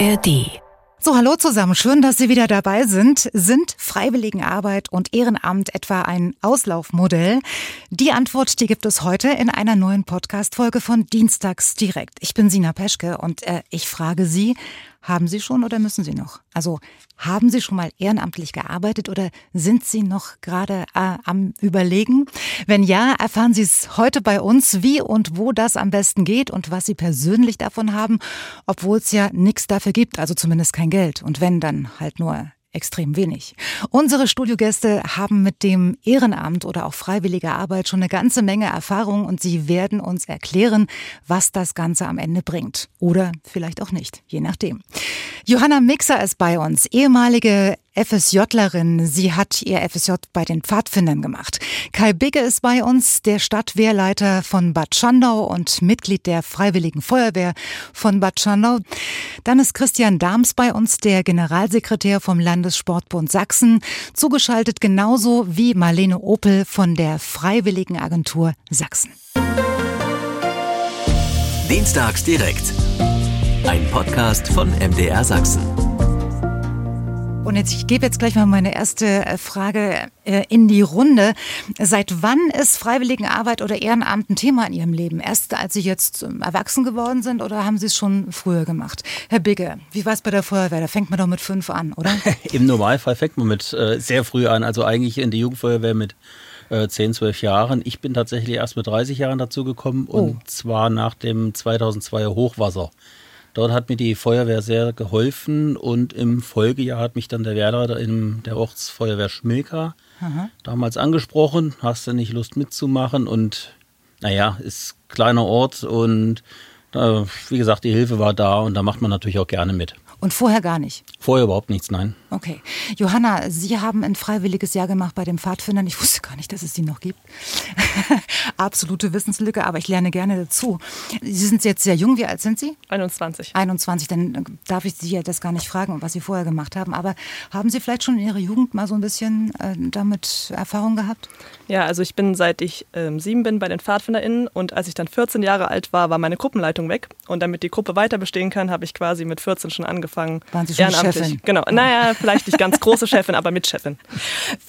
ARD. So, hallo zusammen. Schön, dass Sie wieder dabei sind. Sind Freiwilligenarbeit und Ehrenamt etwa ein Auslaufmodell? Die Antwort, die gibt es heute in einer neuen Podcast-Folge von Dienstags direkt. Ich bin Sina Peschke und äh, ich frage Sie, haben Sie schon oder müssen Sie noch? Also haben Sie schon mal ehrenamtlich gearbeitet oder sind Sie noch gerade äh, am Überlegen? Wenn ja, erfahren Sie es heute bei uns, wie und wo das am besten geht und was Sie persönlich davon haben, obwohl es ja nichts dafür gibt, also zumindest kein Geld. Und wenn, dann halt nur extrem wenig. Unsere Studiogäste haben mit dem Ehrenamt oder auch freiwilliger Arbeit schon eine ganze Menge Erfahrung und sie werden uns erklären, was das Ganze am Ende bringt. Oder vielleicht auch nicht, je nachdem. Johanna Mixer ist bei uns, ehemalige FSJlerin. Sie hat ihr FSJ bei den Pfadfindern gemacht. Kai Bigge ist bei uns, der Stadtwehrleiter von Bad Schandau und Mitglied der Freiwilligen Feuerwehr von Bad Schandau. Dann ist Christian Dahms bei uns, der Generalsekretär vom Landessportbund Sachsen, zugeschaltet genauso wie Marlene Opel von der Freiwilligen Agentur Sachsen. Dienstags direkt. Ein Podcast von MDR Sachsen. Und jetzt, ich gebe jetzt gleich mal meine erste äh, Frage äh, in die Runde. Seit wann ist Freiwilligenarbeit oder Ehrenamt ein Thema in Ihrem Leben? Erst als Sie jetzt ähm, erwachsen geworden sind oder haben Sie es schon früher gemacht? Herr Bigge, wie war es bei der Feuerwehr? Da fängt man doch mit fünf an, oder? Im Normalfall fängt man mit äh, sehr früh an, also eigentlich in die Jugendfeuerwehr mit äh, 10, 12 Jahren. Ich bin tatsächlich erst mit 30 Jahren dazu gekommen oh. und zwar nach dem 2002er Hochwasser. Dort hat mir die Feuerwehr sehr geholfen und im Folgejahr hat mich dann der Wehrleiter in der Ortsfeuerwehr Schmilka Aha. damals angesprochen. Hast du nicht Lust mitzumachen? Und naja, ist kleiner Ort und äh, wie gesagt, die Hilfe war da und da macht man natürlich auch gerne mit. Und vorher gar nicht? Vorher überhaupt nichts, nein. Okay. Johanna, Sie haben ein freiwilliges Jahr gemacht bei den Pfadfindern. Ich wusste gar nicht, dass es die noch gibt. Absolute Wissenslücke, aber ich lerne gerne dazu. Sie sind jetzt sehr jung. Wie alt sind Sie? 21. 21. Dann darf ich Sie ja das gar nicht fragen, was Sie vorher gemacht haben. Aber haben Sie vielleicht schon in Ihrer Jugend mal so ein bisschen äh, damit Erfahrung gehabt? Ja, also ich bin seit ich ähm, sieben bin bei den PfadfinderInnen und als ich dann 14 Jahre alt war, war meine Gruppenleitung weg. Und damit die Gruppe weiter bestehen kann, habe ich quasi mit 14 schon angefangen angefangen. Waren Sie schon Chefin? Genau. Naja, vielleicht nicht ganz große Chefin, aber Mitchefin.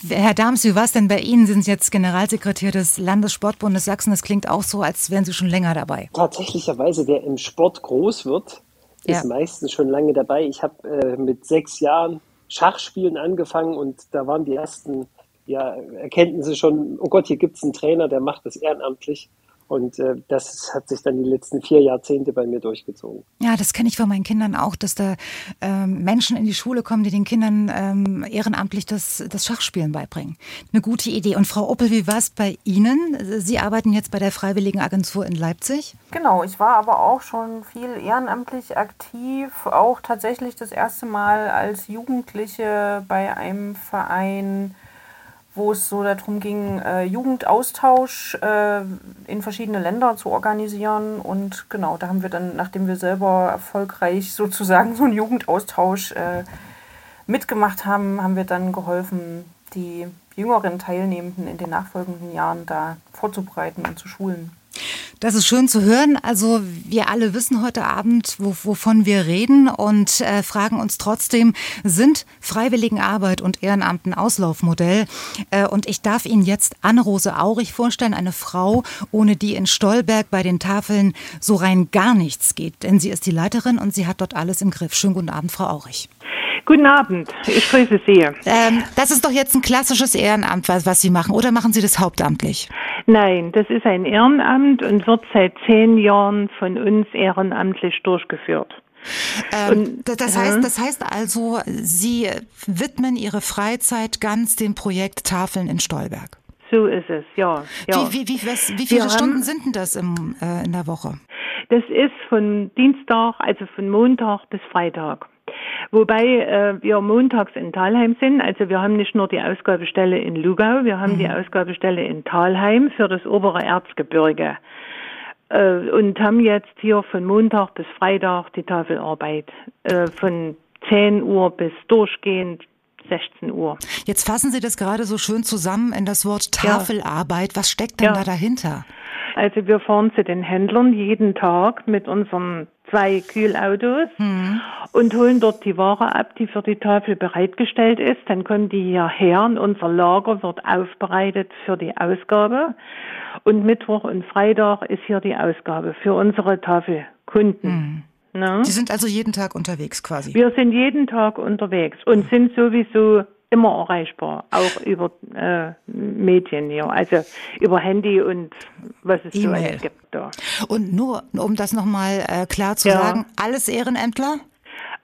Herr Dahms, wie war es denn bei Ihnen? Sie sind jetzt Generalsekretär des Landessportbundes Sachsen. Das klingt auch so, als wären Sie schon länger dabei. Tatsächlicherweise, wer im Sport groß wird, ist ja. meistens schon lange dabei. Ich habe äh, mit sechs Jahren Schachspielen angefangen und da waren die ersten ja, Erkenntnisse schon, oh Gott, hier gibt es einen Trainer, der macht das ehrenamtlich. Und äh, das hat sich dann die letzten vier Jahrzehnte bei mir durchgezogen. Ja, das kenne ich von meinen Kindern auch, dass da ähm, Menschen in die Schule kommen, die den Kindern ähm, ehrenamtlich das, das Schachspielen beibringen. Eine gute Idee. Und Frau Oppel, wie war es bei Ihnen? Sie arbeiten jetzt bei der Freiwilligen Agentur in Leipzig. Genau, ich war aber auch schon viel ehrenamtlich aktiv, auch tatsächlich das erste Mal als Jugendliche bei einem Verein wo es so darum ging, äh, Jugendaustausch äh, in verschiedene Länder zu organisieren. Und genau, da haben wir dann, nachdem wir selber erfolgreich sozusagen so einen Jugendaustausch äh, mitgemacht haben, haben wir dann geholfen, die jüngeren Teilnehmenden in den nachfolgenden Jahren da vorzubereiten und zu schulen. Das ist schön zu hören. Also wir alle wissen heute Abend, wo, wovon wir reden und äh, fragen uns trotzdem, sind Freiwilligenarbeit und Ehrenamt ein Auslaufmodell? Äh, und ich darf Ihnen jetzt Anne-Rose Aurich vorstellen, eine Frau, ohne die in Stolberg bei den Tafeln so rein gar nichts geht. Denn sie ist die Leiterin und sie hat dort alles im Griff. Schönen guten Abend, Frau Aurich. Guten Abend, ich grüße Sie. Ähm, das ist doch jetzt ein klassisches Ehrenamt, was, was Sie machen, oder machen Sie das hauptamtlich? Nein, das ist ein Ehrenamt und wird seit zehn Jahren von uns ehrenamtlich durchgeführt. Ähm, und, das, heißt, das heißt also, Sie widmen Ihre Freizeit ganz dem Projekt Tafeln in Stolberg. So ist es, ja. ja. Wie, wie, wie, was, wie viele Wir Stunden haben, sind denn das im, äh, in der Woche? Das ist von Dienstag, also von Montag bis Freitag. Wobei äh, wir montags in Talheim sind. Also wir haben nicht nur die Ausgabestelle in Lugau, wir haben mhm. die Ausgabestelle in Talheim für das obere Erzgebirge. Äh, und haben jetzt hier von Montag bis Freitag die Tafelarbeit. Äh, von 10 Uhr bis durchgehend 16 Uhr. Jetzt fassen Sie das gerade so schön zusammen in das Wort Tafelarbeit. Was steckt denn ja. da dahinter? Also wir fahren zu den Händlern jeden Tag mit unseren zwei Kühlautos mhm. und holen dort die Ware ab, die für die Tafel bereitgestellt ist. Dann kommen die hierher und unser Lager wird aufbereitet für die Ausgabe. Und Mittwoch und Freitag ist hier die Ausgabe für unsere Tafelkunden. Mhm. Ne? Sie sind also jeden Tag unterwegs quasi. Wir sind jeden Tag unterwegs und sind sowieso immer erreichbar, auch über äh, Medien hier, also über Handy und was es so alles gibt. Da. Und nur, um das nochmal äh, klar zu ja. sagen, alles Ehrenämtler?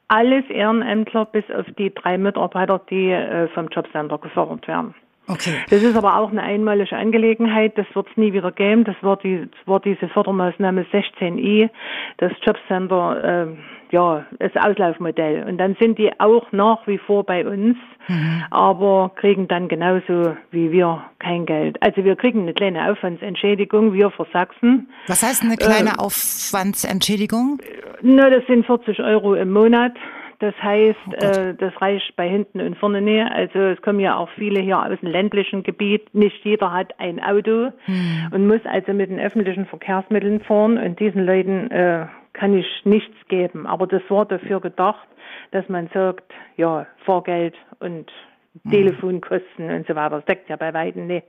Alles Ehrenämtler bis auf die drei Mitarbeiter, die äh, vom Jobcenter gefördert werden. Okay. Das ist aber auch eine einmalige Angelegenheit. Das wird es nie wieder geben. Das war, die, das war diese Fördermaßnahme 16i, das Jobcenter, äh, ja, das Auslaufmodell. Und dann sind die auch nach wie vor bei uns, mhm. aber kriegen dann genauso wie wir kein Geld. Also wir kriegen eine kleine Aufwandsentschädigung, wir für Sachsen. Was heißt eine kleine äh, Aufwandsentschädigung? Na, das sind 40 Euro im Monat. Das heißt, oh äh, das reicht bei hinten und vorne nicht. Also es kommen ja auch viele hier aus dem ländlichen Gebiet. Nicht jeder hat ein Auto hm. und muss also mit den öffentlichen Verkehrsmitteln fahren. Und diesen Leuten äh, kann ich nichts geben. Aber das war dafür gedacht, dass man sagt, ja, Fahrgeld und. Telefonkosten und so weiter. Das deckt ja bei Weitem nicht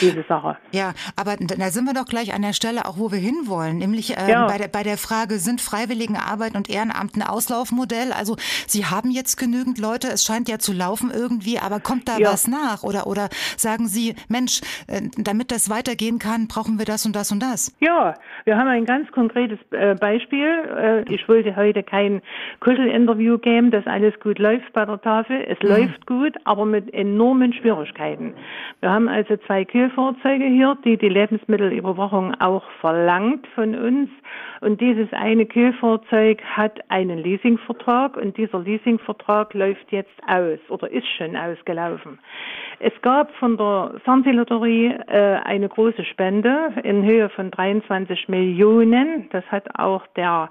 diese Sache. Ja, aber da sind wir doch gleich an der Stelle auch, wo wir hinwollen, nämlich äh, ja. bei, der, bei der Frage, sind Freiwilligenarbeit und Ehrenamt ein Auslaufmodell? Also Sie haben jetzt genügend Leute, es scheint ja zu laufen irgendwie, aber kommt da ja. was nach? Oder, oder sagen Sie, Mensch, äh, damit das weitergehen kann, brauchen wir das und das und das? Ja, wir haben ein ganz konkretes äh, Beispiel. Äh, ich wollte heute kein Kuschelinterview geben, dass alles gut läuft bei der Tafel. Es mhm. läuft gut, aber aber mit enormen Schwierigkeiten. Wir haben also zwei Kühlfahrzeuge hier, die die Lebensmittelüberwachung auch verlangt von uns. Und dieses eine Kühlfahrzeug hat einen Leasingvertrag und dieser Leasingvertrag läuft jetzt aus oder ist schon ausgelaufen. Es gab von der Fernsehlotterie äh, eine große Spende in Höhe von 23 Millionen. Das hat auch der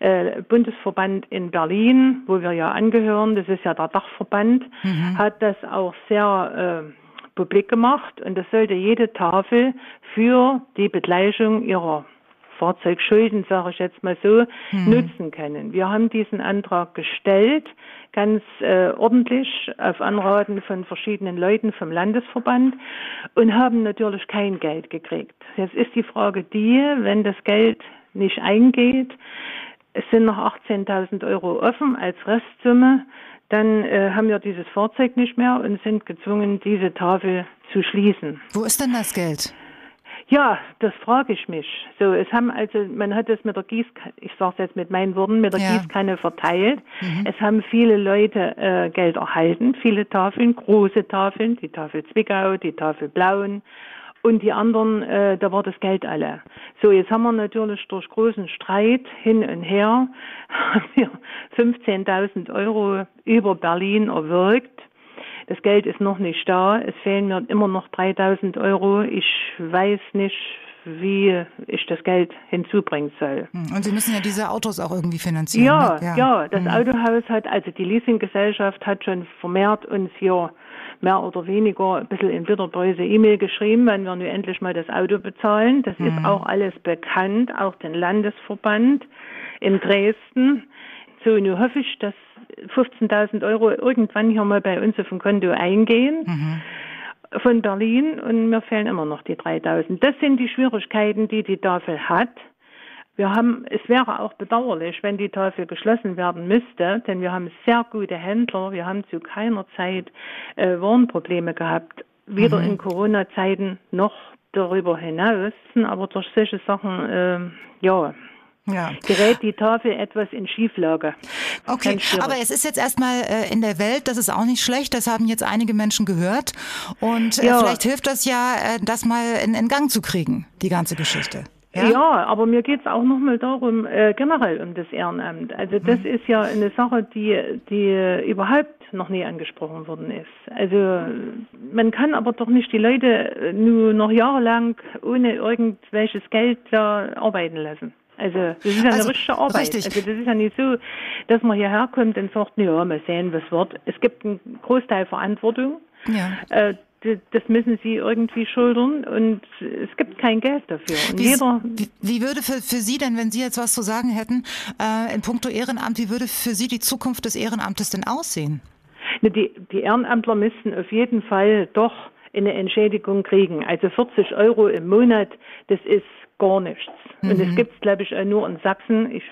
äh, Bundesverband in Berlin, wo wir ja angehören, das ist ja der Dachverband, mhm. hat das auch sehr äh, publik gemacht und das sollte jede Tafel für die Begleichung ihrer Fahrzeugschulden, sage ich jetzt mal so, mhm. nutzen können. Wir haben diesen Antrag gestellt, ganz äh, ordentlich auf Anraten von verschiedenen Leuten vom Landesverband und haben natürlich kein Geld gekriegt. Jetzt ist die Frage die, wenn das Geld nicht eingeht, es sind noch 18.000 Euro offen als Restsumme, dann äh, haben wir dieses Fahrzeug nicht mehr und sind gezwungen, diese Tafel zu schließen. Wo ist denn das Geld? Ja, das frage ich mich. So, es haben also, man hat es mit der Gießkanne, ich sage es jetzt mit meinen Worten, mit der ja. Gießkanne verteilt. Mhm. Es haben viele Leute äh, Geld erhalten, viele Tafeln, große Tafeln, die Tafel Zwickau, die Tafel Blauen und die anderen, äh, da war das Geld alle. So, jetzt haben wir natürlich durch großen Streit hin und her 15.000 Euro über Berlin erwirkt das Geld ist noch nicht da. Es fehlen mir immer noch 3000 Euro. Ich weiß nicht, wie ich das Geld hinzubringen soll. Hm, und Sie müssen ja diese Autos auch irgendwie finanzieren. Ja, ne? ja, ja, das mhm. Autohaus hat, also die Leasinggesellschaft hat schon vermehrt uns hier mehr oder weniger ein bisschen in Bitterbäuse E-Mail geschrieben, wenn wir nun endlich mal das Auto bezahlen. Das mhm. ist auch alles bekannt, auch den Landesverband in Dresden. So, nun hoffe ich, dass 15.000 Euro irgendwann hier mal bei uns auf dem Konto eingehen. Mhm von Berlin und mir fehlen immer noch die 3000. Das sind die Schwierigkeiten, die die Tafel hat. Wir haben, es wäre auch bedauerlich, wenn die Tafel geschlossen werden müsste, denn wir haben sehr gute Händler. Wir haben zu keiner Zeit äh, Warnprobleme gehabt, weder mhm. in Corona-Zeiten noch darüber hinaus. Aber durch solche Sachen, äh, ja, ja. gerät die Tafel etwas in Schieflage. Okay, aber es ist jetzt erstmal äh, in der Welt, das ist auch nicht schlecht, das haben jetzt einige Menschen gehört und äh, ja. vielleicht hilft das ja, äh, das mal in, in Gang zu kriegen, die ganze Geschichte. Ja? ja, aber mir geht es auch nochmal darum, äh, generell um das Ehrenamt. Also das mhm. ist ja eine Sache, die, die überhaupt noch nie angesprochen worden ist. Also man kann aber doch nicht die Leute nur noch jahrelang ohne irgendwelches Geld da arbeiten lassen. Also das ist ja eine also, richtige Arbeit. Richtig. Also das ist ja nicht so, dass man hierher kommt und sagt, ja, mal sehen, was wird. Es gibt einen Großteil Verantwortung. Ja. Äh, das müssen sie irgendwie schultern und es gibt kein Geld dafür. Wie, wie, wie, würde für, für Sie denn, wenn Sie jetzt was zu sagen hätten, äh, in puncto Ehrenamt, wie würde für Sie die Zukunft des Ehrenamtes denn aussehen? Die, die Ehrenamtler müssten auf jeden Fall doch eine Entschädigung kriegen. Also 40 Euro im Monat, das ist gar nichts. Mhm. Und das gibt es, glaube ich, nur in Sachsen. Ich,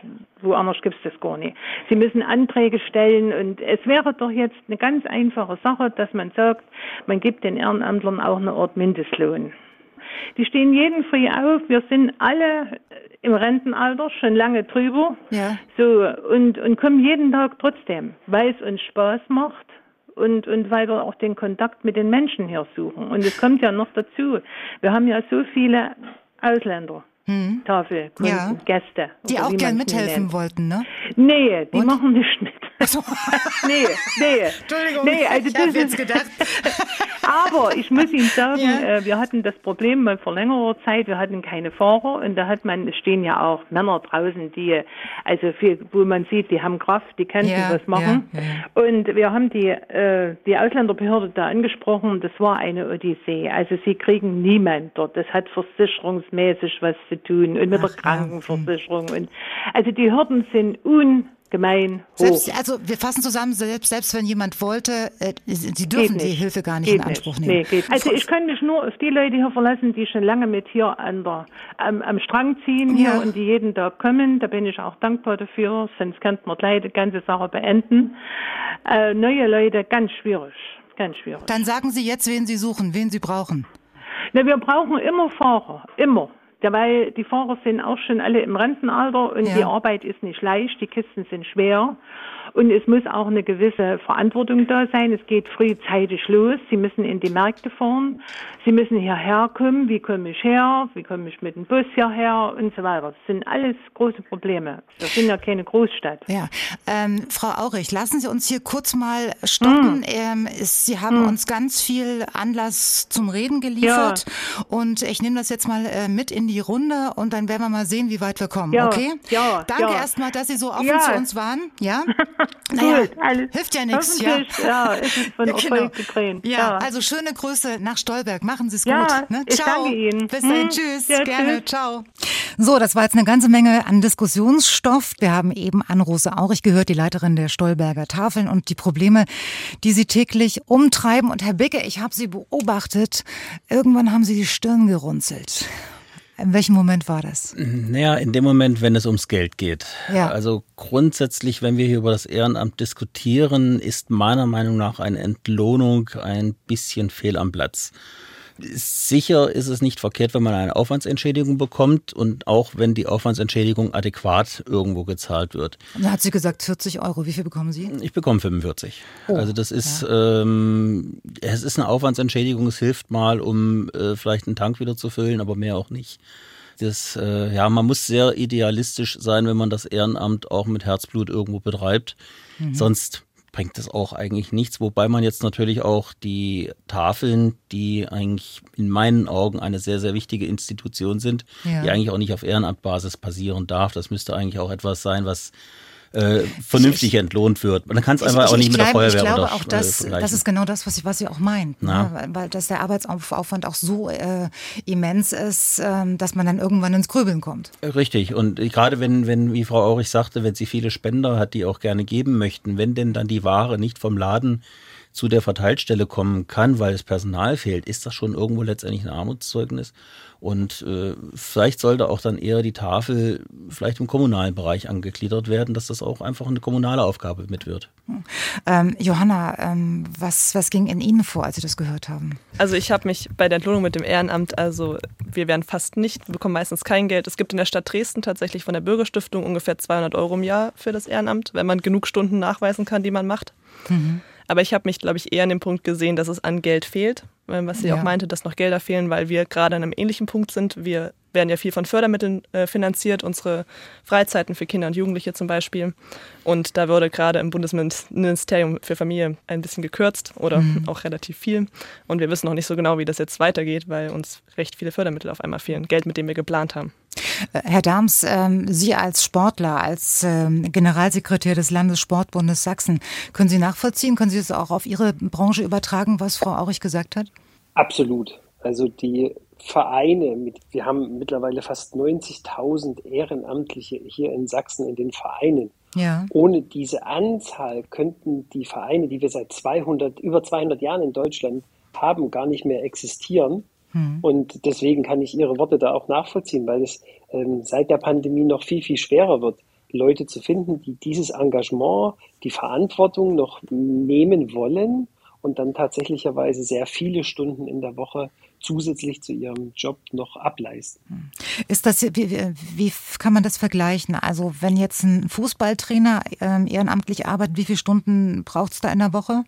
woanders gibt es das gar nicht. Sie müssen Anträge stellen und es wäre doch jetzt eine ganz einfache Sache, dass man sagt, man gibt den Ehrenamtlern auch eine Art Mindestlohn. Die stehen jeden Früh auf. Wir sind alle im Rentenalter, schon lange drüber. Ja. So, und, und kommen jeden Tag trotzdem, weil es uns Spaß macht und, und weil wir auch den Kontakt mit den Menschen hier suchen. Und es kommt ja noch dazu, wir haben ja so viele Ausländer. Hm. Tafel, Kunden, ja. Gäste. Die auch gern mithelfen wollten, ne? Nee, die und? machen nicht mit. So. nee, nee. Entschuldigung, nee, also ich habe jetzt gedacht. Aber ich muss Ihnen sagen, ja. äh, wir hatten das Problem mal vor längerer Zeit, wir hatten keine Fahrer und da hat man, es stehen ja auch Männer draußen, die, also viel, wo man sieht, die haben Kraft, die können ja, was machen. Ja, und wir haben die, äh, die Ausländerbehörde da angesprochen, das war eine Odyssee. Also sie kriegen niemand dort. Das hat versicherungsmäßig was zu tun und mit Ach, der Krankenversicherung. Und, also die Hürden sind un gemein hoch. Selbst, also wir fassen zusammen, selbst, selbst wenn jemand wollte, äh, Sie dürfen die Hilfe gar nicht geht in Anspruch nicht. nehmen. Nee, geht. Also ich kann mich nur auf die Leute hier verlassen, die schon lange mit hier an der, am, am Strang ziehen ja. hier und die jeden Tag kommen. Da bin ich auch dankbar dafür, sonst könnte man gleich die ganze Sache beenden. Äh, neue Leute, ganz schwierig, ganz schwierig. Dann sagen Sie jetzt, wen Sie suchen, wen Sie brauchen. Na, wir brauchen immer Fahrer, immer. Dabei, die Fahrer sind auch schon alle im Rentenalter und ja. die Arbeit ist nicht leicht, die Kisten sind schwer. Und es muss auch eine gewisse Verantwortung da sein. Es geht frühzeitig los. Sie müssen in die Märkte fahren. Sie müssen hierher kommen. Wie komme ich her? Wie komme ich mit dem Bus hierher? Und so weiter. Das sind alles große Probleme. Wir sind ja keine Großstadt. Ja. Ähm, Frau Aurich, lassen Sie uns hier kurz mal stoppen. Mm. Ähm, Sie haben mm. uns ganz viel Anlass zum Reden geliefert. Ja. Und ich nehme das jetzt mal äh, mit in die Runde und dann werden wir mal sehen, wie weit wir kommen. Ja. Okay? Ja. Danke erstmal, dass Sie so offen zu uns waren. Ja. Naja, Gut, alles hilft ja nichts. Ja, ja es ist von ja, genau. Ja, ja, also schöne Grüße nach Stolberg. Machen Sie es ja, gut. Ne? Ciao. danke Ihnen. Bis dahin. Hm. Tschüss. Ja, Gerne. Tschüss. Ciao. So, das war jetzt eine ganze Menge an Diskussionsstoff. Wir haben eben Anne-Rose Aurich gehört, die Leiterin der Stolberger Tafeln und die Probleme, die sie täglich umtreiben. Und Herr Bicke, ich habe Sie beobachtet. Irgendwann haben Sie die Stirn gerunzelt. In welchem Moment war das? Naja, in dem Moment, wenn es ums Geld geht. Ja. Also grundsätzlich, wenn wir hier über das Ehrenamt diskutieren, ist meiner Meinung nach eine Entlohnung ein bisschen fehl am Platz. Sicher ist es nicht verkehrt, wenn man eine Aufwandsentschädigung bekommt und auch wenn die Aufwandsentschädigung adäquat irgendwo gezahlt wird. Da hat sie gesagt 40 Euro. Wie viel bekommen Sie? Ich bekomme 45. Oh, also das ist, ja. ähm, es ist eine Aufwandsentschädigung. Es hilft mal, um äh, vielleicht einen Tank wieder zu füllen, aber mehr auch nicht. Das, äh, ja, man muss sehr idealistisch sein, wenn man das Ehrenamt auch mit Herzblut irgendwo betreibt. Mhm. Sonst bringt es auch eigentlich nichts, wobei man jetzt natürlich auch die Tafeln, die eigentlich in meinen Augen eine sehr, sehr wichtige Institution sind, ja. die eigentlich auch nicht auf Ehrenamtbasis passieren darf. Das müsste eigentlich auch etwas sein, was äh, vernünftig ich, entlohnt wird. Man kann es einfach ich, auch nicht mit glaube, der Feuerwehr Ich glaube auch, dass, äh, das ist genau das, was, ich, was Sie auch meint. Ne? Weil, dass der Arbeitsaufwand auch so äh, immens ist, äh, dass man dann irgendwann ins Grübeln kommt. Richtig. Und gerade wenn, wenn, wie Frau Aurich sagte, wenn sie viele Spender hat, die auch gerne geben möchten, wenn denn dann die Ware nicht vom Laden zu der Verteilstelle kommen kann, weil das Personal fehlt, ist das schon irgendwo letztendlich ein Armutszeugnis. Und äh, vielleicht sollte auch dann eher die Tafel vielleicht im kommunalen Bereich angegliedert werden, dass das auch einfach eine kommunale Aufgabe mit wird. Ähm, Johanna, ähm, was, was ging in Ihnen vor, als Sie das gehört haben? Also ich habe mich bei der Entlohnung mit dem Ehrenamt, also wir werden fast nicht, bekommen meistens kein Geld. Es gibt in der Stadt Dresden tatsächlich von der Bürgerstiftung ungefähr 200 Euro im Jahr für das Ehrenamt, wenn man genug Stunden nachweisen kann, die man macht. Mhm. Aber ich habe mich, glaube ich, eher an dem Punkt gesehen, dass es an Geld fehlt, was sie ja. auch meinte, dass noch Gelder fehlen, weil wir gerade an einem ähnlichen Punkt sind. Wir werden ja viel von Fördermitteln äh, finanziert, unsere Freizeiten für Kinder und Jugendliche zum Beispiel. Und da wurde gerade im Bundesministerium für Familie ein bisschen gekürzt oder mhm. auch relativ viel. Und wir wissen noch nicht so genau, wie das jetzt weitergeht, weil uns recht viele Fördermittel auf einmal fehlen, Geld, mit dem wir geplant haben. Äh, Herr Dahms, ähm, Sie als Sportler, als ähm, Generalsekretär des Landessportbundes Sachsen, können Sie nachvollziehen, können Sie es auch auf Ihre Branche übertragen, was Frau Aurich gesagt hat? Absolut. Also die Vereine, mit, wir haben mittlerweile fast 90.000 Ehrenamtliche hier in Sachsen in den Vereinen. Ja. Ohne diese Anzahl könnten die Vereine, die wir seit 200, über 200 Jahren in Deutschland haben, gar nicht mehr existieren. Hm. Und deswegen kann ich Ihre Worte da auch nachvollziehen, weil es ähm, seit der Pandemie noch viel, viel schwerer wird, Leute zu finden, die dieses Engagement, die Verantwortung noch nehmen wollen und dann tatsächlicherweise sehr viele Stunden in der Woche zusätzlich zu ihrem Job noch ableisten. Hm. Ist das, wie, wie kann man das vergleichen? Also wenn jetzt ein Fußballtrainer äh, ehrenamtlich arbeitet, wie viele Stunden braucht es da in der Woche?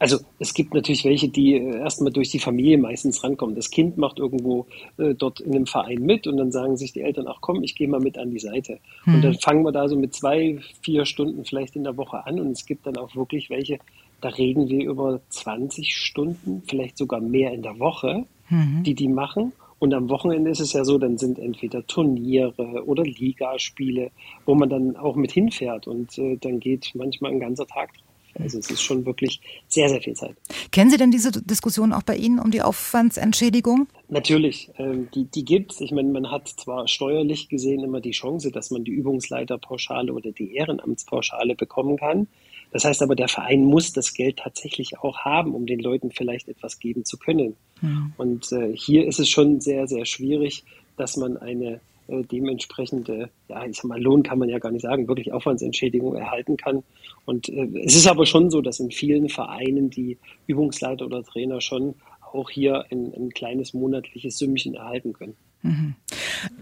Also es gibt natürlich welche, die äh, erstmal durch die Familie meistens rankommen. Das Kind macht irgendwo äh, dort in einem Verein mit und dann sagen sich die Eltern, ach komm, ich gehe mal mit an die Seite. Hm. Und dann fangen wir da so mit zwei, vier Stunden vielleicht in der Woche an und es gibt dann auch wirklich welche, da reden wir über 20 Stunden, vielleicht sogar mehr in der Woche, mhm. die die machen. Und am Wochenende ist es ja so, dann sind entweder Turniere oder Ligaspiele, wo man dann auch mit hinfährt und äh, dann geht manchmal ein ganzer Tag drauf. Also es ist schon wirklich sehr, sehr viel Zeit. Kennen Sie denn diese Diskussion auch bei Ihnen um die Aufwandsentschädigung? Natürlich, ähm, die, die gibt es. Ich meine, man hat zwar steuerlich gesehen immer die Chance, dass man die Übungsleiterpauschale oder die Ehrenamtspauschale bekommen kann. Das heißt aber, der Verein muss das Geld tatsächlich auch haben, um den Leuten vielleicht etwas geben zu können. Mhm. Und äh, hier ist es schon sehr, sehr schwierig, dass man eine äh, dementsprechende, ja, ich sag mal, Lohn kann man ja gar nicht sagen, wirklich Aufwandsentschädigung erhalten kann. Und äh, es ist aber schon so, dass in vielen Vereinen die Übungsleiter oder Trainer schon auch hier ein, ein kleines monatliches Sümmchen erhalten können. Mhm.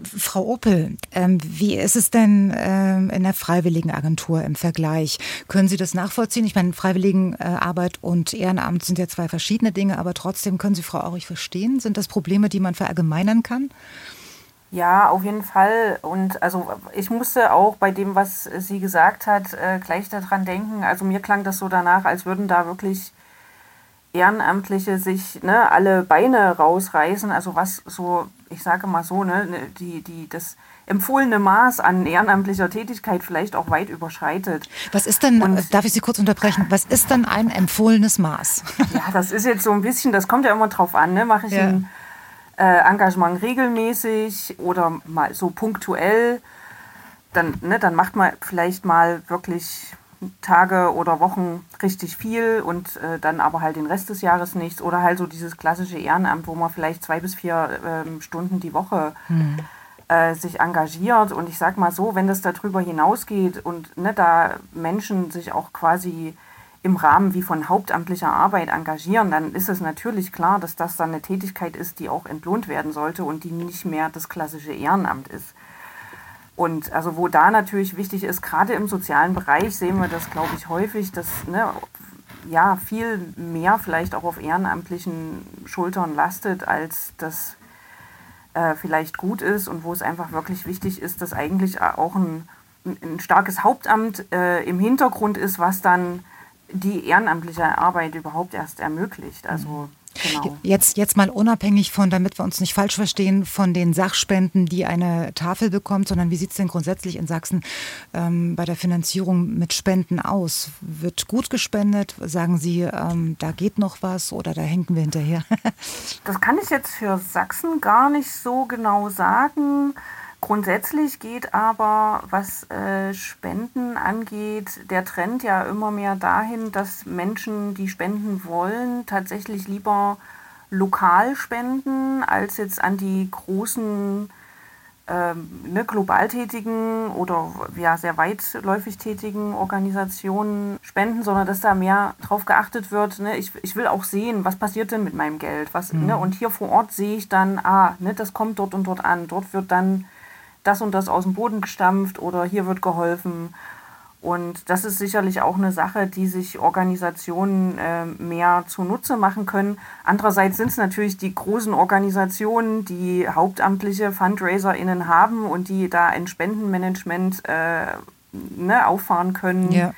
Frau Opel, ähm, wie ist es denn ähm, in der Freiwilligenagentur im Vergleich? Können Sie das nachvollziehen? Ich meine, Freiwilligenarbeit und Ehrenamt sind ja zwei verschiedene Dinge, aber trotzdem können Sie Frau Aurich verstehen? Sind das Probleme, die man verallgemeinern kann? Ja, auf jeden Fall. Und also ich musste auch bei dem, was sie gesagt hat, äh, gleich daran denken. Also mir klang das so danach, als würden da wirklich Ehrenamtliche sich ne, alle Beine rausreißen, also was so, ich sage mal so, ne, ne, die, die, das empfohlene Maß an ehrenamtlicher Tätigkeit vielleicht auch weit überschreitet. Was ist denn, Und, darf ich Sie kurz unterbrechen, was ist denn ein empfohlenes Maß? Ja, das ist jetzt so ein bisschen, das kommt ja immer drauf an, ne? mache ich ja. ein äh, Engagement regelmäßig oder mal so punktuell, dann, ne, dann macht man vielleicht mal wirklich Tage oder Wochen richtig viel und äh, dann aber halt den Rest des Jahres nichts. Oder halt so dieses klassische Ehrenamt, wo man vielleicht zwei bis vier äh, Stunden die Woche mhm. äh, sich engagiert. Und ich sag mal so, wenn das darüber hinausgeht und ne, da Menschen sich auch quasi im Rahmen wie von hauptamtlicher Arbeit engagieren, dann ist es natürlich klar, dass das dann eine Tätigkeit ist, die auch entlohnt werden sollte und die nicht mehr das klassische Ehrenamt ist. Und also wo da natürlich wichtig ist, gerade im sozialen Bereich sehen wir das, glaube ich, häufig, dass ne, ja viel mehr vielleicht auch auf ehrenamtlichen Schultern lastet, als das äh, vielleicht gut ist und wo es einfach wirklich wichtig ist, dass eigentlich auch ein, ein starkes Hauptamt äh, im Hintergrund ist, was dann die ehrenamtliche Arbeit überhaupt erst ermöglicht. Also Genau. Jetzt, jetzt mal unabhängig von, damit wir uns nicht falsch verstehen, von den Sachspenden, die eine Tafel bekommt, sondern wie sieht es denn grundsätzlich in Sachsen ähm, bei der Finanzierung mit Spenden aus? Wird gut gespendet? Sagen Sie, ähm, da geht noch was oder da hängen wir hinterher? das kann ich jetzt für Sachsen gar nicht so genau sagen. Grundsätzlich geht aber, was äh, Spenden angeht, der Trend ja immer mehr dahin, dass Menschen, die spenden wollen, tatsächlich lieber lokal spenden, als jetzt an die großen ähm, ne, global tätigen oder ja, sehr weitläufig tätigen Organisationen spenden, sondern dass da mehr drauf geachtet wird. Ne? Ich, ich will auch sehen, was passiert denn mit meinem Geld. Was, mhm. ne? Und hier vor Ort sehe ich dann, ah, ne, das kommt dort und dort an. Dort wird dann das und das aus dem Boden gestampft oder hier wird geholfen. Und das ist sicherlich auch eine Sache, die sich Organisationen äh, mehr zunutze machen können. Andererseits sind es natürlich die großen Organisationen, die hauptamtliche FundraiserInnen haben und die da ein Spendenmanagement äh, ne, auffahren können. Ja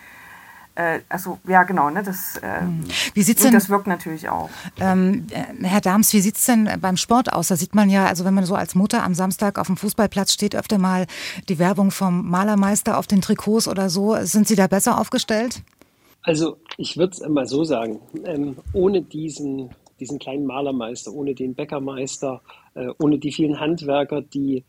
äh, also ja genau, ne, das, äh, wie sieht's denn, das wirkt natürlich auch. Ähm, äh, Herr Dahms, wie sieht es denn beim Sport aus? Da sieht man ja, also wenn man so als Mutter am Samstag auf dem Fußballplatz steht, öfter mal die Werbung vom Malermeister auf den Trikots oder so. Sind Sie da besser aufgestellt? Also ich würde es immer so sagen, ähm, ohne diesen diesen kleinen Malermeister, ohne den Bäckermeister, äh, ohne die vielen Handwerker, die äh,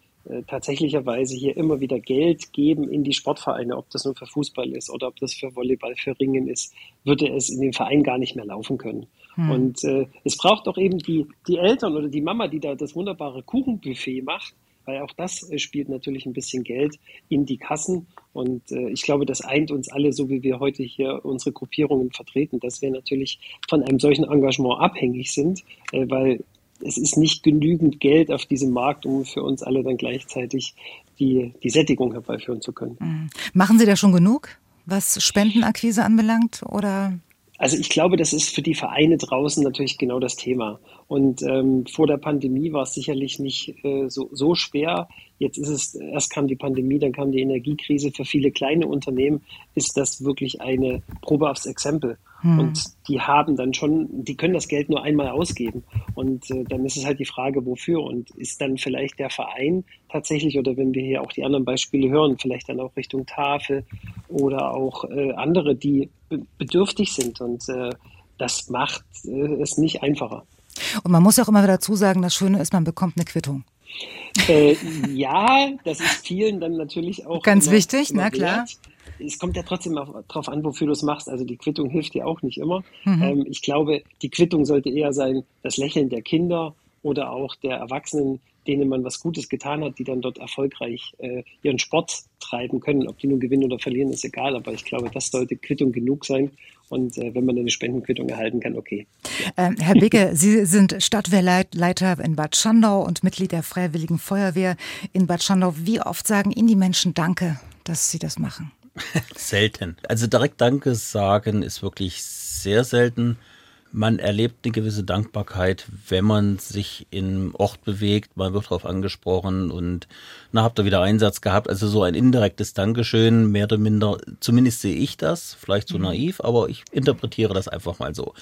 tatsächlicherweise hier immer wieder Geld geben in die Sportvereine, ob das nur für Fußball ist oder ob das für Volleyball, für Ringen ist, würde es in dem Verein gar nicht mehr laufen können. Hm. Und äh, es braucht auch eben die, die Eltern oder die Mama, die da das wunderbare Kuchenbuffet macht, weil auch das äh, spielt natürlich ein bisschen Geld in die Kassen. Und äh, ich glaube, das eint uns alle, so wie wir heute hier unsere Gruppierungen vertreten, dass wir natürlich von einem solchen Engagement abhängig sind, äh, weil es ist nicht genügend Geld auf diesem Markt, um für uns alle dann gleichzeitig die, die Sättigung herbeiführen zu können. Mhm. Machen Sie da schon genug, was Spendenakquise anbelangt? Oder also ich glaube, das ist für die Vereine draußen natürlich genau das Thema. Und ähm, vor der Pandemie war es sicherlich nicht äh, so, so schwer. Jetzt ist es, erst kam die Pandemie, dann kam die Energiekrise. Für viele kleine Unternehmen ist das wirklich eine Probe aufs Exempel. Hm. Und die haben dann schon, die können das Geld nur einmal ausgeben. Und äh, dann ist es halt die Frage, wofür. Und ist dann vielleicht der Verein tatsächlich, oder wenn wir hier auch die anderen Beispiele hören, vielleicht dann auch Richtung Tafel oder auch äh, andere, die bedürftig sind. Und äh, das macht äh, es nicht einfacher. Und man muss auch immer wieder dazu sagen, das Schöne ist, man bekommt eine Quittung. Äh, ja, das ist vielen dann natürlich auch. Ganz immer, wichtig, immer na klar. Wert es kommt ja trotzdem darauf an, wofür du es machst. Also die Quittung hilft dir auch nicht immer. Mhm. Ähm, ich glaube, die Quittung sollte eher sein, das Lächeln der Kinder oder auch der Erwachsenen, denen man was Gutes getan hat, die dann dort erfolgreich äh, ihren Sport treiben können. Ob die nun gewinnen oder verlieren, ist egal. Aber ich glaube, das sollte Quittung genug sein. Und äh, wenn man eine Spendenquittung erhalten kann, okay. Ähm, Herr Bicke, Sie sind Stadtwehrleiter in Bad Schandau und Mitglied der Freiwilligen Feuerwehr in Bad Schandau. Wie oft sagen Ihnen die Menschen Danke, dass Sie das machen? selten. Also direkt Danke sagen ist wirklich sehr selten. Man erlebt eine gewisse Dankbarkeit, wenn man sich im Ort bewegt. Man wird darauf angesprochen und na, habt ihr wieder Einsatz gehabt. Also so ein indirektes Dankeschön, mehr oder minder. Zumindest sehe ich das, vielleicht so mhm. naiv, aber ich interpretiere das einfach mal so.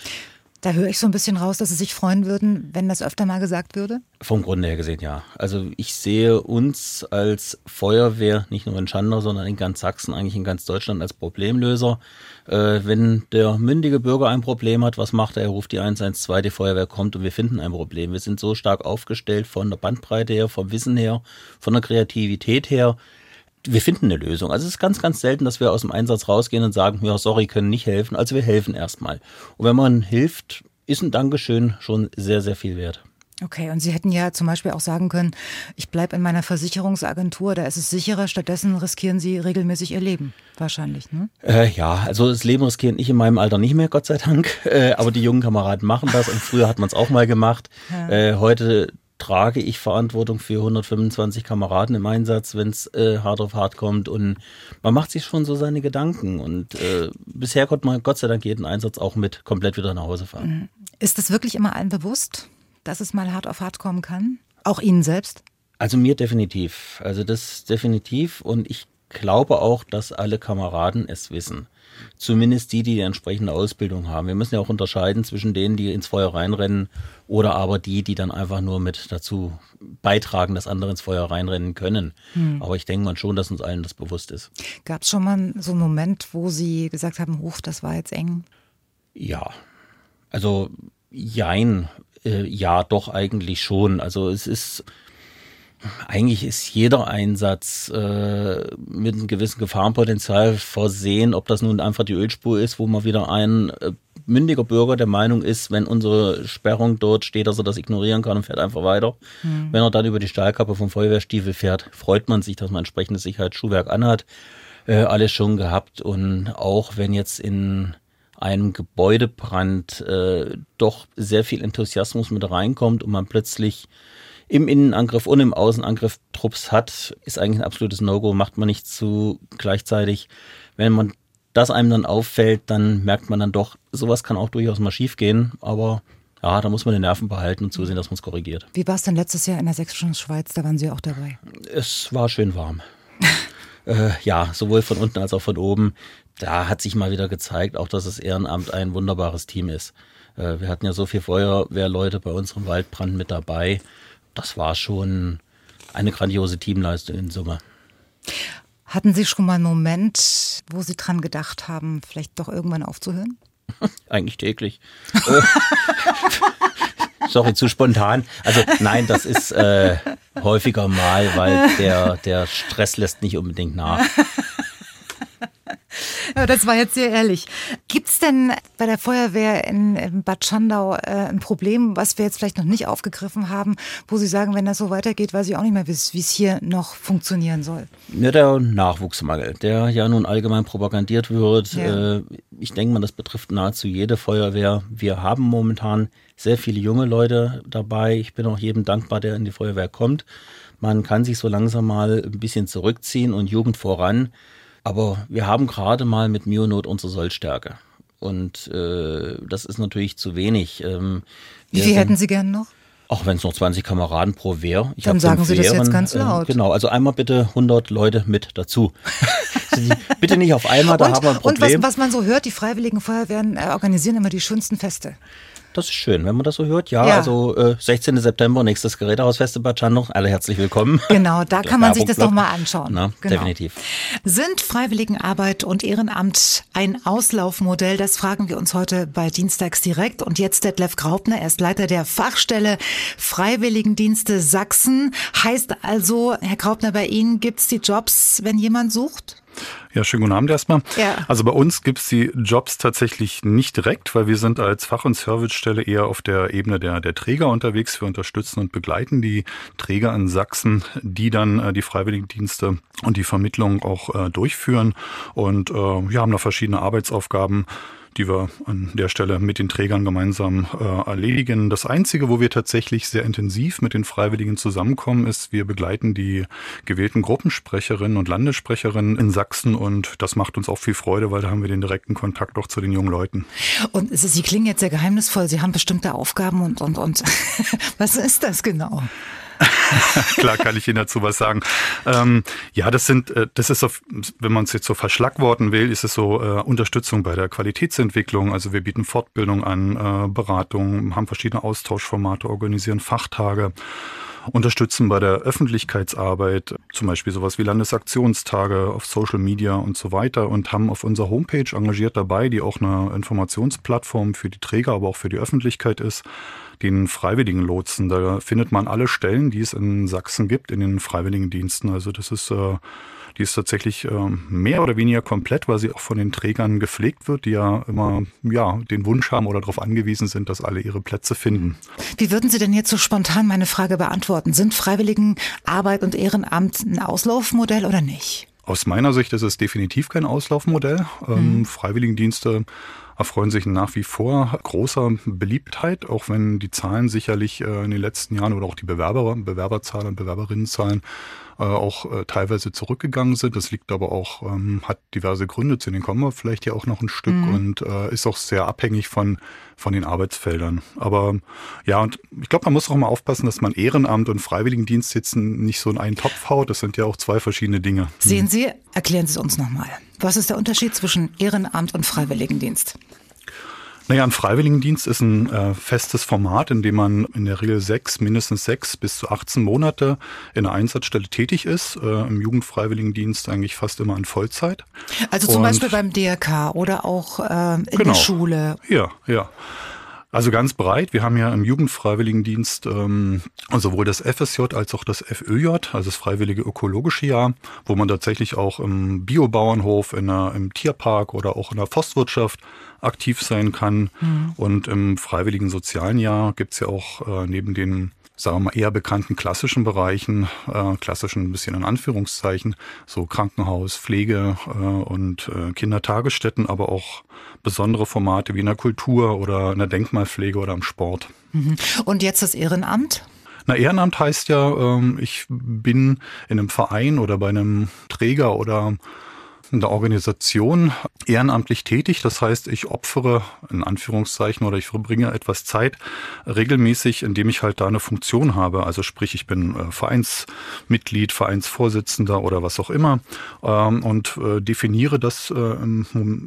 Da höre ich so ein bisschen raus, dass Sie sich freuen würden, wenn das öfter mal gesagt würde? Vom Grunde her gesehen, ja. Also ich sehe uns als Feuerwehr, nicht nur in Schandau, sondern in ganz Sachsen, eigentlich in ganz Deutschland als Problemlöser. Äh, wenn der mündige Bürger ein Problem hat, was macht er? Er ruft die 112, die Feuerwehr kommt und wir finden ein Problem. Wir sind so stark aufgestellt von der Bandbreite her, vom Wissen her, von der Kreativität her, wir finden eine Lösung. Also es ist ganz, ganz selten, dass wir aus dem Einsatz rausgehen und sagen, ja, sorry, können nicht helfen. Also wir helfen erstmal. Und wenn man hilft, ist ein Dankeschön schon sehr, sehr viel wert. Okay, und Sie hätten ja zum Beispiel auch sagen können, ich bleibe in meiner Versicherungsagentur, da ist es sicherer, stattdessen riskieren Sie regelmäßig Ihr Leben, wahrscheinlich, ne? Äh, ja, also das Leben riskieren ich in meinem Alter nicht mehr, Gott sei Dank, äh, aber die jungen Kameraden machen das und früher hat man es auch mal gemacht. Ja. Äh, heute trage ich Verantwortung für 125 Kameraden im Einsatz, wenn es äh, hart auf hart kommt. Und man macht sich schon so seine Gedanken. Und äh, bisher konnte man Gott sei Dank jeden Einsatz auch mit komplett wieder nach Hause fahren. Mhm. Ist das wirklich immer allen bewusst, dass es mal hart auf hart kommen kann? Auch Ihnen selbst? Also mir definitiv. Also das definitiv. Und ich glaube auch, dass alle Kameraden es wissen. Zumindest die, die die entsprechende Ausbildung haben. Wir müssen ja auch unterscheiden zwischen denen, die ins Feuer reinrennen oder aber die, die dann einfach nur mit dazu beitragen, dass andere ins Feuer reinrennen können. Hm. Aber ich denke mal schon, dass uns allen das bewusst ist. Gab es schon mal so einen Moment, wo Sie gesagt haben, Hoch, das war jetzt eng? Ja, also jein, äh, ja, doch eigentlich schon. Also es ist eigentlich ist jeder Einsatz äh, mit einem gewissen Gefahrenpotenzial versehen, ob das nun einfach die Ölspur ist, wo man wieder ein äh, mündiger Bürger der Meinung ist, wenn unsere Sperrung dort steht, dass er das ignorieren kann und fährt einfach weiter. Mhm. Wenn er dann über die Stahlkappe vom Feuerwehrstiefel fährt, freut man sich, dass man entsprechendes Sicherheitsschuhwerk anhat. Äh, alles schon gehabt und auch wenn jetzt in einem Gebäudebrand äh, doch sehr viel Enthusiasmus mit reinkommt und man plötzlich im Innenangriff und im Außenangriff Trupps hat, ist eigentlich ein absolutes No-Go, macht man nicht zu gleichzeitig. Wenn man das einem dann auffällt, dann merkt man dann doch, sowas kann auch durchaus mal schief gehen, aber ja, da muss man die Nerven behalten und zusehen, dass man es korrigiert. Wie war es denn letztes Jahr in der Sächsischen Schweiz? Da waren Sie auch dabei. Es war schön warm. äh, ja, sowohl von unten als auch von oben. Da hat sich mal wieder gezeigt, auch dass das Ehrenamt ein wunderbares Team ist. Äh, wir hatten ja so viele Feuerwehrleute bei unserem Waldbrand mit dabei das war schon eine grandiose Teamleistung in Summe. Hatten Sie schon mal einen Moment, wo Sie dran gedacht haben, vielleicht doch irgendwann aufzuhören? Eigentlich täglich. Sorry, zu spontan. Also nein, das ist äh, häufiger mal, weil der, der Stress lässt nicht unbedingt nach. Ja, das war jetzt sehr ehrlich. Gibt es denn bei der Feuerwehr in, in Bad Schandau äh, ein Problem, was wir jetzt vielleicht noch nicht aufgegriffen haben, wo Sie sagen, wenn das so weitergeht, weiß ich auch nicht mehr, wie es hier noch funktionieren soll? Ja, der Nachwuchsmangel, der ja nun allgemein propagandiert wird. Ja. Äh, ich denke mal, das betrifft nahezu jede Feuerwehr. Wir haben momentan sehr viele junge Leute dabei. Ich bin auch jedem dankbar, der in die Feuerwehr kommt. Man kann sich so langsam mal ein bisschen zurückziehen und Jugend voran. Aber wir haben gerade mal mit Mionot unsere Sollstärke. Und äh, das ist natürlich zu wenig. Ähm, Wie viel hätten Sie gern noch? Auch wenn es noch 20 Kameraden pro Wehr. Ich Dann sagen Sie Wehren, das jetzt ganz laut. Äh, genau, also einmal bitte 100 Leute mit dazu. bitte nicht auf einmal, da und, haben wir ein Problem. Und was, was man so hört, die Freiwilligen Feuerwehren äh, organisieren immer die schönsten Feste. Das ist schön, wenn man das so hört. Ja, ja. also äh, 16. September, nächstes Gerätehausfest in Bad Schandau. Alle herzlich willkommen. Genau, da kann man sich das nochmal anschauen. Na, genau. Definitiv. Sind Freiwilligenarbeit und Ehrenamt ein Auslaufmodell? Das fragen wir uns heute bei Dienstags direkt. Und jetzt Detlef Graupner, er ist Leiter der Fachstelle Freiwilligendienste Sachsen. Heißt also, Herr Graupner, bei Ihnen gibt es die Jobs, wenn jemand sucht? Ja, schönen guten Abend erstmal. Ja. Also bei uns gibt es die Jobs tatsächlich nicht direkt, weil wir sind als Fach- und Servicestelle eher auf der Ebene der, der Träger unterwegs. Wir unterstützen und begleiten die Träger in Sachsen, die dann äh, die Freiwilligendienste und die Vermittlung auch äh, durchführen. Und äh, wir haben da verschiedene Arbeitsaufgaben die wir an der Stelle mit den Trägern gemeinsam äh, erledigen. Das Einzige, wo wir tatsächlich sehr intensiv mit den Freiwilligen zusammenkommen, ist, wir begleiten die gewählten Gruppensprecherinnen und Landessprecherinnen in Sachsen und das macht uns auch viel Freude, weil da haben wir den direkten Kontakt auch zu den jungen Leuten. Und Sie klingen jetzt sehr geheimnisvoll. Sie haben bestimmte Aufgaben und, und, und. Was ist das genau? Klar kann ich Ihnen dazu was sagen. Ähm, ja, das sind, äh, das ist so, wenn man es jetzt so verschlagworten will, ist es so äh, Unterstützung bei der Qualitätsentwicklung. Also wir bieten Fortbildung an, äh, Beratung, haben verschiedene Austauschformate, organisieren Fachtage unterstützen bei der Öffentlichkeitsarbeit, zum Beispiel sowas wie Landesaktionstage auf Social Media und so weiter und haben auf unserer Homepage engagiert dabei, die auch eine Informationsplattform für die Träger, aber auch für die Öffentlichkeit ist, den Freiwilligen Lotsen. Da findet man alle Stellen, die es in Sachsen gibt, in den Freiwilligendiensten. Also das ist äh, die ist tatsächlich äh, mehr oder weniger komplett, weil sie auch von den Trägern gepflegt wird, die ja immer ja, den Wunsch haben oder darauf angewiesen sind, dass alle ihre Plätze finden. Wie würden Sie denn jetzt so spontan meine Frage beantworten? Sind Freiwilligenarbeit und Ehrenamt ein Auslaufmodell oder nicht? Aus meiner Sicht ist es definitiv kein Auslaufmodell. Ähm, mhm. Freiwilligendienste erfreuen sich nach wie vor großer Beliebtheit, auch wenn die Zahlen sicherlich äh, in den letzten Jahren oder auch die Bewerber, Bewerberzahlen und Bewerberinnenzahlen äh, auch äh, teilweise zurückgegangen sind. Das liegt aber auch, ähm, hat diverse Gründe, zu denen kommen wir vielleicht ja auch noch ein Stück mhm. und ist auch sehr abhängig von, von den Arbeitsfeldern. Aber ja, und ich glaube, man muss auch mal aufpassen, dass man Ehrenamt und Freiwilligendienst jetzt nicht so in einen Topf haut. Das sind ja auch zwei verschiedene Dinge. Sehen Sie, erklären Sie es uns nochmal. Was ist der Unterschied zwischen Ehrenamt und Freiwilligendienst? Naja, ein Freiwilligendienst ist ein äh, festes Format, in dem man in der Regel sechs, mindestens sechs bis zu 18 Monate in einer Einsatzstelle tätig ist. Äh, Im Jugendfreiwilligendienst eigentlich fast immer in Vollzeit. Also zum Und, Beispiel beim DRK oder auch äh, in genau. der Schule. Ja, ja. Also ganz breit. Wir haben ja im Jugendfreiwilligendienst ähm, sowohl das FSJ als auch das FÖJ, also das Freiwillige Ökologische Jahr, wo man tatsächlich auch im Biobauernhof, in der, im Tierpark oder auch in der Forstwirtschaft aktiv sein kann. Mhm. Und im Freiwilligen Sozialen Jahr gibt's ja auch äh, neben den sagen wir mal, eher bekannten klassischen Bereichen, äh, klassischen ein bisschen in Anführungszeichen, so Krankenhaus, Pflege äh, und äh, Kindertagesstätten, aber auch besondere Formate wie in der Kultur oder in der Denkmalpflege oder im Sport. Mhm. Und jetzt das Ehrenamt? Na, Ehrenamt heißt ja, ähm, ich bin in einem Verein oder bei einem Träger oder in der Organisation ehrenamtlich tätig. Das heißt, ich opfere in Anführungszeichen oder ich verbringe etwas Zeit regelmäßig, indem ich halt da eine Funktion habe. Also sprich, ich bin äh, Vereinsmitglied, Vereinsvorsitzender oder was auch immer ähm, und äh, definiere das äh,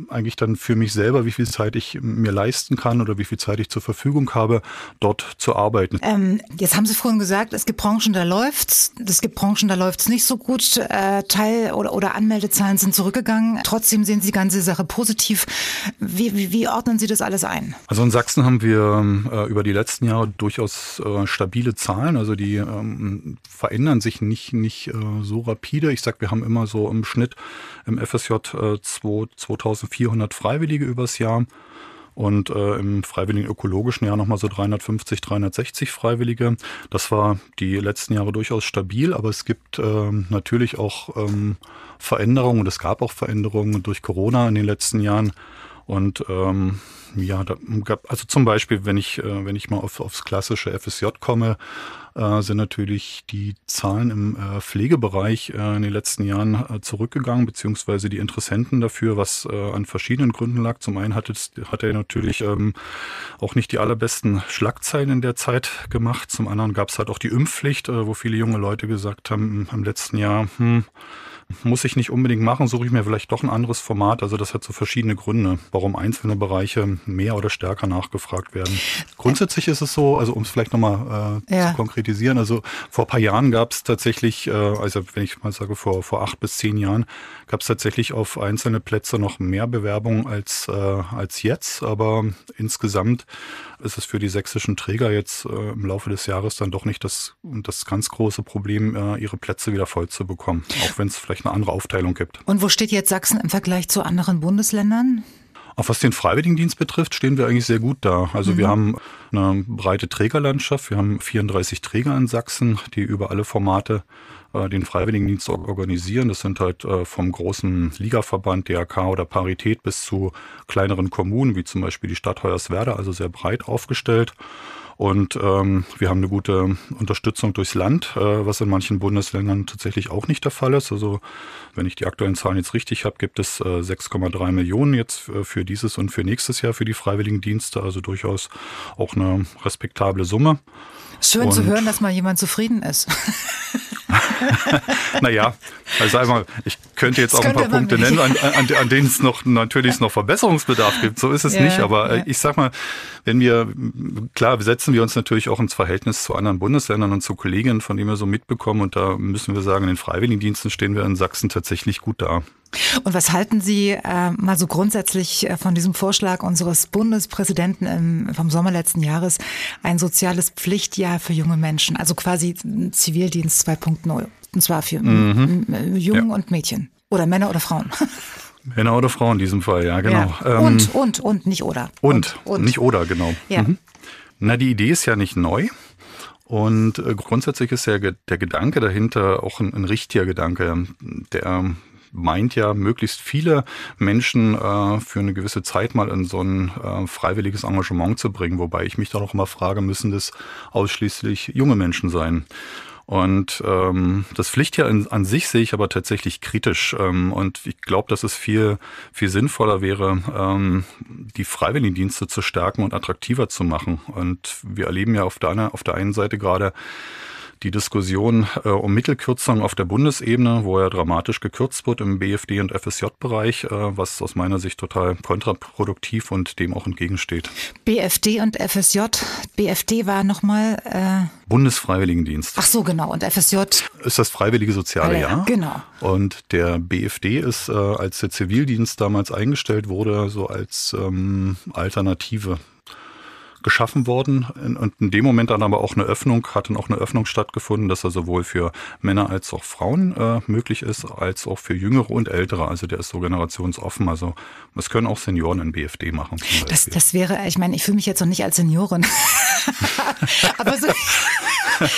eigentlich dann für mich selber, wie viel Zeit ich mir leisten kann oder wie viel Zeit ich zur Verfügung habe, dort zu arbeiten. Ähm, jetzt haben Sie vorhin gesagt, es gibt Branchen, da läuft's. Es gibt Branchen, da läuft's nicht so gut. Teil- oder, oder Anmeldezahlen sind zurück zurückgegangen. Trotzdem sehen Sie die ganze Sache positiv. Wie, wie, wie ordnen Sie das alles ein? Also in Sachsen haben wir äh, über die letzten Jahre durchaus äh, stabile Zahlen. Also die ähm, verändern sich nicht, nicht äh, so rapide. Ich sag, wir haben immer so im Schnitt im FSJ äh, 2400 Freiwillige übers Jahr und äh, im freiwilligen ökologischen Jahr nochmal so 350, 360 Freiwillige. Das war die letzten Jahre durchaus stabil, aber es gibt äh, natürlich auch ähm, Veränderungen und es gab auch Veränderungen durch Corona in den letzten Jahren. Und ähm, ja, da gab, also zum Beispiel, wenn ich, äh, wenn ich mal auf, aufs klassische FSJ komme, äh, sind natürlich die Zahlen im äh, Pflegebereich äh, in den letzten Jahren äh, zurückgegangen, beziehungsweise die Interessenten dafür, was äh, an verschiedenen Gründen lag. Zum einen hat, es, hat er natürlich ähm, auch nicht die allerbesten Schlagzeilen in der Zeit gemacht. Zum anderen gab es halt auch die Impfpflicht, äh, wo viele junge Leute gesagt haben, im letzten Jahr, hm, muss ich nicht unbedingt machen, suche ich mir vielleicht doch ein anderes Format. Also das hat so verschiedene Gründe, warum einzelne Bereiche mehr oder stärker nachgefragt werden. Grundsätzlich ist es so, also um es vielleicht nochmal äh, ja. zu konkretisieren, also vor ein paar Jahren gab es tatsächlich, äh, also wenn ich mal sage vor, vor acht bis zehn Jahren, gab es tatsächlich auf einzelne Plätze noch mehr Bewerbungen als, äh, als jetzt. Aber insgesamt ist es für die sächsischen Träger jetzt äh, im Laufe des Jahres dann doch nicht das, das ganz große Problem, äh, ihre Plätze wieder voll zu bekommen, auch wenn es vielleicht eine andere Aufteilung gibt. Und wo steht jetzt Sachsen im Vergleich zu anderen Bundesländern? Auch was den Freiwilligendienst betrifft, stehen wir eigentlich sehr gut da. Also mhm. wir haben eine breite Trägerlandschaft. Wir haben 34 Träger in Sachsen, die über alle Formate äh, den Freiwilligendienst organisieren. Das sind halt äh, vom großen Ligaverband DRK oder Parität bis zu kleineren Kommunen, wie zum Beispiel die Stadt Hoyerswerda, also sehr breit aufgestellt. Und ähm, wir haben eine gute Unterstützung durchs Land, äh, was in manchen Bundesländern tatsächlich auch nicht der Fall ist. Also wenn ich die aktuellen Zahlen jetzt richtig habe, gibt es äh, 6,3 Millionen jetzt äh, für dieses und für nächstes Jahr für die Freiwilligendienste. Also durchaus auch eine respektable Summe. Schön und zu hören, dass mal jemand zufrieden ist. naja, also einmal, ich könnte jetzt das auch ein paar Punkte nennen, an, an, an, denen es noch natürlich noch Verbesserungsbedarf gibt. So ist es ja, nicht. Aber äh, ja. ich sag mal, wenn wir, klar, setzen wir uns natürlich auch ins Verhältnis zu anderen Bundesländern und zu Kolleginnen, von denen wir so mitbekommen. Und da müssen wir sagen, in den Freiwilligendiensten stehen wir in Sachsen tatsächlich gut da. Und was halten Sie äh, mal so grundsätzlich äh, von diesem Vorschlag unseres Bundespräsidenten im, vom Sommer letzten Jahres, ein soziales Pflichtjahr für junge Menschen, also quasi Zivildienst 2.0, und zwar für mhm. Jungen ja. und Mädchen oder Männer oder Frauen? Männer oder Frauen in diesem Fall, ja, genau. Ja. Ähm, und, und, und, nicht oder. Und, und, und. nicht oder, genau. Ja. Mhm. Na, die Idee ist ja nicht neu. Und äh, grundsätzlich ist ja der Gedanke dahinter auch ein, ein richtiger Gedanke. Der meint ja, möglichst viele Menschen äh, für eine gewisse Zeit mal in so ein äh, freiwilliges Engagement zu bringen. Wobei ich mich da auch immer frage, müssen das ausschließlich junge Menschen sein? Und ähm, das Pflichtjahr in, an sich sehe ich aber tatsächlich kritisch. Ähm, und ich glaube, dass es viel, viel sinnvoller wäre, ähm, die Freiwilligendienste zu stärken und attraktiver zu machen. Und wir erleben ja auf der, auf der einen Seite gerade die Diskussion äh, um Mittelkürzung auf der Bundesebene, wo ja dramatisch gekürzt wird im BFD- und FSJ-Bereich, äh, was aus meiner Sicht total kontraproduktiv und dem auch entgegensteht. BFD und FSJ. BFD war nochmal äh Bundesfreiwilligendienst. Ach so, genau. Und FSJ ist das Freiwillige Soziale ja, Jahr. Genau. Und der BFD ist, äh, als der Zivildienst damals eingestellt wurde, so als ähm, Alternative geschaffen worden. Und in dem Moment dann aber auch eine Öffnung, hat dann auch eine Öffnung stattgefunden, dass er sowohl für Männer als auch Frauen äh, möglich ist, als auch für Jüngere und Ältere. Also der ist so generationsoffen. Also es können auch Senioren in BFD machen. Das, das wäre, ich meine, ich fühle mich jetzt noch nicht als Seniorin. aber so,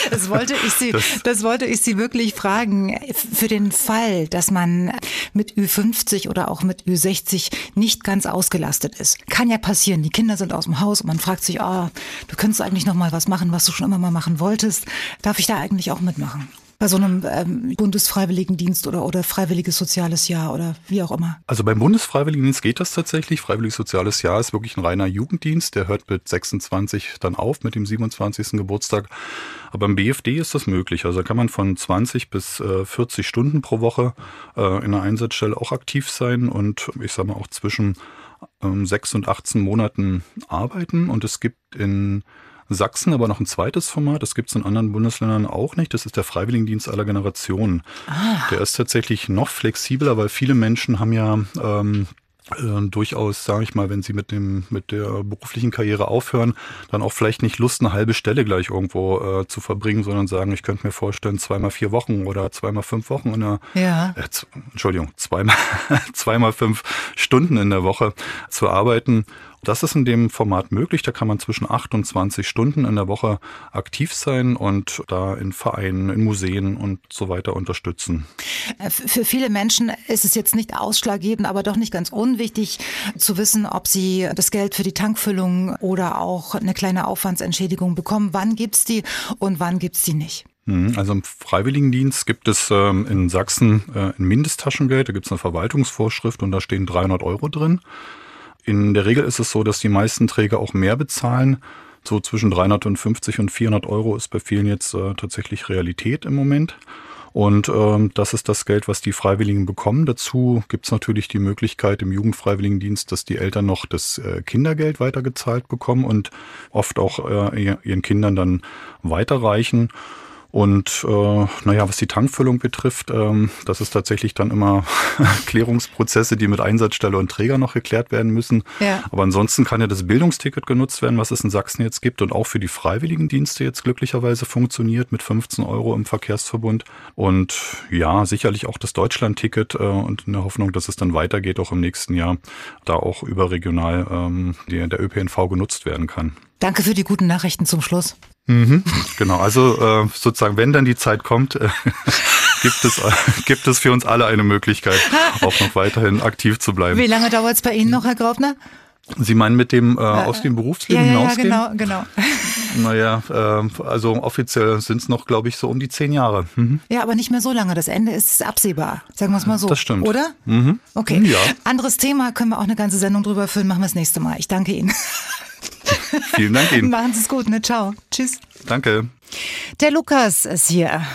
das wollte ich Sie, das, das wollte ich Sie wirklich fragen. Für den Fall, dass man mit Ü50 oder auch mit Ü60 nicht ganz ausgelastet ist. Kann ja passieren. Die Kinder sind aus dem Haus und man fragt sich, oh, du könntest eigentlich noch mal was machen, was du schon immer mal machen wolltest. Darf ich da eigentlich auch mitmachen? bei so einem ähm, Bundesfreiwilligendienst oder, oder freiwilliges soziales Jahr oder wie auch immer? Also beim Bundesfreiwilligendienst geht das tatsächlich. Freiwilliges soziales Jahr ist wirklich ein reiner Jugenddienst. Der hört mit 26 dann auf, mit dem 27. Geburtstag. Aber im BFD ist das möglich. Also da kann man von 20 bis äh, 40 Stunden pro Woche äh, in einer Einsatzstelle auch aktiv sein und ich sage mal auch zwischen ähm, 6 und 18 Monaten arbeiten. Und es gibt in Sachsen aber noch ein zweites Format, das gibt es in anderen Bundesländern auch nicht, das ist der Freiwilligendienst aller Generationen. Ah. Der ist tatsächlich noch flexibler, weil viele Menschen haben ja ähm, äh, durchaus, sage ich mal, wenn sie mit dem mit der beruflichen Karriere aufhören, dann auch vielleicht nicht Lust, eine halbe Stelle gleich irgendwo äh, zu verbringen, sondern sagen, ich könnte mir vorstellen, zweimal vier Wochen oder zweimal fünf Wochen in der, ja. äh, Entschuldigung, zweimal zweimal fünf Stunden in der Woche zu arbeiten das ist in dem Format möglich. Da kann man zwischen 8 und 20 Stunden in der Woche aktiv sein und da in Vereinen, in Museen und so weiter unterstützen. Äh, für viele Menschen ist es jetzt nicht ausschlaggebend, aber doch nicht ganz unwichtig zu wissen, ob sie das Geld für die Tankfüllung oder auch eine kleine Aufwandsentschädigung bekommen. Wann gibt es die und wann gibt es die nicht? Mhm, also im Freiwilligendienst gibt es ähm, in Sachsen äh, ein Mindesttaschengeld, da gibt es eine Verwaltungsvorschrift und da stehen 300 Euro drin. In der Regel ist es so, dass die meisten Träger auch mehr bezahlen. So zwischen 350 und 400 Euro ist bei vielen jetzt äh, tatsächlich Realität im Moment. Und ähm, das ist das Geld, was die Freiwilligen bekommen. Dazu gibt es natürlich die Möglichkeit im Jugendfreiwilligendienst, dass die Eltern noch das äh, Kindergeld weitergezahlt bekommen und oft auch äh, ihren Kindern dann weiterreichen. Und äh, naja, was die Tankfüllung betrifft, ähm, das ist tatsächlich dann immer Klärungsprozesse, die mit Einsatzstelle und Träger noch geklärt werden müssen. Ja. Aber ansonsten kann ja das Bildungsticket genutzt werden, was es in Sachsen jetzt gibt und auch für die Freiwilligendienste jetzt glücklicherweise funktioniert mit 15 Euro im Verkehrsverbund. Und ja, sicherlich auch das Deutschlandticket äh, und in der Hoffnung, dass es dann weitergeht, auch im nächsten Jahr, da auch überregional ähm, die, der ÖPNV genutzt werden kann. Danke für die guten Nachrichten zum Schluss. Mhm, genau, also äh, sozusagen, wenn dann die Zeit kommt, äh, gibt, es, äh, gibt es für uns alle eine Möglichkeit, auch noch weiterhin aktiv zu bleiben. Wie lange dauert es bei Ihnen noch, Herr Graubner? Sie meinen mit dem äh, aus dem Berufsleben ja, ja, hinausgehen? Ja, genau, genau. Naja, äh, also offiziell sind es noch, glaube ich, so um die zehn Jahre. Mhm. Ja, aber nicht mehr so lange. Das Ende ist absehbar, sagen wir es mal so. Das stimmt. Oder? Mhm. Okay. Ja. Anderes Thema, können wir auch eine ganze Sendung drüber füllen, machen wir das nächste Mal. Ich danke Ihnen. Vielen Dank Ihnen. Machen Sie es gut, ne? Ciao. Tschüss. Danke. Der Lukas ist hier.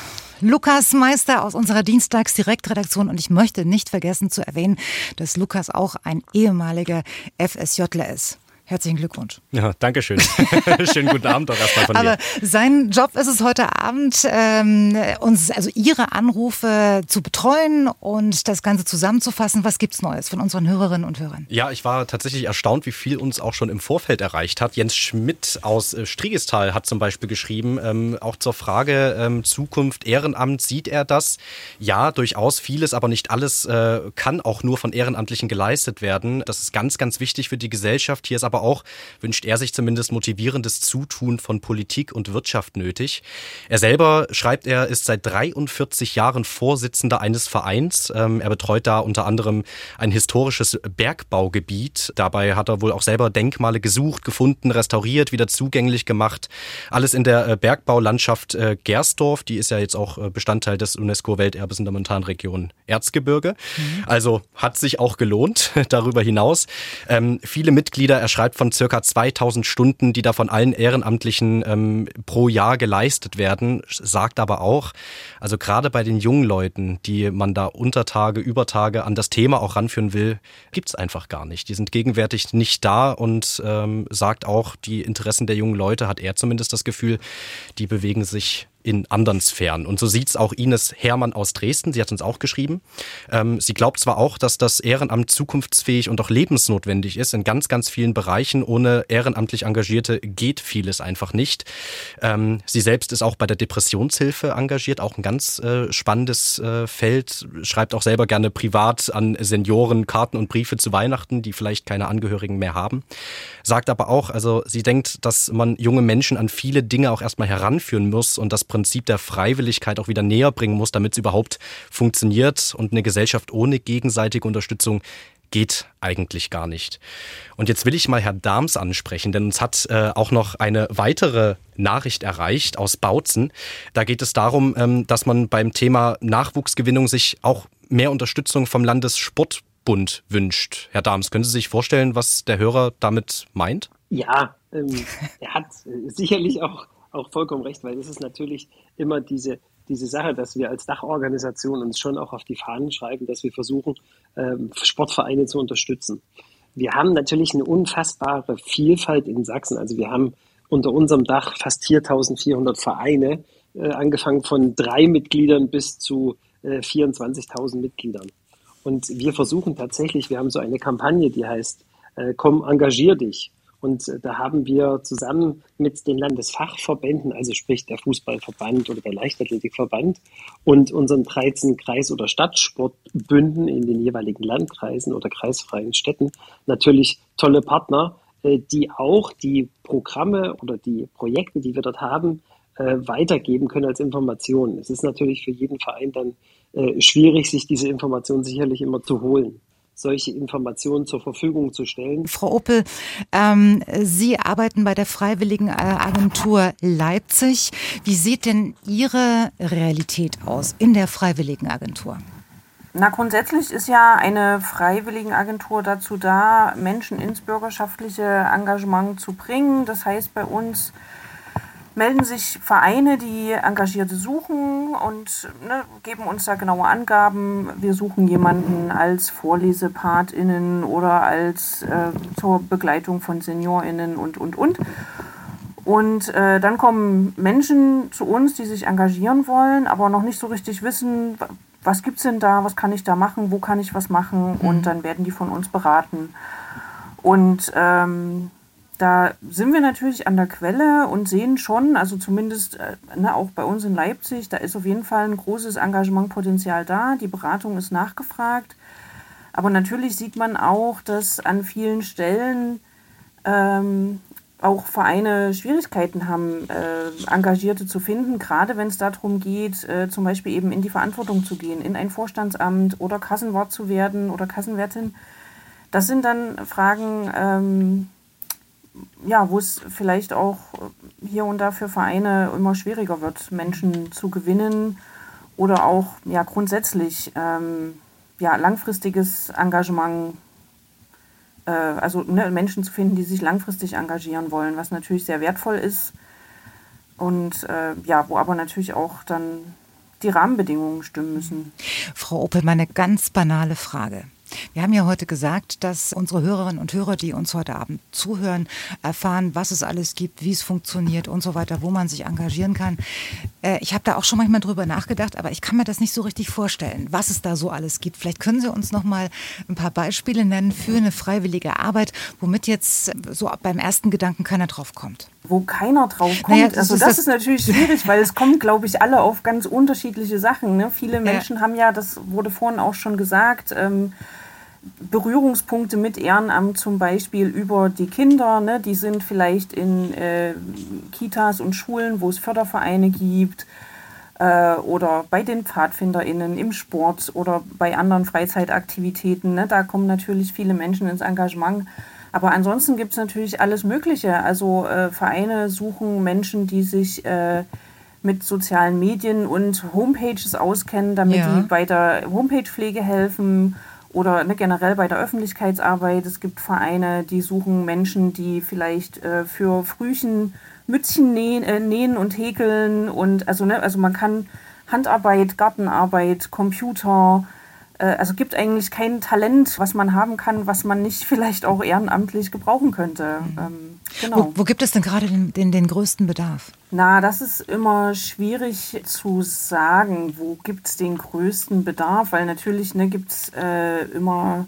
Lukas Meister aus unserer Dienstagsdirektredaktion und ich möchte nicht vergessen zu erwähnen, dass Lukas auch ein ehemaliger FSJler ist. Herzlichen Glückwunsch. Ja, danke schön. Schönen guten Abend auch erstmal von Aber mir. sein Job ist es heute Abend, ähm, uns, also Ihre Anrufe zu betreuen und das Ganze zusammenzufassen. Was gibt's Neues von unseren Hörerinnen und Hörern? Ja, ich war tatsächlich erstaunt, wie viel uns auch schon im Vorfeld erreicht hat. Jens Schmidt aus äh, Strigestal hat zum Beispiel geschrieben, ähm, auch zur Frage ähm, Zukunft Ehrenamt, sieht er das? Ja, durchaus vieles, aber nicht alles äh, kann auch nur von Ehrenamtlichen geleistet werden. Das ist ganz, ganz wichtig für die Gesellschaft. Hier ist aber aber auch, wünscht er sich zumindest, motivierendes Zutun von Politik und Wirtschaft nötig. Er selber, schreibt er, ist seit 43 Jahren Vorsitzender eines Vereins. Ähm, er betreut da unter anderem ein historisches Bergbaugebiet. Dabei hat er wohl auch selber Denkmale gesucht, gefunden, restauriert, wieder zugänglich gemacht. Alles in der äh, Bergbaulandschaft äh, Gersdorf. Die ist ja jetzt auch äh, Bestandteil des UNESCO-Welterbes in der Montanregion Erzgebirge. Mhm. Also hat sich auch gelohnt darüber hinaus. Ähm, viele Mitglieder, er schreibt, schreibt von circa 2000 Stunden, die da von allen Ehrenamtlichen ähm, pro Jahr geleistet werden, sagt aber auch, also gerade bei den jungen Leuten, die man da Untertage, Übertage an das Thema auch ranführen will, gibt's einfach gar nicht. Die sind gegenwärtig nicht da und ähm, sagt auch, die Interessen der jungen Leute, hat er zumindest das Gefühl, die bewegen sich in anderen Sphären. Und so sieht's auch Ines Hermann aus Dresden. Sie hat uns auch geschrieben. Ähm, sie glaubt zwar auch, dass das Ehrenamt zukunftsfähig und auch lebensnotwendig ist in ganz, ganz vielen Bereichen. Ohne ehrenamtlich Engagierte geht vieles einfach nicht. Ähm, sie selbst ist auch bei der Depressionshilfe engagiert, auch ein ganz äh, spannendes äh, Feld. Schreibt auch selber gerne privat an Senioren Karten und Briefe zu Weihnachten, die vielleicht keine Angehörigen mehr haben. Sagt aber auch, also sie denkt, dass man junge Menschen an viele Dinge auch erstmal heranführen muss und das Prinzip der Freiwilligkeit auch wieder näher bringen muss, damit es überhaupt funktioniert. Und eine Gesellschaft ohne gegenseitige Unterstützung geht eigentlich gar nicht. Und jetzt will ich mal Herrn Dahms ansprechen, denn uns hat äh, auch noch eine weitere Nachricht erreicht aus Bautzen. Da geht es darum, ähm, dass man beim Thema Nachwuchsgewinnung sich auch mehr Unterstützung vom Landessportbund wünscht. Herr Dahms, können Sie sich vorstellen, was der Hörer damit meint? Ja, ähm, er hat äh, sicherlich auch auch vollkommen recht, weil es ist natürlich immer diese, diese Sache, dass wir als Dachorganisation uns schon auch auf die Fahnen schreiben, dass wir versuchen, ähm, Sportvereine zu unterstützen. Wir haben natürlich eine unfassbare Vielfalt in Sachsen. Also wir haben unter unserem Dach fast 4400 Vereine, äh, angefangen von drei Mitgliedern bis zu äh, 24.000 Mitgliedern. Und wir versuchen tatsächlich, wir haben so eine Kampagne, die heißt, äh, komm, engagier dich. Und äh, da haben wir zusammen mit den Landesfachverbänden, also sprich der Fußballverband oder der Leichtathletikverband und unseren 13 Kreis- oder Stadtsportbünden in den jeweiligen Landkreisen oder kreisfreien Städten natürlich tolle Partner, äh, die auch die Programme oder die Projekte, die wir dort haben, äh, weitergeben können als Informationen. Es ist natürlich für jeden Verein dann schwierig, sich diese Informationen sicherlich immer zu holen solche Informationen zur Verfügung zu stellen. Frau Oppel, ähm, Sie arbeiten bei der Freiwilligen Agentur Leipzig. Wie sieht denn Ihre Realität aus in der Freiwilligen Agentur? Na, grundsätzlich ist ja eine Freiwilligenagentur dazu da, Menschen ins bürgerschaftliche Engagement zu bringen. Das heißt bei uns melden sich Vereine, die Engagierte suchen und ne, geben uns da genaue Angaben. Wir suchen jemanden als VorlesepartInnen oder als äh, zur Begleitung von SeniorInnen und, und, und. Und äh, dann kommen Menschen zu uns, die sich engagieren wollen, aber noch nicht so richtig wissen, was gibt es denn da, was kann ich da machen, wo kann ich was machen und mhm. dann werden die von uns beraten. Und ähm, da sind wir natürlich an der Quelle und sehen schon, also zumindest äh, ne, auch bei uns in Leipzig, da ist auf jeden Fall ein großes Engagementpotenzial da. Die Beratung ist nachgefragt. Aber natürlich sieht man auch, dass an vielen Stellen ähm, auch Vereine Schwierigkeiten haben, äh, Engagierte zu finden, gerade wenn es darum geht, äh, zum Beispiel eben in die Verantwortung zu gehen, in ein Vorstandsamt oder Kassenwart zu werden oder Kassenwertin. Das sind dann Fragen, ähm, ja, wo es vielleicht auch hier und da für Vereine immer schwieriger wird, Menschen zu gewinnen oder auch ja grundsätzlich ähm, ja, langfristiges Engagement, äh, also ne, Menschen zu finden, die sich langfristig engagieren wollen, was natürlich sehr wertvoll ist und äh, ja, wo aber natürlich auch dann die Rahmenbedingungen stimmen müssen. Frau Opel, meine ganz banale Frage. Wir haben ja heute gesagt, dass unsere Hörerinnen und Hörer, die uns heute Abend zuhören, erfahren, was es alles gibt, wie es funktioniert und so weiter, wo man sich engagieren kann. Äh, ich habe da auch schon manchmal drüber nachgedacht, aber ich kann mir das nicht so richtig vorstellen, was es da so alles gibt. Vielleicht können Sie uns noch mal ein paar Beispiele nennen für eine freiwillige Arbeit, womit jetzt so beim ersten Gedanken keiner drauf kommt. Wo keiner drauf kommt. Naja, das also ist das, das, ist natürlich schwierig, weil es kommen, glaube ich, alle auf ganz unterschiedliche Sachen. Ne? Viele Menschen ja. haben ja, das wurde vorhin auch schon gesagt, ähm, Berührungspunkte mit Ehrenamt zum Beispiel über die Kinder. Ne? Die sind vielleicht in äh, Kitas und Schulen, wo es Fördervereine gibt äh, oder bei den PfadfinderInnen im Sport oder bei anderen Freizeitaktivitäten. Ne? Da kommen natürlich viele Menschen ins Engagement. Aber ansonsten gibt es natürlich alles Mögliche. Also äh, Vereine suchen Menschen, die sich äh, mit sozialen Medien und Homepages auskennen, damit ja. die bei der Homepage-Pflege helfen oder ne, generell bei der Öffentlichkeitsarbeit. Es gibt Vereine, die suchen Menschen, die vielleicht äh, für Frühchen Mützchen nähen, äh, nähen und häkeln und also, ne, also man kann Handarbeit, Gartenarbeit, Computer, also gibt eigentlich kein Talent, was man haben kann, was man nicht vielleicht auch ehrenamtlich gebrauchen könnte. Mhm. Ähm, genau. wo, wo, gibt es denn gerade den, den, den größten Bedarf? Na, das ist immer schwierig zu sagen, wo gibt es den größten Bedarf, weil natürlich ne, gibt es äh, immer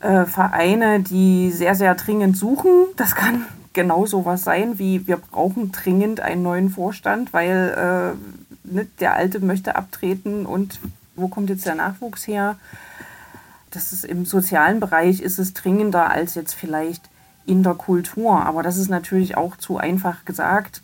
äh, Vereine, die sehr, sehr dringend suchen. Das kann genau so was sein, wie wir brauchen dringend einen neuen Vorstand, weil äh, ne, der alte möchte abtreten und wo kommt jetzt der Nachwuchs her? Das ist im sozialen Bereich ist es dringender als jetzt vielleicht in der Kultur. Aber das ist natürlich auch zu einfach gesagt.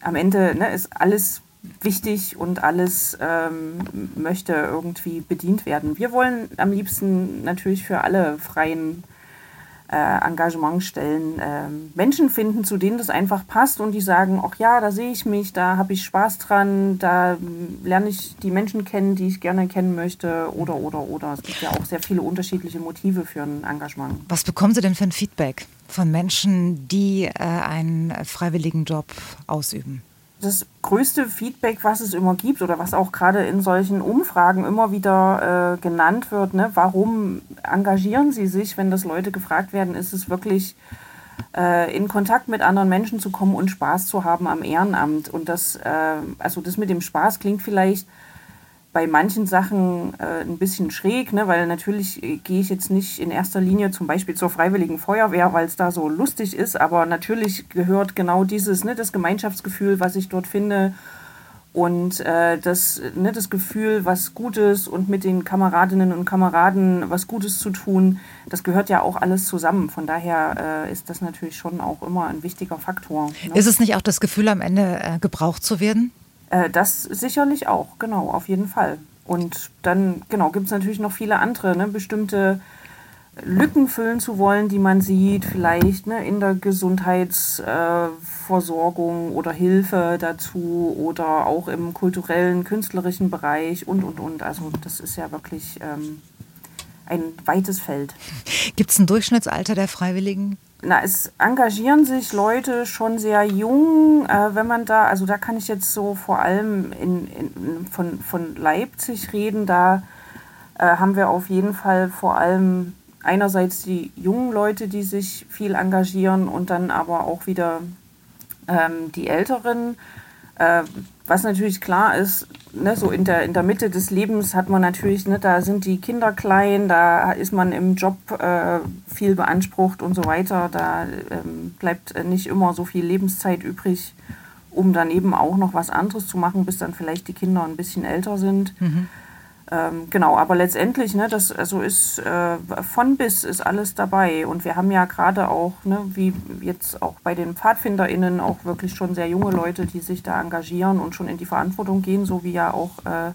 Am Ende ne, ist alles wichtig und alles ähm, möchte irgendwie bedient werden. Wir wollen am liebsten natürlich für alle freien äh, Engagement stellen, äh, Menschen finden, zu denen das einfach passt und die sagen, ach ja, da sehe ich mich, da habe ich Spaß dran, da lerne ich die Menschen kennen, die ich gerne kennen möchte oder, oder, oder. Es gibt ja auch sehr viele unterschiedliche Motive für ein Engagement. Was bekommen Sie denn für ein Feedback von Menschen, die äh, einen freiwilligen Job ausüben? Das größte Feedback, was es immer gibt oder was auch gerade in solchen Umfragen immer wieder äh, genannt wird, ne, warum engagieren Sie sich, wenn das Leute gefragt werden, ist es wirklich äh, in Kontakt mit anderen Menschen zu kommen und Spaß zu haben am Ehrenamt. Und das, äh, also das mit dem Spaß klingt vielleicht bei manchen Sachen äh, ein bisschen schräg, ne? weil natürlich äh, gehe ich jetzt nicht in erster Linie zum Beispiel zur Freiwilligen Feuerwehr, weil es da so lustig ist, aber natürlich gehört genau dieses, ne, das Gemeinschaftsgefühl, was ich dort finde und äh, das, ne, das Gefühl, was Gutes und mit den Kameradinnen und Kameraden was Gutes zu tun, das gehört ja auch alles zusammen. Von daher äh, ist das natürlich schon auch immer ein wichtiger Faktor. Ne? Ist es nicht auch das Gefühl, am Ende äh, gebraucht zu werden? Äh, das sicherlich auch, genau, auf jeden Fall. Und dann, genau, gibt es natürlich noch viele andere, ne, bestimmte Lücken füllen zu wollen, die man sieht, vielleicht ne, in der Gesundheitsversorgung äh, oder Hilfe dazu oder auch im kulturellen, künstlerischen Bereich und, und, und. Also das ist ja wirklich ähm, ein weites Feld. Gibt es ein Durchschnittsalter der Freiwilligen? Na, es engagieren sich Leute schon sehr jung, äh, wenn man da, also da kann ich jetzt so vor allem in, in, von, von Leipzig reden, da äh, haben wir auf jeden Fall vor allem einerseits die jungen Leute, die sich viel engagieren und dann aber auch wieder ähm, die Älteren. Äh, was natürlich klar ist, ne, so in der, in der Mitte des Lebens hat man natürlich, ne, da sind die Kinder klein, da ist man im Job äh, viel beansprucht und so weiter. Da ähm, bleibt nicht immer so viel Lebenszeit übrig, um dann eben auch noch was anderes zu machen, bis dann vielleicht die Kinder ein bisschen älter sind. Mhm. Ähm, genau, aber letztendlich, ne, das also ist äh, von bis ist alles dabei. Und wir haben ja gerade auch, ne, wie jetzt auch bei den PfadfinderInnen, auch wirklich schon sehr junge Leute, die sich da engagieren und schon in die Verantwortung gehen, so wie ja auch äh,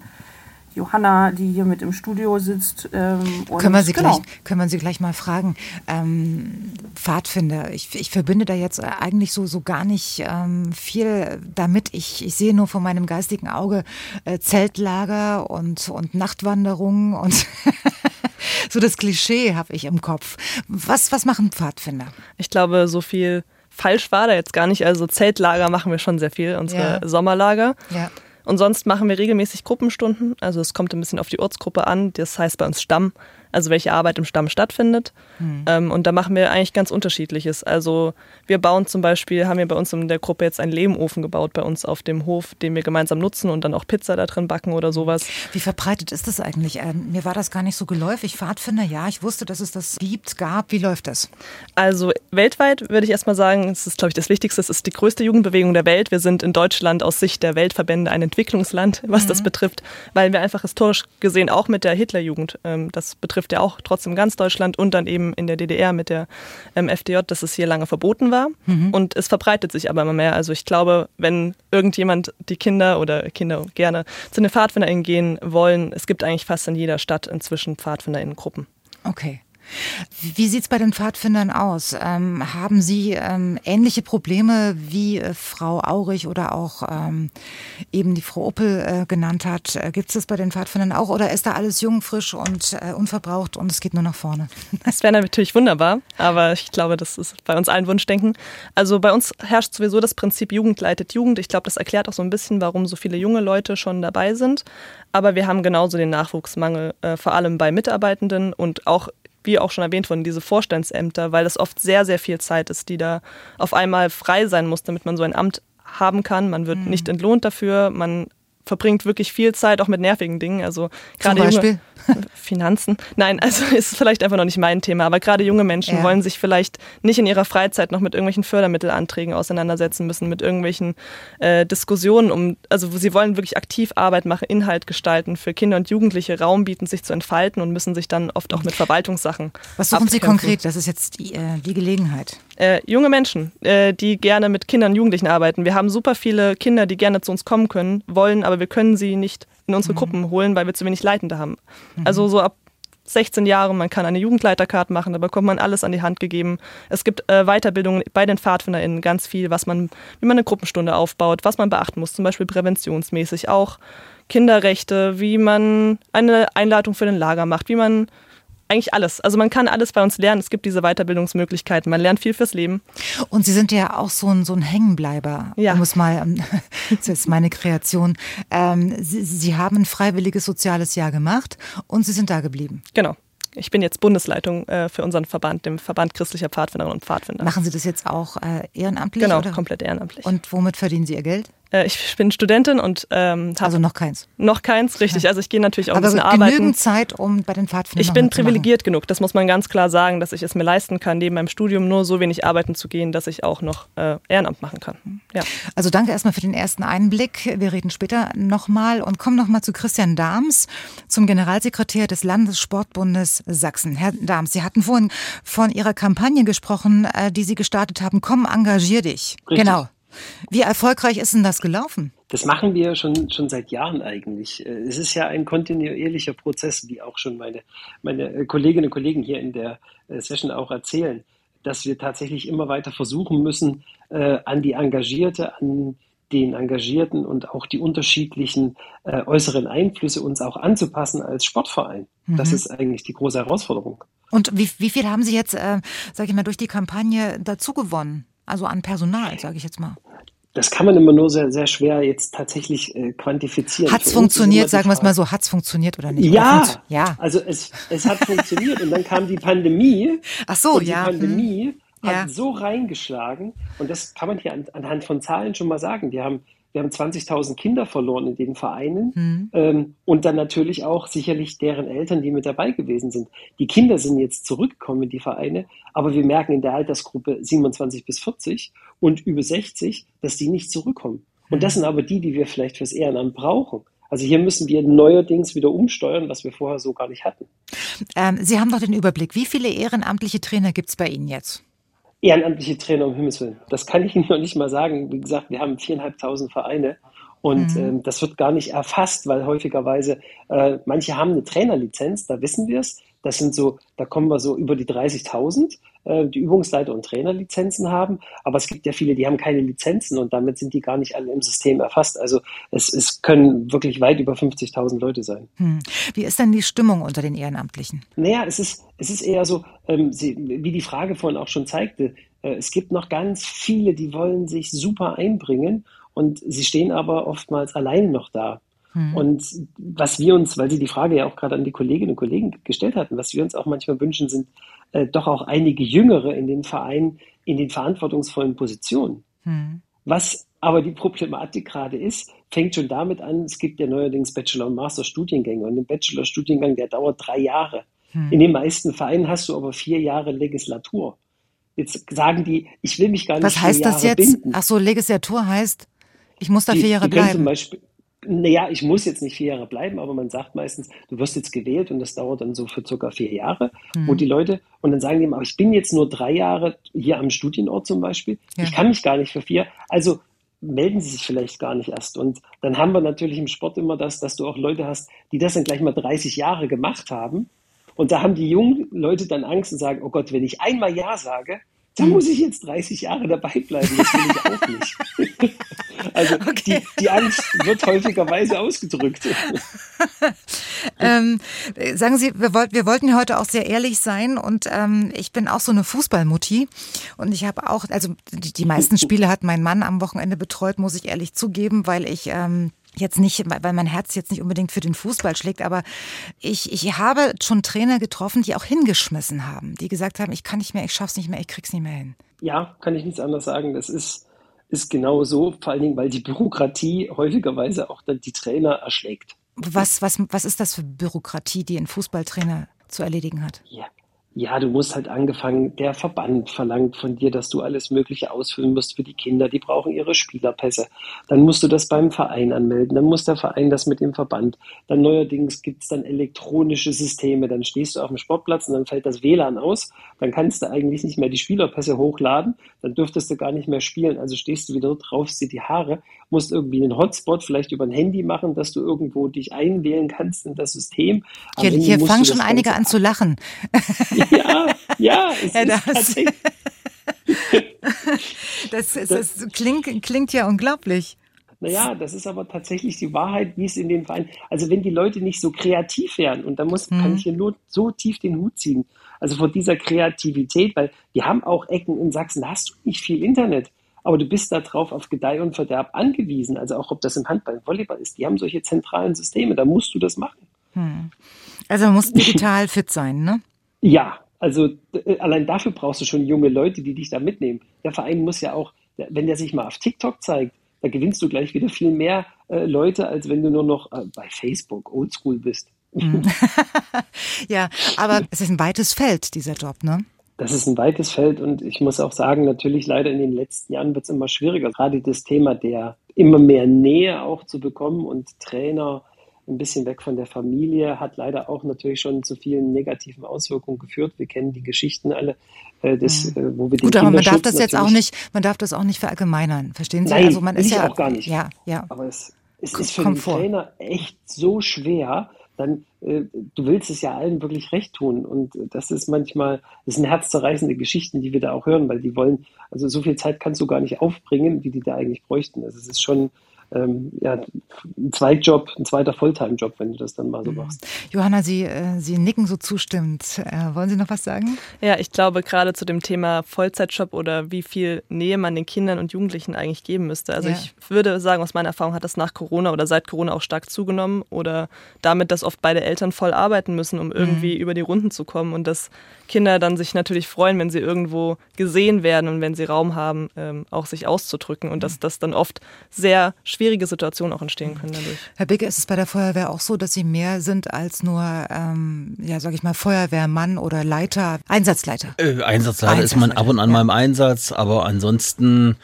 Johanna, die hier mit im Studio sitzt. Ähm, können, wir sie genau. gleich, können wir sie gleich mal fragen. Ähm, Pfadfinder, ich, ich verbinde da jetzt eigentlich so, so gar nicht ähm, viel damit. Ich, ich sehe nur vor meinem geistigen Auge äh, Zeltlager und, und Nachtwanderungen und so das Klischee habe ich im Kopf. Was, was machen Pfadfinder? Ich glaube, so viel falsch war da jetzt gar nicht. Also Zeltlager machen wir schon sehr viel, unsere ja. Sommerlager. Ja. Und sonst machen wir regelmäßig Gruppenstunden. Also es kommt ein bisschen auf die Ortsgruppe an. Das heißt bei uns Stamm also welche Arbeit im Stamm stattfindet. Mhm. Ähm, und da machen wir eigentlich ganz unterschiedliches. Also wir bauen zum Beispiel, haben wir bei uns in der Gruppe jetzt einen Lehmofen gebaut bei uns auf dem Hof, den wir gemeinsam nutzen und dann auch Pizza da drin backen oder sowas. Wie verbreitet ist das eigentlich? Ähm, mir war das gar nicht so geläufig. Pfadfinder, ja, ich wusste, dass es das gibt, gab. Wie läuft das? Also weltweit würde ich erstmal sagen, es ist, glaube ich, das Wichtigste, es ist die größte Jugendbewegung der Welt. Wir sind in Deutschland aus Sicht der Weltverbände ein Entwicklungsland, was mhm. das betrifft, weil wir einfach historisch gesehen auch mit der Hitlerjugend, ähm, das betrifft betrifft ja auch trotzdem ganz Deutschland und dann eben in der DDR mit der ähm, FDJ, dass es hier lange verboten war. Mhm. Und es verbreitet sich aber immer mehr. Also ich glaube, wenn irgendjemand die Kinder oder Kinder gerne zu den PfadfinderInnen gehen wollen, es gibt eigentlich fast in jeder Stadt inzwischen PfadfinderInnen-Gruppen. Okay. Wie sieht es bei den Pfadfindern aus? Ähm, haben Sie ähm, ähnliche Probleme wie äh, Frau Aurich oder auch ähm, eben die Frau Oppel äh, genannt hat? Äh, Gibt es das bei den Pfadfindern auch oder ist da alles jung, frisch und äh, unverbraucht und es geht nur nach vorne? Das wäre natürlich wunderbar, aber ich glaube, das ist bei uns allen Wunschdenken. Also bei uns herrscht sowieso das Prinzip Jugend leitet Jugend. Ich glaube, das erklärt auch so ein bisschen, warum so viele junge Leute schon dabei sind. Aber wir haben genauso den Nachwuchsmangel, äh, vor allem bei Mitarbeitenden und auch wie auch schon erwähnt wurden, diese Vorstandsämter, weil das oft sehr, sehr viel Zeit ist, die da auf einmal frei sein muss, damit man so ein Amt haben kann. Man wird mhm. nicht entlohnt dafür, man verbringt wirklich viel Zeit auch mit nervigen Dingen. Also gerade junge Finanzen. Nein, also ist vielleicht einfach noch nicht mein Thema. Aber gerade junge Menschen ja. wollen sich vielleicht nicht in ihrer Freizeit noch mit irgendwelchen Fördermittelanträgen auseinandersetzen müssen, mit irgendwelchen äh, Diskussionen um, also sie wollen wirklich aktiv Arbeit machen, Inhalt gestalten, für Kinder und Jugendliche Raum bieten, sich zu entfalten und müssen sich dann oft auch mit Verwaltungssachen. Was suchen Sie konkret? Das ist jetzt die, äh, die Gelegenheit. Äh, junge Menschen, äh, die gerne mit Kindern und Jugendlichen arbeiten. Wir haben super viele Kinder, die gerne zu uns kommen können, wollen, aber wir können sie nicht in unsere mhm. Gruppen holen, weil wir zu wenig Leitende haben. Mhm. Also so ab 16 Jahren, man kann eine Jugendleiterkarte machen, da bekommt man alles an die Hand gegeben. Es gibt äh, Weiterbildungen bei den PfadfinderInnen ganz viel, was man, wie man eine Gruppenstunde aufbaut, was man beachten muss, zum Beispiel präventionsmäßig auch Kinderrechte, wie man eine Einladung für den Lager macht, wie man eigentlich alles. Also man kann alles bei uns lernen. Es gibt diese Weiterbildungsmöglichkeiten. Man lernt viel fürs Leben. Und Sie sind ja auch so ein, so ein Hängenbleiber. Ja. Um es mal, ähm, das ist meine Kreation. Ähm, Sie, Sie haben ein freiwilliges soziales Jahr gemacht und Sie sind da geblieben. Genau. Ich bin jetzt Bundesleitung äh, für unseren Verband, dem Verband christlicher Pfadfinderinnen und Pfadfinder. Machen Sie das jetzt auch äh, ehrenamtlich? Genau, oder? komplett ehrenamtlich. Und womit verdienen Sie Ihr Geld? Äh, ich bin Studentin und ähm, habe also noch keins. Noch keins, richtig. Also ich gehe natürlich auch Aber ein bisschen genügend arbeiten. Zeit, um bei den Pfadfindern Ich bin privilegiert genug, das muss man ganz klar sagen, dass ich es mir leisten kann, neben meinem Studium nur so wenig arbeiten zu gehen, dass ich auch noch äh, Ehrenamt machen kann. Ja. Also danke erstmal für den ersten Einblick. Wir reden später nochmal und kommen nochmal zu Christian Dahms, zum Generalsekretär des Landessportbundes Sachsen. Herr Dahms, Sie hatten vorhin von Ihrer Kampagne gesprochen, äh, die Sie gestartet haben. Komm, engagier dich. Richtig. Genau. Wie erfolgreich ist denn das gelaufen? Das machen wir schon, schon seit Jahren eigentlich. Äh, Es ist ja ein kontinuierlicher Prozess, wie auch schon meine, meine äh, Kolleginnen und Kollegen hier in der äh, Session auch erzählen, dass wir tatsächlich immer weiter versuchen müssen, an die Engagierte, an den Engagierten und auch die unterschiedlichen äh, äußeren Einflüsse uns auch anzupassen als Sportverein. Das Mhm. ist eigentlich die große Herausforderung. Und wie, wie viel haben Sie jetzt, äh, sage ich mal, durch die Kampagne dazu gewonnen? Also an Personal, sage ich jetzt mal. Das kann man immer nur sehr, sehr schwer jetzt tatsächlich äh, quantifizieren. Hat's immer funktioniert, die sagen wir es mal so, hat's funktioniert oder nicht? Oder Ja, funktio- ja. also es, es hat funktioniert und dann kam die Pandemie. Ach so, und die ja, hm. Pandemie hat Ja. so reingeschlagen und das kann man hier an, anhand von Zahlen schon mal sagen. Wir haben, wir haben 20.000 Kinder verloren in den Vereinen Hm. ähm, und dann natürlich auch sicherlich deren Eltern, die mit dabei gewesen sind. Die Kinder sind jetzt zurückgekommen in die Vereine, aber wir merken in der Altersgruppe 27 bis 40 und über 60, dass die nicht zurückkommen. Und das sind aber die, die wir vielleicht fürs Ehrenamt brauchen. Also hier müssen wir neuerdings wieder umsteuern, was wir vorher so gar nicht hatten. Ähm, Sie haben doch den Überblick. Wie viele ehrenamtliche Trainer gibt's bei Ihnen jetzt? Ehrenamtliche Trainer um Himmels Willen. Das kann ich Ihnen noch nicht mal sagen. Wie gesagt, wir haben viereinhalbtausend Vereine und Mhm. ähm, das wird gar nicht erfasst, weil häufigerweise äh, manche haben eine Trainerlizenz, da wissen wir es. Das sind so, da kommen wir so über die 30.000, äh, die Übungsleiter und Trainerlizenzen haben. Aber es gibt ja viele, die haben keine Lizenzen und damit sind die gar nicht alle im System erfasst. Also es, es können wirklich weit über 50.000 Leute sein. Hm. Wie ist denn die Stimmung unter den Ehrenamtlichen? Naja, es ist, es ist eher so, ähm, sie, wie die Frage vorhin auch schon zeigte, äh, es gibt noch ganz viele, die wollen sich super einbringen und sie stehen aber oftmals allein noch da. Hm. Und was wir uns, weil Sie die Frage ja auch gerade an die Kolleginnen und Kollegen gestellt hatten, was wir uns auch manchmal wünschen, sind äh, doch auch einige Jüngere in den Vereinen in den verantwortungsvollen Positionen. Hm. Was aber die Problematik gerade ist, fängt schon damit an, es gibt ja neuerdings Bachelor- und Master-Studiengänge und ein Bachelor-Studiengang, der dauert drei Jahre. Hm. In den meisten Vereinen hast du aber vier Jahre Legislatur. Jetzt sagen die, ich will mich gar nicht Was vier heißt das Jahre jetzt? binden. Ach so, Legislatur heißt, ich muss da Die- vier Jahre bleiben. Beispiel, naja, ich muss jetzt nicht vier Jahre bleiben, aber man sagt meistens, du wirst jetzt gewählt und das dauert dann so für circa vier Jahre, Hm. wo die Leute, und dann sagen die immer, ich bin jetzt nur drei Jahre hier am Studienort zum Beispiel, Ja. ich kann mich gar nicht für vier, also melden sie sich vielleicht gar nicht erst. Und dann haben wir natürlich im Sport immer das, dass du auch Leute hast, die das dann gleich mal 30 Jahre gemacht haben. Und da haben die jungen Leute dann Angst und sagen, oh Gott, wenn ich einmal Ja sage, dann Hm. muss ich jetzt 30 Jahre dabei bleiben. Das will ich auch nicht. Also die, die Angst wird häufigerweise ausgedrückt. Ähm, äh, sagen Sie, wir, wollt, wir wollten ja heute auch sehr ehrlich sein und ähm, ich bin auch so eine Fußballmutti und ich habe auch, also die, die meisten Spiele hat mein Mann am Wochenende betreut, muss ich ehrlich zugeben, weil ich ähm, jetzt nicht, weil mein Herz jetzt nicht unbedingt für den Fußball schlägt, aber ich, ich habe schon Trainer getroffen, die auch hingeschmissen haben, die gesagt haben, ich kann nicht mehr, ich schaff's nicht mehr, ich krieg's nicht mehr hin. Ja, kann ich nichts anderes sagen. Das ist, ist genau so, vor allen Dingen, weil die Bürokratie häufigerweise auch dann die Trainer erschlägt. Was, was, was ist das für Bürokratie, die ein Fußballtrainer zu erledigen hat? Ja. Ja, du musst halt angefangen, der Verband verlangt von dir, dass du alles Mögliche ausfüllen musst für die Kinder. Die brauchen ihre Spielerpässe. Dann musst du das beim Verein anmelden. Dann muss der Verein das mit dem Verband. Dann neuerdings gibt's dann elektronische Systeme. Dann stehst du auf dem Sportplatz und dann fällt das WLAN aus. Dann kannst du eigentlich nicht mehr die Spielerpässe hochladen. Dann dürftest du gar nicht mehr spielen. Also stehst du wieder raufst dir die Haare, musst irgendwie einen Hotspot vielleicht über ein Handy machen, dass du irgendwo dich einwählen kannst in das System. Am Hier, hier fangen schon einige an zu lachen. ja, ja, es Ja, ist das- tatsächlich. Das, das, das klingt, klingt ja unglaublich. Naja, das ist aber tatsächlich die Wahrheit, wie es in den Vereinen. Also wenn die Leute nicht so kreativ wären, und da muss, Mhm. kann ich hier nur so tief den Hut ziehen, also vor dieser Kreativität, weil wir haben auch Ecken in Sachsen, da hast du nicht viel Internet, aber du bist da drauf auf Gedeih und Verderb angewiesen. Also auch ob das im Handball, im Volleyball ist, die haben solche zentralen Systeme, da musst du das machen. Hm. Also man muss digital fit sein, ne? Ja, also äh, allein dafür brauchst du schon junge Leute, die dich da mitnehmen. Der Verein muss ja auch, wenn der sich mal auf TikTok zeigt, da gewinnst du gleich wieder viel mehr äh, Leute, als wenn du nur noch äh, bei Facebook oldschool bist. Hm. ja, aber es ist ein weites Feld, dieser Job, ne? Das ist ein weites Feld und ich muss auch sagen, natürlich leider in den letzten Jahren wird es immer schwieriger. Gerade das Thema der immer mehr Nähe auch zu bekommen und Trainer ein bisschen weg von der Familie hat leider auch natürlich schon zu vielen negativen Auswirkungen geführt. Wir kennen die Geschichten alle, äh, des, mhm. wo wir Gut, aber man darf das jetzt auch nicht, man darf das auch nicht verallgemeinern, verstehen Sie? Nein, also man ist ja auch gar nicht. Ja, ja. Aber es, es ist für den Trainer echt so schwer, dann äh, du willst es ja allen wirklich recht tun. Und das ist manchmal, das sind herzzerreißende Geschichten, die wir da auch hören, weil die wollen, also so viel Zeit kannst du gar nicht aufbringen, wie die da eigentlich bräuchten. Also es ist schon, ähm, ja, ein Zweitjob, ein zweiter Fulltime-Job, wenn du das dann mal so mhm. machst. Johanna, Sie, äh, Sie nicken so zustimmend. Äh, wollen Sie noch was sagen? Ja, ich glaube gerade zu dem Thema Vollzeitjob oder wie viel Nähe man den Kindern und Jugendlichen eigentlich geben müsste. Also ja. ich würde sagen, aus meiner Erfahrung hat das nach Corona oder seit Corona auch stark zugenommen oder damit, dass oft beide Eltern voll arbeiten müssen, um irgendwie mhm. über die Runden zu kommen und dass Kinder dann sich natürlich freuen, wenn sie irgendwo gesehen werden und wenn sie Raum haben, ähm, auch sich auszudrücken und dass mhm. das dann oft sehr schwierige Situationen auch entstehen können dadurch. Herr Bicke, ist es bei der Feuerwehr auch so, dass Sie mehr sind als nur, ähm, ja, sag ich mal, Feuerwehrmann oder Leiter, Einsatzleiter? Äh, Einsatzleiter, Einsatzleiter ist man ab und an ja. mal im Einsatz, aber ansonsten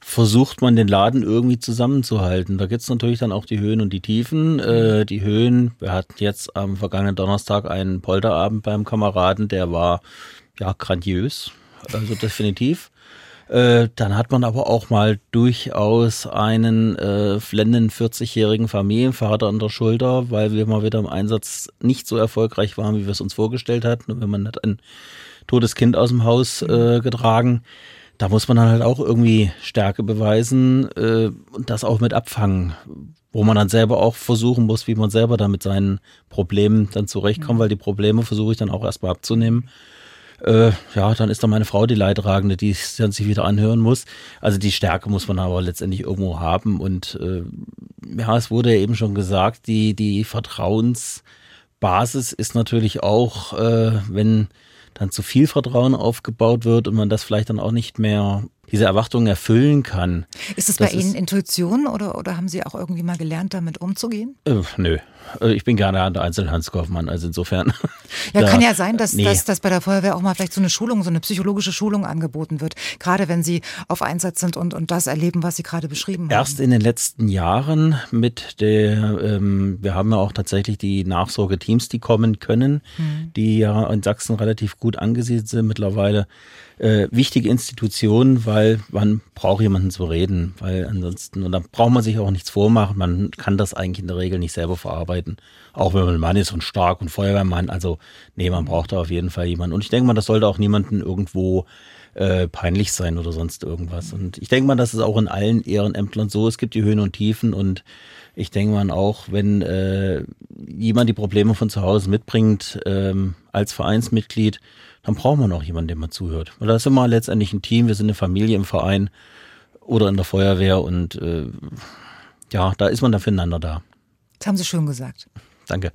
versucht man den Laden irgendwie zusammenzuhalten. Da gibt es natürlich dann auch die Höhen und die Tiefen. Äh, die Höhen, wir hatten jetzt am vergangenen Donnerstag einen Polterabend beim Kameraden, der war ja grandios, also definitiv. Äh, dann hat man aber auch mal durchaus einen äh, flenden 40-jährigen Familienvater an der Schulter, weil wir mal wieder im Einsatz nicht so erfolgreich waren, wie wir es uns vorgestellt hatten. Und wenn man hat ein totes Kind aus dem Haus äh, getragen, da muss man dann halt auch irgendwie Stärke beweisen äh, und das auch mit abfangen, wo man dann selber auch versuchen muss, wie man selber da mit seinen Problemen dann zurechtkommt, weil die Probleme versuche ich dann auch erstmal abzunehmen. Äh, ja, dann ist da meine Frau die Leidtragende, die dann sich wieder anhören muss. Also die Stärke muss man aber letztendlich irgendwo haben und äh, ja, es wurde ja eben schon gesagt, die, die Vertrauensbasis ist natürlich auch, äh, wenn dann zu viel Vertrauen aufgebaut wird und man das vielleicht dann auch nicht mehr diese Erwartungen erfüllen kann. Ist es bei Ihnen Intuition oder, oder haben Sie auch irgendwie mal gelernt, damit umzugehen? Äh, nö. Äh, ich bin gerne der Einzelhandelskaufmann, also insofern. Ja, da, kann ja sein, dass, nee. dass, dass bei der Feuerwehr auch mal vielleicht so eine Schulung, so eine psychologische Schulung angeboten wird, gerade wenn Sie auf Einsatz sind und, und das erleben, was Sie gerade beschrieben haben. Erst in den letzten Jahren mit der, ähm, wir haben ja auch tatsächlich die Nachsorgeteams, die kommen können, hm. die ja in Sachsen relativ gut angesiedelt sind mittlerweile äh, wichtige Institution, weil man braucht jemanden zu reden, weil ansonsten, und da braucht man sich auch nichts vormachen, man kann das eigentlich in der Regel nicht selber verarbeiten, auch wenn man ein Mann ist und stark und Feuerwehrmann, also nee, man braucht da auf jeden Fall jemanden. Und ich denke mal, das sollte auch niemanden irgendwo äh, peinlich sein oder sonst irgendwas. Und ich denke mal, das ist auch in allen Ehrenämtlern so, es gibt die Höhen und Tiefen und ich denke mal auch, wenn äh, jemand die Probleme von zu Hause mitbringt, ähm, als Vereinsmitglied, dann braucht man auch jemanden, dem man zuhört. Weil da ist immer letztendlich ein Team, wir sind eine Familie im Verein oder in der Feuerwehr und äh, ja, da ist man dann füreinander da. Das haben Sie schön gesagt. Danke.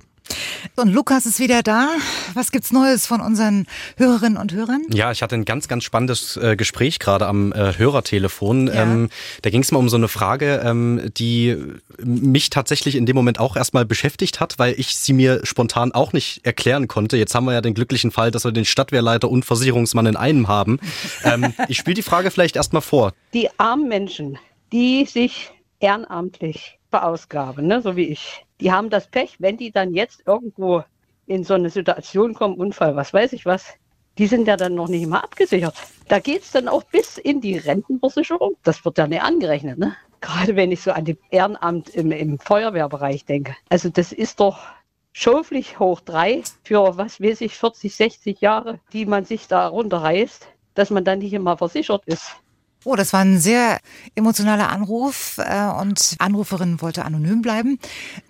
Und Lukas ist wieder da. Was gibt's Neues von unseren Hörerinnen und Hörern? Ja, ich hatte ein ganz, ganz spannendes äh, Gespräch gerade am äh, Hörertelefon. Ja. Ähm, da ging es mal um so eine Frage, ähm, die mich tatsächlich in dem Moment auch erstmal beschäftigt hat, weil ich sie mir spontan auch nicht erklären konnte. Jetzt haben wir ja den glücklichen Fall, dass wir den Stadtwehrleiter und Versicherungsmann in einem haben. ähm, ich spiele die Frage vielleicht erstmal vor. Die armen Menschen, die sich ehrenamtlich verausgaben, ne, so wie ich die haben das Pech, wenn die dann jetzt irgendwo in so eine Situation kommen, Unfall, was weiß ich was, die sind ja dann noch nicht mal abgesichert. Da geht es dann auch bis in die Rentenversicherung. Das wird ja nicht angerechnet, ne? Gerade wenn ich so an die Ehrenamt im, im Feuerwehrbereich denke. Also das ist doch schoflich hoch drei für, was weiß ich, 40, 60 Jahre, die man sich da runterreißt, dass man dann nicht immer versichert ist. Oh, das war ein sehr emotionaler Anruf äh, und Anruferin wollte anonym bleiben.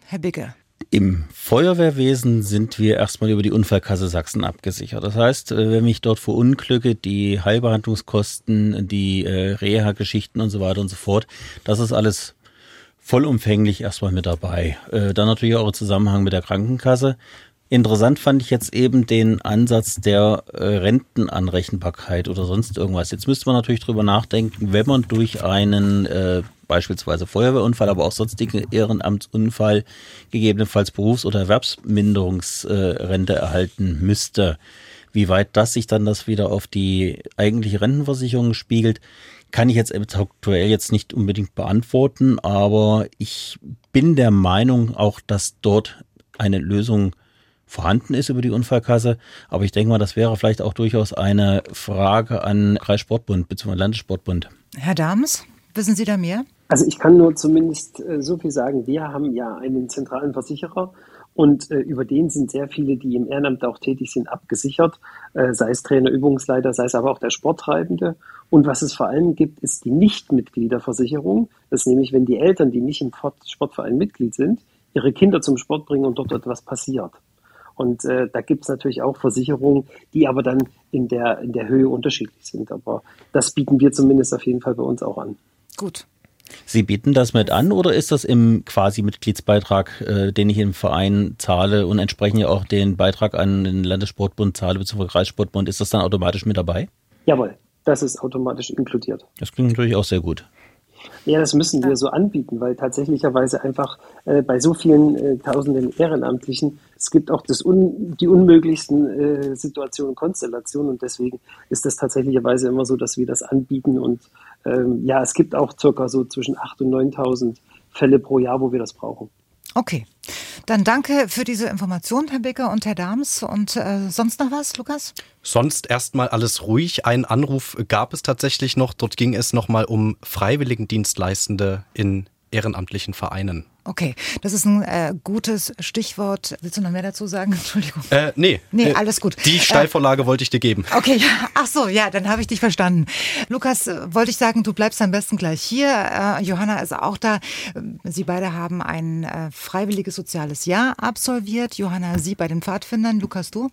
Herr Bicke. Im Feuerwehrwesen sind wir erstmal über die Unfallkasse Sachsen abgesichert. Das heißt, äh, wenn mich dort verunglücke, die Heilbehandlungskosten, die äh, Reha-Geschichten und so weiter und so fort, das ist alles vollumfänglich erstmal mit dabei. Dann natürlich auch im Zusammenhang mit der Krankenkasse. Interessant fand ich jetzt eben den Ansatz der äh, Rentenanrechenbarkeit oder sonst irgendwas. Jetzt müsste man natürlich drüber nachdenken, wenn man durch einen äh, beispielsweise Feuerwehrunfall, aber auch sonstigen Ehrenamtsunfall gegebenenfalls Berufs- oder Erwerbsminderungsrente äh, erhalten müsste. Wie weit das sich dann das wieder auf die eigentliche Rentenversicherung spiegelt, kann ich jetzt aktuell jetzt nicht unbedingt beantworten, aber ich bin der Meinung auch, dass dort eine Lösung vorhanden ist über die Unfallkasse. Aber ich denke mal, das wäre vielleicht auch durchaus eine Frage an Kreissportbund bzw. Landessportbund. Herr Dahms, wissen Sie da mehr? Also ich kann nur zumindest äh, so viel sagen. Wir haben ja einen zentralen Versicherer und äh, über den sind sehr viele, die im Ehrenamt auch tätig sind, abgesichert, äh, sei es Trainer, Übungsleiter, sei es aber auch der Sporttreibende. Und was es vor allem gibt, ist die Nichtmitgliederversicherung. Das ist nämlich, wenn die Eltern, die nicht im Sportverein Mitglied sind, ihre Kinder zum Sport bringen und dort etwas passiert. Und äh, da gibt es natürlich auch Versicherungen, die aber dann in der, in der Höhe unterschiedlich sind. Aber das bieten wir zumindest auf jeden Fall bei uns auch an. Gut. Sie bieten das mit an oder ist das im quasi Mitgliedsbeitrag, äh, den ich im Verein zahle und entsprechend ja auch den Beitrag an den Landessportbund zahle bzw. Kreissportbund, ist das dann automatisch mit dabei? Jawohl, das ist automatisch inkludiert. Das klingt natürlich auch sehr gut. Ja, das müssen wir so anbieten, weil tatsächlicherweise einfach äh, bei so vielen äh, tausenden Ehrenamtlichen, es gibt auch das un, die unmöglichsten äh, Situationen, Konstellationen und deswegen ist das tatsächlicherweise immer so, dass wir das anbieten und ähm, ja, es gibt auch circa so zwischen 8.000 und 9.000 Fälle pro Jahr, wo wir das brauchen. Okay. Dann danke für diese Information, Herr Becker und Herr Dahms. Und äh, sonst noch was, Lukas? Sonst erstmal alles ruhig. Einen Anruf gab es tatsächlich noch. Dort ging es nochmal um Freiwilligendienstleistende in ehrenamtlichen Vereinen. Okay, das ist ein äh, gutes Stichwort. Willst du noch mehr dazu sagen? Entschuldigung. Äh, nee. Nee, alles gut. Die Steilvorlage äh, wollte ich dir geben. Okay, ach so, ja, dann habe ich dich verstanden. Lukas, äh, wollte ich sagen, du bleibst am besten gleich hier. Äh, Johanna ist auch da. Sie beide haben ein äh, freiwilliges soziales Jahr absolviert. Johanna, sie bei den Pfadfindern. Lukas, du?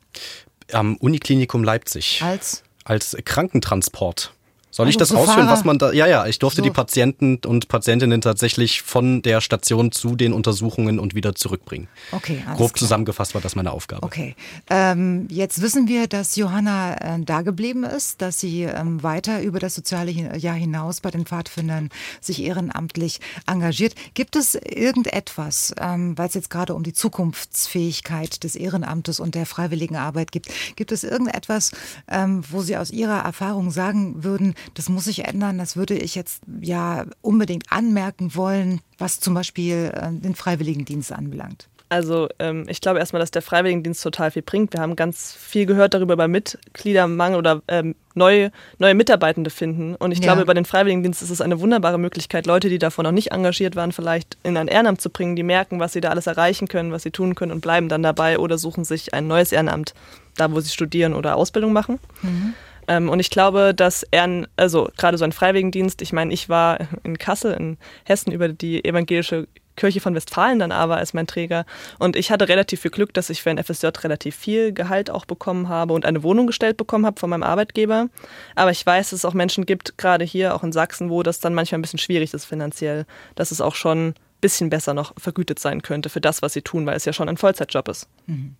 Am Uniklinikum Leipzig. Als? Als Krankentransport. Soll ich also das ausführen, was man da. Ja, ja, ich durfte so. die Patienten und Patientinnen tatsächlich von der Station zu den Untersuchungen und wieder zurückbringen. Okay, alles Grob klar. zusammengefasst war das meine Aufgabe. Okay. Ähm, jetzt wissen wir, dass Johanna äh, da geblieben ist, dass sie ähm, weiter über das soziale Jahr hinaus bei den Pfadfindern sich ehrenamtlich engagiert. Gibt es irgendetwas, ähm, weil es jetzt gerade um die Zukunftsfähigkeit des Ehrenamtes und der freiwilligen Arbeit geht, gibt es irgendetwas, ähm, wo Sie aus Ihrer Erfahrung sagen würden, das muss sich ändern. Das würde ich jetzt ja unbedingt anmerken wollen, was zum Beispiel äh, den Freiwilligendienst anbelangt. Also ähm, ich glaube erstmal, dass der Freiwilligendienst total viel bringt. Wir haben ganz viel gehört darüber über Mitgliedermangel oder ähm, neue, neue Mitarbeitende finden. Und ich ja. glaube, über den Freiwilligendienst ist es eine wunderbare Möglichkeit, Leute, die davon noch nicht engagiert waren, vielleicht in ein Ehrenamt zu bringen, die merken, was sie da alles erreichen können, was sie tun können und bleiben dann dabei oder suchen sich ein neues Ehrenamt, da wo sie studieren oder Ausbildung machen. Mhm. Ähm, und ich glaube, dass er, also gerade so ein Freiwilligendienst, ich meine, ich war in Kassel in Hessen über die evangelische Kirche von Westfalen dann aber als mein Träger. Und ich hatte relativ viel Glück, dass ich für ein FSJ relativ viel Gehalt auch bekommen habe und eine Wohnung gestellt bekommen habe von meinem Arbeitgeber. Aber ich weiß, dass es auch Menschen gibt, gerade hier auch in Sachsen, wo das dann manchmal ein bisschen schwierig ist finanziell, dass es auch schon ein bisschen besser noch vergütet sein könnte für das, was sie tun, weil es ja schon ein Vollzeitjob ist. Mhm.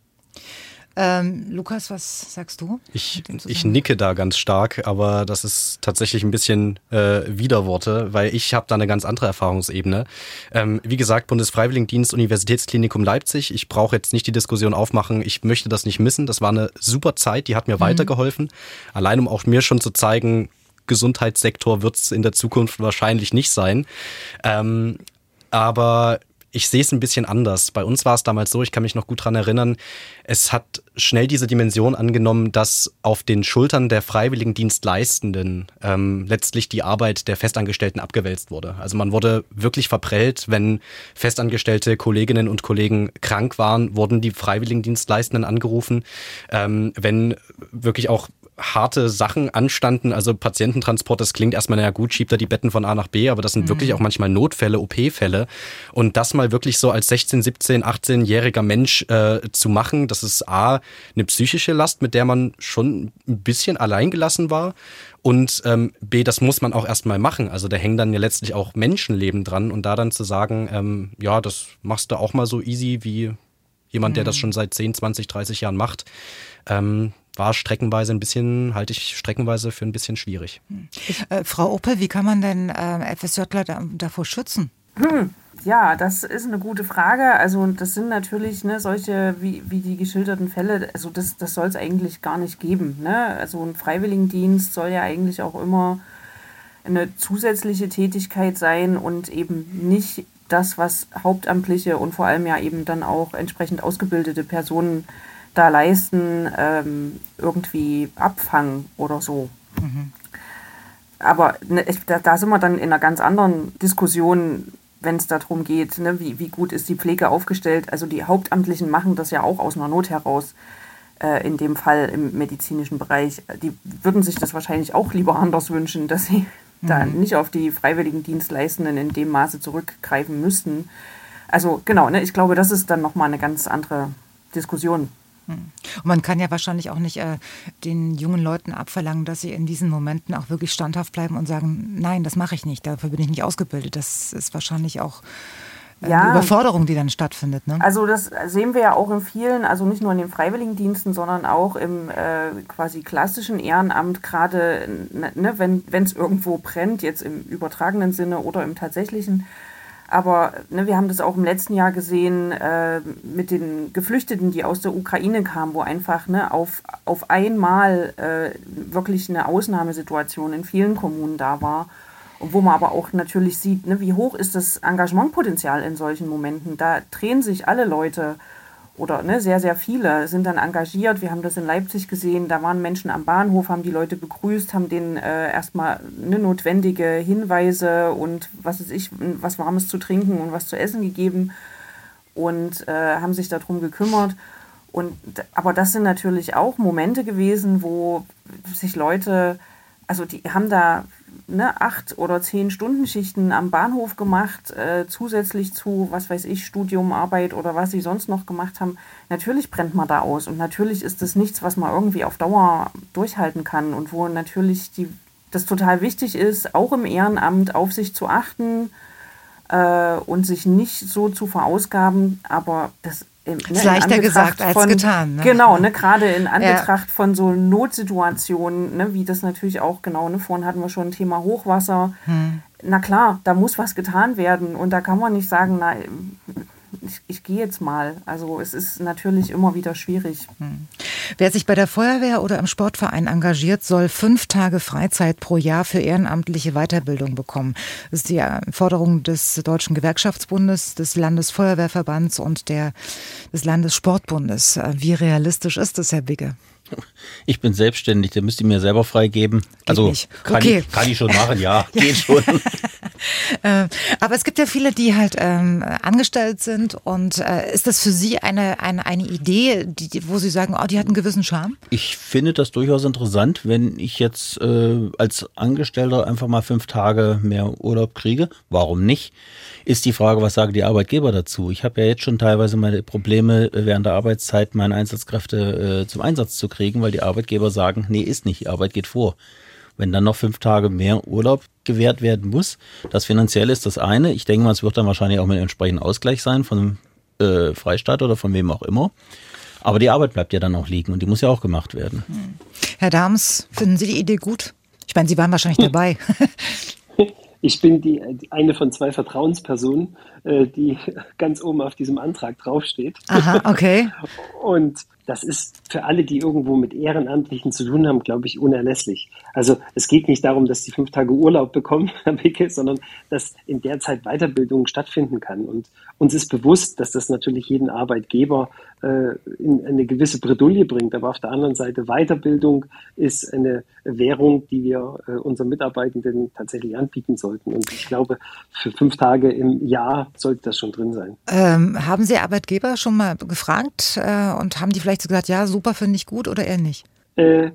Ähm, Lukas, was sagst du? Ich, ich nicke da ganz stark, aber das ist tatsächlich ein bisschen äh, Widerworte, weil ich habe da eine ganz andere Erfahrungsebene. Ähm, wie gesagt, Bundesfreiwilligendienst, Universitätsklinikum Leipzig. Ich brauche jetzt nicht die Diskussion aufmachen. Ich möchte das nicht missen. Das war eine super Zeit, die hat mir mhm. weitergeholfen. Allein um auch mir schon zu zeigen, Gesundheitssektor wird es in der Zukunft wahrscheinlich nicht sein. Ähm, aber ich sehe es ein bisschen anders. Bei uns war es damals so, ich kann mich noch gut dran erinnern, es hat schnell diese Dimension angenommen, dass auf den Schultern der Freiwilligendienstleistenden ähm, letztlich die Arbeit der Festangestellten abgewälzt wurde. Also man wurde wirklich verprellt, wenn festangestellte Kolleginnen und Kollegen krank waren, wurden die Freiwilligendienstleistenden angerufen. Ähm, wenn wirklich auch harte Sachen anstanden. Also Patiententransport, das klingt erstmal, naja gut, schiebt er die Betten von A nach B, aber das sind mhm. wirklich auch manchmal Notfälle, OP-Fälle. Und das mal wirklich so als 16, 17, 18-jähriger Mensch äh, zu machen, das ist A, eine psychische Last, mit der man schon ein bisschen alleingelassen war. Und ähm, B, das muss man auch erstmal machen. Also da hängen dann ja letztlich auch Menschenleben dran. Und da dann zu sagen, ähm, ja, das machst du auch mal so easy wie jemand, mhm. der das mhm. schon seit 10, 20, 30 Jahren macht, ähm, war streckenweise ein bisschen, halte ich streckenweise für ein bisschen schwierig. Äh, Frau Opel, wie kann man denn äh, FSJler da, davor schützen? Hm. Ja, das ist eine gute Frage. Also das sind natürlich ne, solche, wie, wie die geschilderten Fälle, also das, das soll es eigentlich gar nicht geben. Ne? Also ein Freiwilligendienst soll ja eigentlich auch immer eine zusätzliche Tätigkeit sein und eben nicht das, was hauptamtliche und vor allem ja eben dann auch entsprechend ausgebildete Personen da leisten, ähm, irgendwie abfangen oder so. Mhm. Aber ne, ich, da, da, sind wir dann in einer ganz anderen Diskussion, wenn es darum geht, ne, wie, wie gut ist die Pflege aufgestellt. Also die Hauptamtlichen machen das ja auch aus einer Not heraus, äh, in dem Fall im medizinischen Bereich. Die würden sich das wahrscheinlich auch lieber anders wünschen, dass sie mhm. da nicht auf die freiwilligen Dienstleistenden in dem Maße zurückgreifen müssten. Also genau, ne, ich glaube, das ist dann nochmal eine ganz andere Diskussion. Hm. Und man kann ja wahrscheinlich auch nicht äh, den jungen Leuten abverlangen, dass sie in diesen Momenten auch wirklich standhaft bleiben und sagen, nein, das mache ich nicht, dafür bin ich nicht ausgebildet. Das ist wahrscheinlich auch äh, ja. die Überforderung, die dann stattfindet. Ne? Also das sehen wir ja auch in vielen, also nicht nur in den Freiwilligendiensten, sondern auch im äh, quasi klassischen Ehrenamt, gerade ne, wenn es irgendwo brennt, jetzt im übertragenen Sinne oder im tatsächlichen aber ne, wir haben das auch im letzten Jahr gesehen äh, mit den Geflüchteten, die aus der Ukraine kamen, wo einfach ne, auf, auf einmal äh, wirklich eine Ausnahmesituation in vielen Kommunen da war. Und wo man aber auch natürlich sieht, ne, wie hoch ist das Engagementpotenzial in solchen Momenten. Da drehen sich alle Leute oder ne, sehr, sehr viele sind dann engagiert. Wir haben das in Leipzig gesehen, da waren Menschen am Bahnhof, haben die Leute begrüßt, haben denen äh, erstmal ne, notwendige Hinweise und was ist ich, was Warmes zu trinken und was zu essen gegeben und äh, haben sich darum gekümmert. Und, aber das sind natürlich auch Momente gewesen, wo sich Leute, also die haben da ne, acht oder zehn Stunden Schichten am Bahnhof gemacht, äh, zusätzlich zu, was weiß ich, Studium, Arbeit oder was sie sonst noch gemacht haben. Natürlich brennt man da aus und natürlich ist das nichts, was man irgendwie auf Dauer durchhalten kann und wo natürlich die, das total wichtig ist, auch im Ehrenamt auf sich zu achten äh, und sich nicht so zu verausgaben, aber das ne, ist leichter gesagt als von, getan. Ne? Genau, ne, gerade in Anbetracht ja. von so Notsituationen, ne, wie das natürlich auch, genau, ne, vorhin hatten wir schon ein Thema Hochwasser. Hm. Na klar, da muss was getan werden und da kann man nicht sagen, na, ich, ich gehe jetzt mal. Also es ist natürlich immer wieder schwierig. Hm. Wer sich bei der Feuerwehr oder im Sportverein engagiert, soll fünf Tage Freizeit pro Jahr für ehrenamtliche Weiterbildung bekommen. Das ist die Forderung des Deutschen Gewerkschaftsbundes, des Landesfeuerwehrverbands und der, des Landessportbundes. Wie realistisch ist das, Herr Bigge? Ich bin selbstständig, der müsste mir selber freigeben. Geht also nicht. Kann, okay. ich, kann ich schon machen, ja, geht schon. äh, aber es gibt ja viele, die halt ähm, angestellt sind. Und äh, ist das für Sie eine, eine, eine Idee, die, wo Sie sagen, oh, die hat einen gewissen Charme? Ich finde das durchaus interessant, wenn ich jetzt äh, als Angestellter einfach mal fünf Tage mehr Urlaub kriege. Warum nicht? Ist die Frage, was sagen die Arbeitgeber dazu? Ich habe ja jetzt schon teilweise meine Probleme, während der Arbeitszeit meine Einsatzkräfte äh, zum Einsatz zu kriegen, weil die Arbeitgeber sagen, nee, ist nicht, Arbeit geht vor. Wenn dann noch fünf Tage mehr Urlaub gewährt werden muss, das finanziell ist das eine. Ich denke mal, es wird dann wahrscheinlich auch mit einem entsprechenden Ausgleich sein von äh, Freistaat oder von wem auch immer. Aber die Arbeit bleibt ja dann auch liegen und die muss ja auch gemacht werden. Hm. Herr Dahms, finden Sie die Idee gut? Ich meine, Sie waren wahrscheinlich dabei. Ich bin die, eine von zwei Vertrauenspersonen, die ganz oben auf diesem Antrag draufsteht. Aha, okay. Und das ist für alle, die irgendwo mit Ehrenamtlichen zu tun haben, glaube ich, unerlässlich. Also es geht nicht darum, dass die fünf Tage Urlaub bekommen, Herr Wicke, sondern dass in der Zeit Weiterbildung stattfinden kann. Und uns ist bewusst, dass das natürlich jeden Arbeitgeber äh, in eine gewisse Bredouille bringt. Aber auf der anderen Seite, Weiterbildung ist eine Währung, die wir äh, unseren Mitarbeitenden tatsächlich anbieten sollten. Und ich glaube, für fünf Tage im Jahr sollte das schon drin sein. Ähm, haben Sie Arbeitgeber schon mal gefragt äh, und haben die vielleicht so gesagt, ja, super, finde ich gut oder eher nicht? Äh,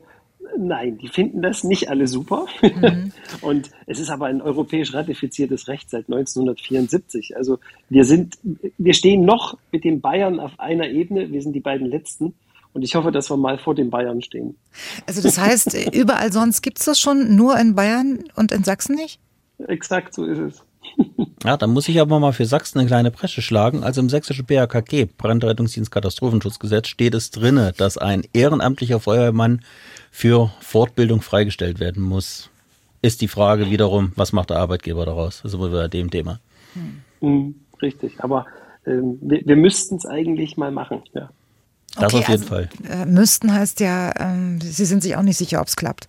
Nein, die finden das nicht alle super. Mhm. Und es ist aber ein europäisch ratifiziertes Recht seit 1974. Also wir sind, wir stehen noch mit den Bayern auf einer Ebene. Wir sind die beiden letzten. Und ich hoffe, dass wir mal vor den Bayern stehen. Also das heißt, überall sonst gibt es das schon, nur in Bayern und in Sachsen nicht? Exakt, so ist es. Ja, dann muss ich aber mal für Sachsen eine kleine Presche schlagen. Also im sächsischen BAKG, Brandrettungsdienst Katastrophenschutzgesetz, steht es drinne, dass ein ehrenamtlicher Feuerwehrmann für Fortbildung freigestellt werden muss. Ist die Frage wiederum, was macht der Arbeitgeber daraus? Das ist immer wieder dem Thema. Hm. Richtig, aber ähm, wir, wir müssten es eigentlich mal machen, ja. Das okay, auf jeden also, Fall. Äh, müssten heißt ja, ähm, Sie sind sich auch nicht sicher, ob es klappt.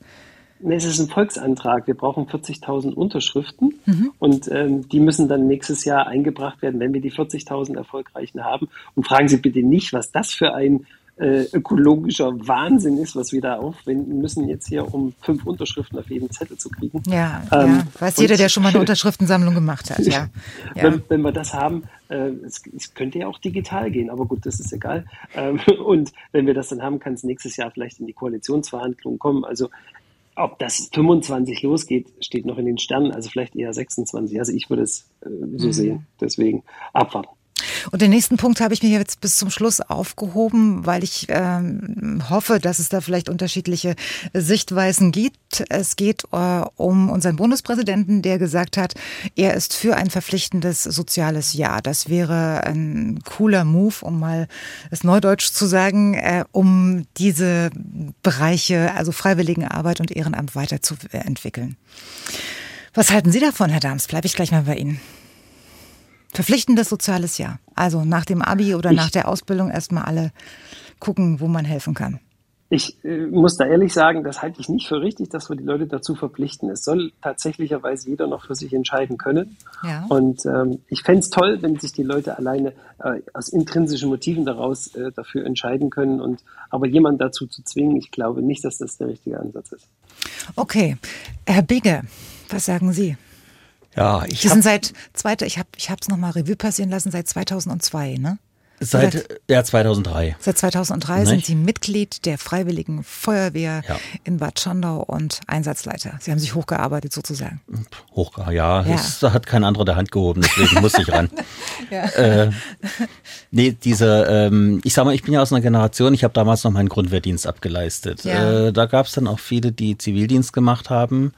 Nee, es ist ein Volksantrag. Wir brauchen 40.000 Unterschriften mhm. und ähm, die müssen dann nächstes Jahr eingebracht werden, wenn wir die 40.000 Erfolgreichen haben. Und fragen Sie bitte nicht, was das für ein äh, ökologischer Wahnsinn ist, was wir da aufwenden müssen, jetzt hier um fünf Unterschriften auf jeden Zettel zu kriegen. Ja, ähm, ja. weiß jeder, der schon mal eine Unterschriftensammlung gemacht hat. Ja. ja. Wenn, wenn, wir das haben, äh, es, es, könnte ja auch digital gehen, aber gut, das ist egal. Ähm, und wenn wir das dann haben, kann es nächstes Jahr vielleicht in die Koalitionsverhandlungen kommen. Also ob das 25 losgeht, steht noch in den Sternen, also vielleicht eher 26. Also ich würde es äh, so mhm. sehen. Deswegen abwarten. Und den nächsten Punkt habe ich mir jetzt bis zum Schluss aufgehoben, weil ich ähm, hoffe, dass es da vielleicht unterschiedliche Sichtweisen gibt. Es geht äh, um unseren Bundespräsidenten, der gesagt hat, er ist für ein verpflichtendes soziales Jahr. Das wäre ein cooler Move, um mal es neudeutsch zu sagen, äh, um diese Bereiche, also Freiwilligenarbeit und Ehrenamt weiterzuentwickeln. Was halten Sie davon, Herr Dams? Bleibe ich gleich mal bei Ihnen. Verpflichtendes soziales Jahr. Also nach dem Abi oder ich, nach der Ausbildung erstmal alle gucken, wo man helfen kann. Ich äh, muss da ehrlich sagen, das halte ich nicht für richtig, dass wir die Leute dazu verpflichten. Es soll tatsächlicherweise jeder noch für sich entscheiden können. Ja. Und ähm, ich fände es toll, wenn sich die Leute alleine äh, aus intrinsischen Motiven daraus äh, dafür entscheiden können. Und aber jemand dazu zu zwingen, ich glaube nicht, dass das der richtige Ansatz ist. Okay, Herr Bigge, was sagen Sie? Ja, ich Sie sind seit zweiter, ich habe ich es nochmal Revue passieren lassen, seit 2002, ne? Seit, seit ja, 2003. Seit 2003 Nicht? sind Sie Mitglied der Freiwilligen Feuerwehr ja. in Bad Schandau und Einsatzleiter. Sie haben sich hochgearbeitet sozusagen. Hoch, ja, ja. Das hat kein anderer der Hand gehoben, deswegen muss ich ran. ja. äh, nee, diese, ähm, ich sag mal, ich bin ja aus einer Generation, ich habe damals noch meinen Grundwehrdienst abgeleistet. Ja. Äh, da gab es dann auch viele, die Zivildienst gemacht haben.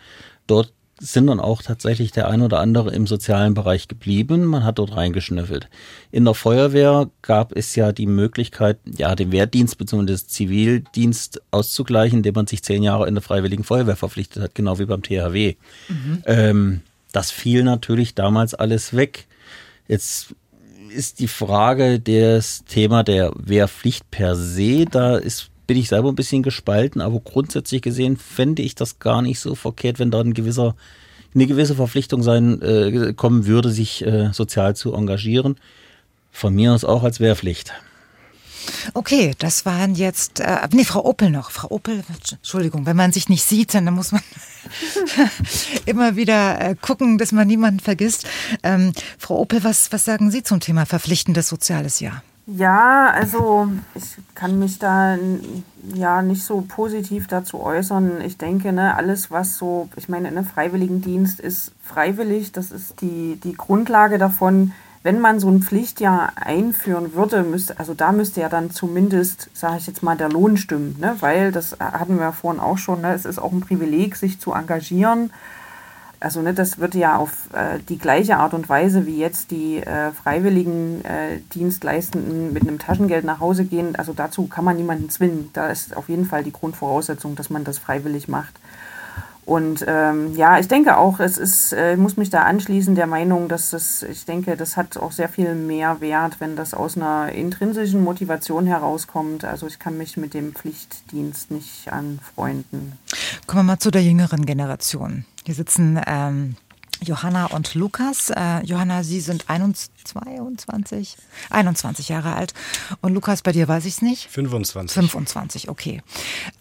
Dort sind dann auch tatsächlich der ein oder andere im sozialen Bereich geblieben. Man hat dort reingeschnüffelt. In der Feuerwehr gab es ja die Möglichkeit, ja, den Wehrdienst bzw. den Zivildienst auszugleichen, indem man sich zehn Jahre in der Freiwilligen Feuerwehr verpflichtet hat, genau wie beim THW. Mhm. Ähm, das fiel natürlich damals alles weg. Jetzt ist die Frage das Thema der Wehrpflicht per se. Da ist bin ich selber ein bisschen gespalten, aber grundsätzlich gesehen fände ich das gar nicht so verkehrt, wenn da ein gewisser, eine gewisse Verpflichtung sein äh, kommen würde, sich äh, sozial zu engagieren. Von mir aus auch als Wehrpflicht. Okay, das waren jetzt, äh, nee, Frau Opel noch. Frau Opel, Entschuldigung, wenn man sich nicht sieht, dann muss man immer wieder äh, gucken, dass man niemanden vergisst. Ähm, Frau Opel, was, was sagen Sie zum Thema verpflichtendes soziales Jahr? Ja, also ich kann mich da ja nicht so positiv dazu äußern. Ich denke, ne, alles, was so, ich meine, ein ne, Freiwilligendienst ist freiwillig, das ist die, die Grundlage davon. Wenn man so ein Pflichtjahr einführen würde, müsste, also da müsste ja dann zumindest, sage ich jetzt mal, der Lohn stimmen, ne? weil das hatten wir ja vorhin auch schon, ne? es ist auch ein Privileg, sich zu engagieren also ne, das wird ja auf äh, die gleiche Art und Weise wie jetzt die äh, freiwilligen äh, Dienstleistenden mit einem Taschengeld nach Hause gehen. Also dazu kann man niemanden zwingen. Da ist auf jeden Fall die Grundvoraussetzung, dass man das freiwillig macht. Und ähm, ja, ich denke auch, es ist, äh, ich muss mich da anschließen der Meinung, dass das, ich denke, das hat auch sehr viel mehr Wert, wenn das aus einer intrinsischen Motivation herauskommt. Also ich kann mich mit dem Pflichtdienst nicht anfreunden. Kommen wir mal zu der jüngeren Generation. Hier sitzen ähm, Johanna und Lukas. Äh, Johanna, Sie sind 21, 21 Jahre alt. Und Lukas, bei dir weiß ich es nicht? 25. 25, okay.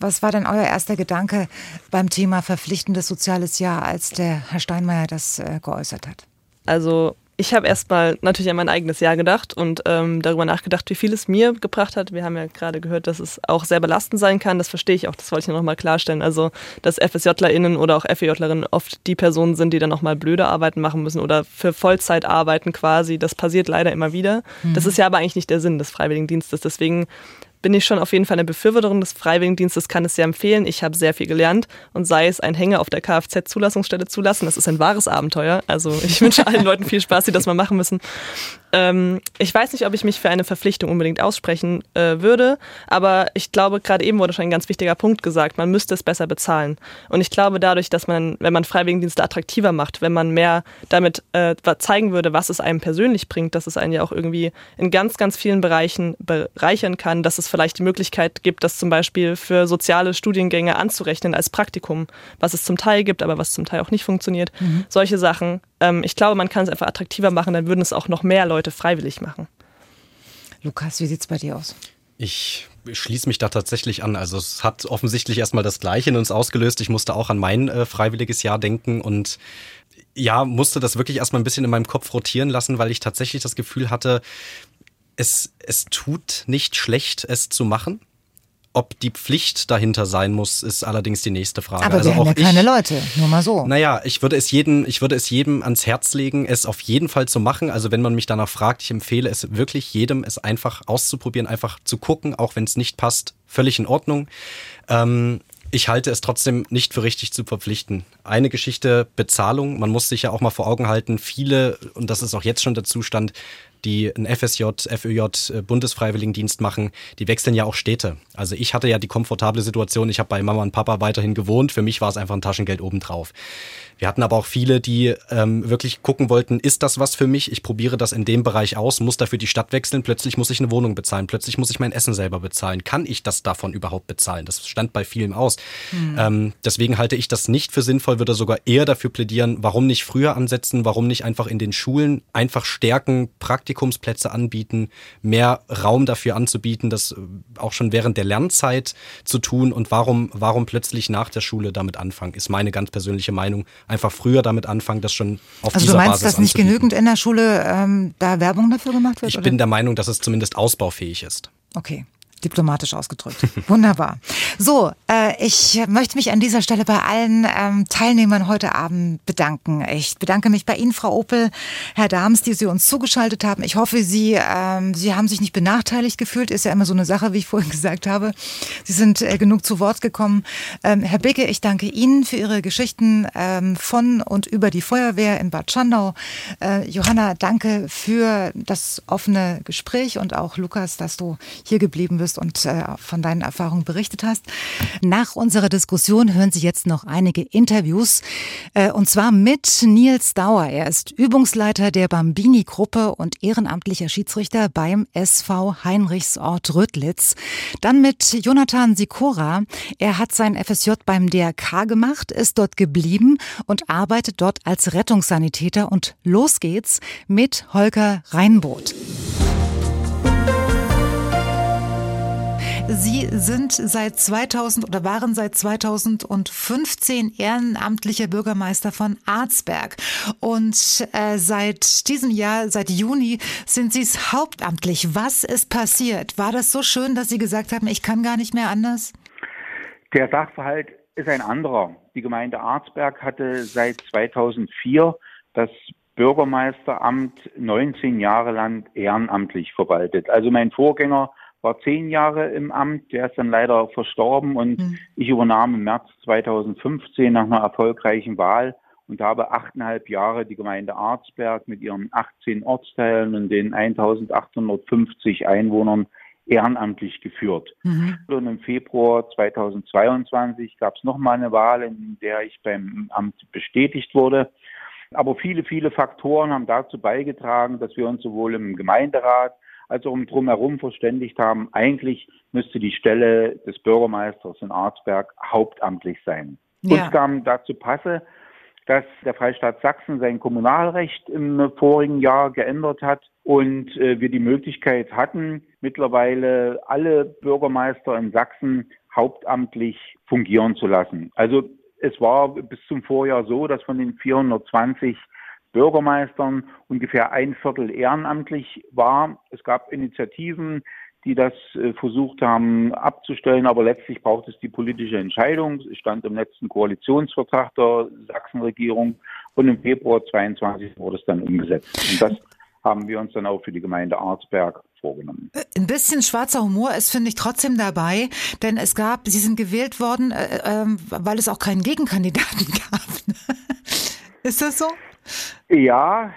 Was war denn euer erster Gedanke beim Thema verpflichtendes soziales Jahr, als der Herr Steinmeier das äh, geäußert hat? Also Ich habe erstmal natürlich an mein eigenes Jahr gedacht und ähm, darüber nachgedacht, wie viel es mir gebracht hat. Wir haben ja gerade gehört, dass es auch sehr belastend sein kann. Das verstehe ich auch, das wollte ich nochmal klarstellen. Also, dass FSJlerInnen oder auch FEJlerinnen oft die Personen sind, die dann nochmal blöde Arbeiten machen müssen oder für Vollzeit arbeiten quasi. Das passiert leider immer wieder. Mhm. Das ist ja aber eigentlich nicht der Sinn des Freiwilligendienstes. Deswegen bin ich schon auf jeden Fall eine Befürworterin des Freiwilligendienstes, kann es sehr empfehlen. Ich habe sehr viel gelernt und sei es ein Hänger auf der Kfz-Zulassungsstelle zulassen, das ist ein wahres Abenteuer. Also ich wünsche allen Leuten viel Spaß, die das mal machen müssen. Ähm, ich weiß nicht, ob ich mich für eine Verpflichtung unbedingt aussprechen äh, würde, aber ich glaube, gerade eben wurde schon ein ganz wichtiger Punkt gesagt, man müsste es besser bezahlen. Und ich glaube, dadurch, dass man, wenn man Freiwilligendienste attraktiver macht, wenn man mehr damit äh, zeigen würde, was es einem persönlich bringt, dass es einen ja auch irgendwie in ganz, ganz vielen Bereichen bereichern kann, dass es vielleicht die Möglichkeit gibt, das zum Beispiel für soziale Studiengänge anzurechnen als Praktikum, was es zum Teil gibt, aber was zum Teil auch nicht funktioniert. Mhm. Solche Sachen. Ähm, ich glaube, man kann es einfach attraktiver machen, dann würden es auch noch mehr Leute freiwillig machen. Lukas, wie sieht es bei dir aus? Ich schließe mich da tatsächlich an. Also es hat offensichtlich erstmal das Gleiche in uns ausgelöst. Ich musste auch an mein äh, freiwilliges Jahr denken und ja, musste das wirklich erstmal ein bisschen in meinem Kopf rotieren lassen, weil ich tatsächlich das Gefühl hatte, es, es tut nicht schlecht, es zu machen. Ob die Pflicht dahinter sein muss, ist allerdings die nächste Frage. Aber also wir haben ja keine ich, Leute, nur mal so. Naja, ich würde es jedem, ich würde es jedem ans Herz legen, es auf jeden Fall zu machen. Also wenn man mich danach fragt, ich empfehle es wirklich jedem, es einfach auszuprobieren, einfach zu gucken, auch wenn es nicht passt, völlig in Ordnung. Ähm, ich halte es trotzdem nicht für richtig zu verpflichten. Eine Geschichte Bezahlung. Man muss sich ja auch mal vor Augen halten, viele, und das ist auch jetzt schon der Zustand, die ein FSJ, FÖJ, äh, Bundesfreiwilligendienst machen, die wechseln ja auch Städte. Also ich hatte ja die komfortable Situation, ich habe bei Mama und Papa weiterhin gewohnt, für mich war es einfach ein Taschengeld obendrauf. Wir hatten aber auch viele, die ähm, wirklich gucken wollten, ist das was für mich? Ich probiere das in dem Bereich aus, muss dafür die Stadt wechseln, plötzlich muss ich eine Wohnung bezahlen, plötzlich muss ich mein Essen selber bezahlen. Kann ich das davon überhaupt bezahlen? Das stand bei vielen aus. Mhm. Ähm, deswegen halte ich das nicht für sinnvoll, würde sogar eher dafür plädieren, warum nicht früher ansetzen, warum nicht einfach in den Schulen einfach stärken, Praktikumsplätze anbieten, mehr Raum dafür anzubieten, das äh, auch schon während der Lernzeit zu tun und warum, warum plötzlich nach der Schule damit anfangen, ist meine ganz persönliche Meinung einfach früher damit anfangen, das schon auf also dieser Basis Also du meinst, dass nicht genügend in der Schule ähm, da Werbung dafür gemacht wird? Ich oder? bin der Meinung, dass es zumindest ausbaufähig ist. Okay diplomatisch ausgedrückt. Wunderbar. So, äh, ich möchte mich an dieser Stelle bei allen ähm, Teilnehmern heute Abend bedanken. Ich bedanke mich bei Ihnen, Frau Opel, Herr Dahms, die Sie uns zugeschaltet haben. Ich hoffe, Sie, ähm, Sie haben sich nicht benachteiligt gefühlt. Ist ja immer so eine Sache, wie ich vorhin gesagt habe. Sie sind äh, genug zu Wort gekommen. Ähm, Herr Bicke, ich danke Ihnen für Ihre Geschichten ähm, von und über die Feuerwehr in Bad Schandau. Äh, Johanna, danke für das offene Gespräch und auch Lukas, dass du hier geblieben bist bist und äh, von deinen Erfahrungen berichtet hast. Nach unserer Diskussion hören Sie jetzt noch einige Interviews äh, und zwar mit Nils Dauer. Er ist Übungsleiter der Bambini-Gruppe und ehrenamtlicher Schiedsrichter beim SV Heinrichsort Rödlitz. Dann mit Jonathan Sikora. Er hat sein FSJ beim DRK gemacht, ist dort geblieben und arbeitet dort als Rettungssanitäter. Und los geht's mit Holger Reinboth. Sie sind seit 2000 oder waren seit 2015 ehrenamtlicher Bürgermeister von Arzberg. Und äh, seit diesem Jahr, seit Juni, sind Sie es hauptamtlich. Was ist passiert? War das so schön, dass Sie gesagt haben, ich kann gar nicht mehr anders? Der Sachverhalt ist ein anderer. Die Gemeinde Arzberg hatte seit 2004 das Bürgermeisteramt 19 Jahre lang ehrenamtlich verwaltet. Also mein Vorgänger war zehn Jahre im Amt, der ist dann leider verstorben und mhm. ich übernahm im März 2015 nach einer erfolgreichen Wahl und habe achteinhalb Jahre die Gemeinde Arzberg mit ihren 18 Ortsteilen und den 1850 Einwohnern ehrenamtlich geführt. Mhm. Und im Februar 2022 gab es nochmal eine Wahl, in der ich beim Amt bestätigt wurde. Aber viele, viele Faktoren haben dazu beigetragen, dass wir uns sowohl im Gemeinderat als auch im Drumherum verständigt haben, eigentlich müsste die Stelle des Bürgermeisters in Arzberg hauptamtlich sein. Ja. Uns kam dazu passe, dass der Freistaat Sachsen sein Kommunalrecht im vorigen Jahr geändert hat und äh, wir die Möglichkeit hatten, mittlerweile alle Bürgermeister in Sachsen hauptamtlich fungieren zu lassen. Also es war bis zum Vorjahr so, dass von den 420 Bürgermeistern ungefähr ein Viertel ehrenamtlich war. Es gab Initiativen, die das äh, versucht haben abzustellen, aber letztlich braucht es die politische Entscheidung. Es stand im letzten Koalitionsvertrag der Sachsenregierung und im Februar 22 wurde es dann umgesetzt. Und das haben wir uns dann auch für die Gemeinde Arzberg vorgenommen. Äh, ein bisschen schwarzer Humor ist, finde ich, trotzdem dabei, denn es gab, Sie sind gewählt worden, äh, äh, weil es auch keinen Gegenkandidaten gab. ist das so? Ja,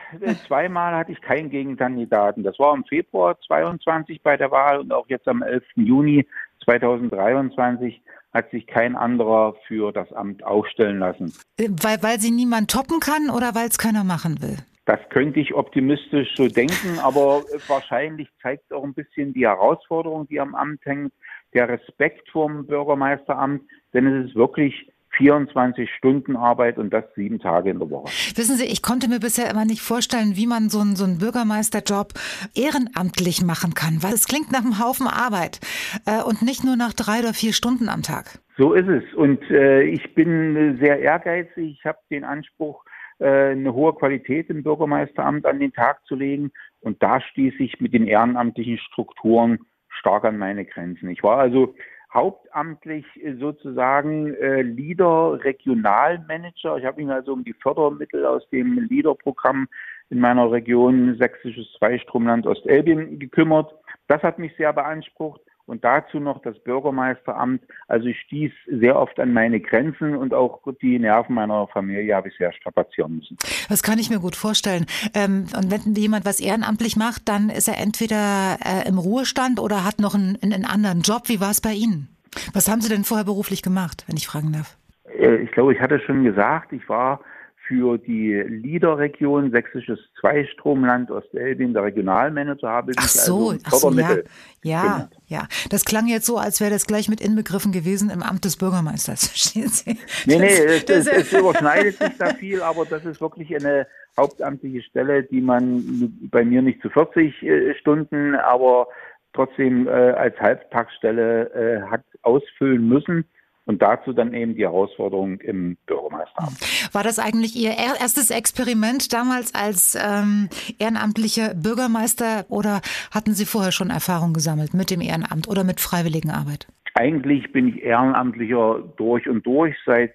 zweimal hatte ich keinen Gegenkandidaten. Das war im Februar 22 bei der Wahl und auch jetzt am 11. Juni 2023 hat sich kein anderer für das Amt aufstellen lassen. Äh, weil, weil sie niemand toppen kann oder weil es keiner machen will? Das könnte ich optimistisch so denken, aber wahrscheinlich zeigt auch ein bisschen die Herausforderung, die am Amt hängt, der Respekt vorm Bürgermeisteramt, denn es ist wirklich 24 Stunden Arbeit und das sieben Tage in der Woche. Wissen Sie, ich konnte mir bisher immer nicht vorstellen, wie man so einen, so einen Bürgermeisterjob ehrenamtlich machen kann, weil es klingt nach einem Haufen Arbeit äh, und nicht nur nach drei oder vier Stunden am Tag. So ist es. Und äh, ich bin sehr ehrgeizig. Ich habe den Anspruch, äh, eine hohe Qualität im Bürgermeisteramt an den Tag zu legen. Und da stieß ich mit den ehrenamtlichen Strukturen stark an meine Grenzen. Ich war also hauptamtlich sozusagen äh, Leader Regionalmanager. Ich habe mich also um die Fördermittel aus dem Leader-Programm in meiner Region Sächsisches Zweistromland Ostelbien gekümmert. Das hat mich sehr beansprucht und dazu noch das Bürgermeisteramt. Also ich stieß sehr oft an meine Grenzen und auch die Nerven meiner Familie habe ich sehr strapazieren müssen. Das kann ich mir gut vorstellen. Ähm, und wenn jemand was ehrenamtlich macht, dann ist er entweder äh, im Ruhestand oder hat noch einen, einen anderen Job. Wie war es bei Ihnen? Was haben Sie denn vorher beruflich gemacht, wenn ich fragen darf? Äh, ich glaube, ich hatte schon gesagt, ich war für die LIDER-Region Sächsisches Zweistromland Ostelbien, der Regionalmanager, habe ich ach so, also ach so, ja, ja, ja. Das klang jetzt so, als wäre das gleich mit inbegriffen gewesen im Amt des Bürgermeisters, verstehen Sie? Nee, nee, es, das, es überschneidet sich da viel, aber das ist wirklich eine hauptamtliche Stelle, die man bei mir nicht zu 40 äh, Stunden, aber trotzdem äh, als Halbtagsstelle äh, hat ausfüllen müssen und dazu dann eben die Herausforderung im Bürgermeisteramt. War das eigentlich Ihr erstes Experiment damals als ähm, ehrenamtlicher Bürgermeister oder hatten Sie vorher schon Erfahrung gesammelt mit dem Ehrenamt oder mit Freiwilligenarbeit? Eigentlich bin ich Ehrenamtlicher durch und durch. Seit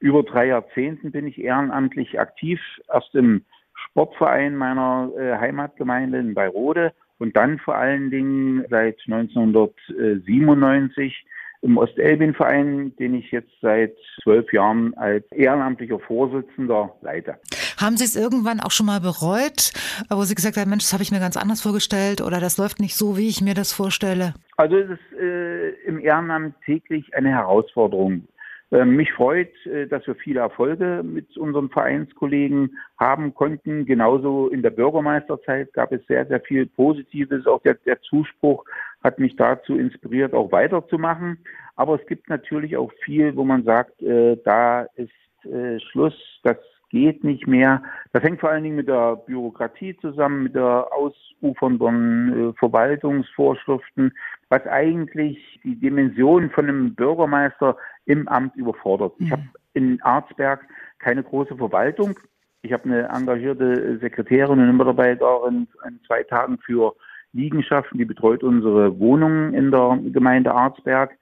über drei Jahrzehnten bin ich ehrenamtlich aktiv. Erst im Sportverein meiner äh, Heimatgemeinde in Bayrode und dann vor allen Dingen seit 1997 im Ostelbien-Verein, den ich jetzt seit zwölf Jahren als ehrenamtlicher Vorsitzender leite. Haben Sie es irgendwann auch schon mal bereut, wo Sie gesagt haben, Mensch, das habe ich mir ganz anders vorgestellt oder das läuft nicht so, wie ich mir das vorstelle? Also es ist äh, im Ehrenamt täglich eine Herausforderung. Ähm, mich freut, äh, dass wir viele Erfolge mit unseren Vereinskollegen haben konnten. Genauso in der Bürgermeisterzeit gab es sehr, sehr viel Positives. Auch der, der Zuspruch hat mich dazu inspiriert, auch weiterzumachen. Aber es gibt natürlich auch viel, wo man sagt, äh, da ist äh, Schluss, das geht nicht mehr. Das hängt vor allen Dingen mit der Bürokratie zusammen, mit der ausufernden Verwaltungsvorschriften, was eigentlich die Dimension von einem Bürgermeister im Amt überfordert. Ich habe in Arzberg keine große Verwaltung. Ich habe eine engagierte Sekretärin und Mitarbeiterin an zwei Tagen für Liegenschaften, die betreut unsere Wohnungen in der Gemeinde Arzberg.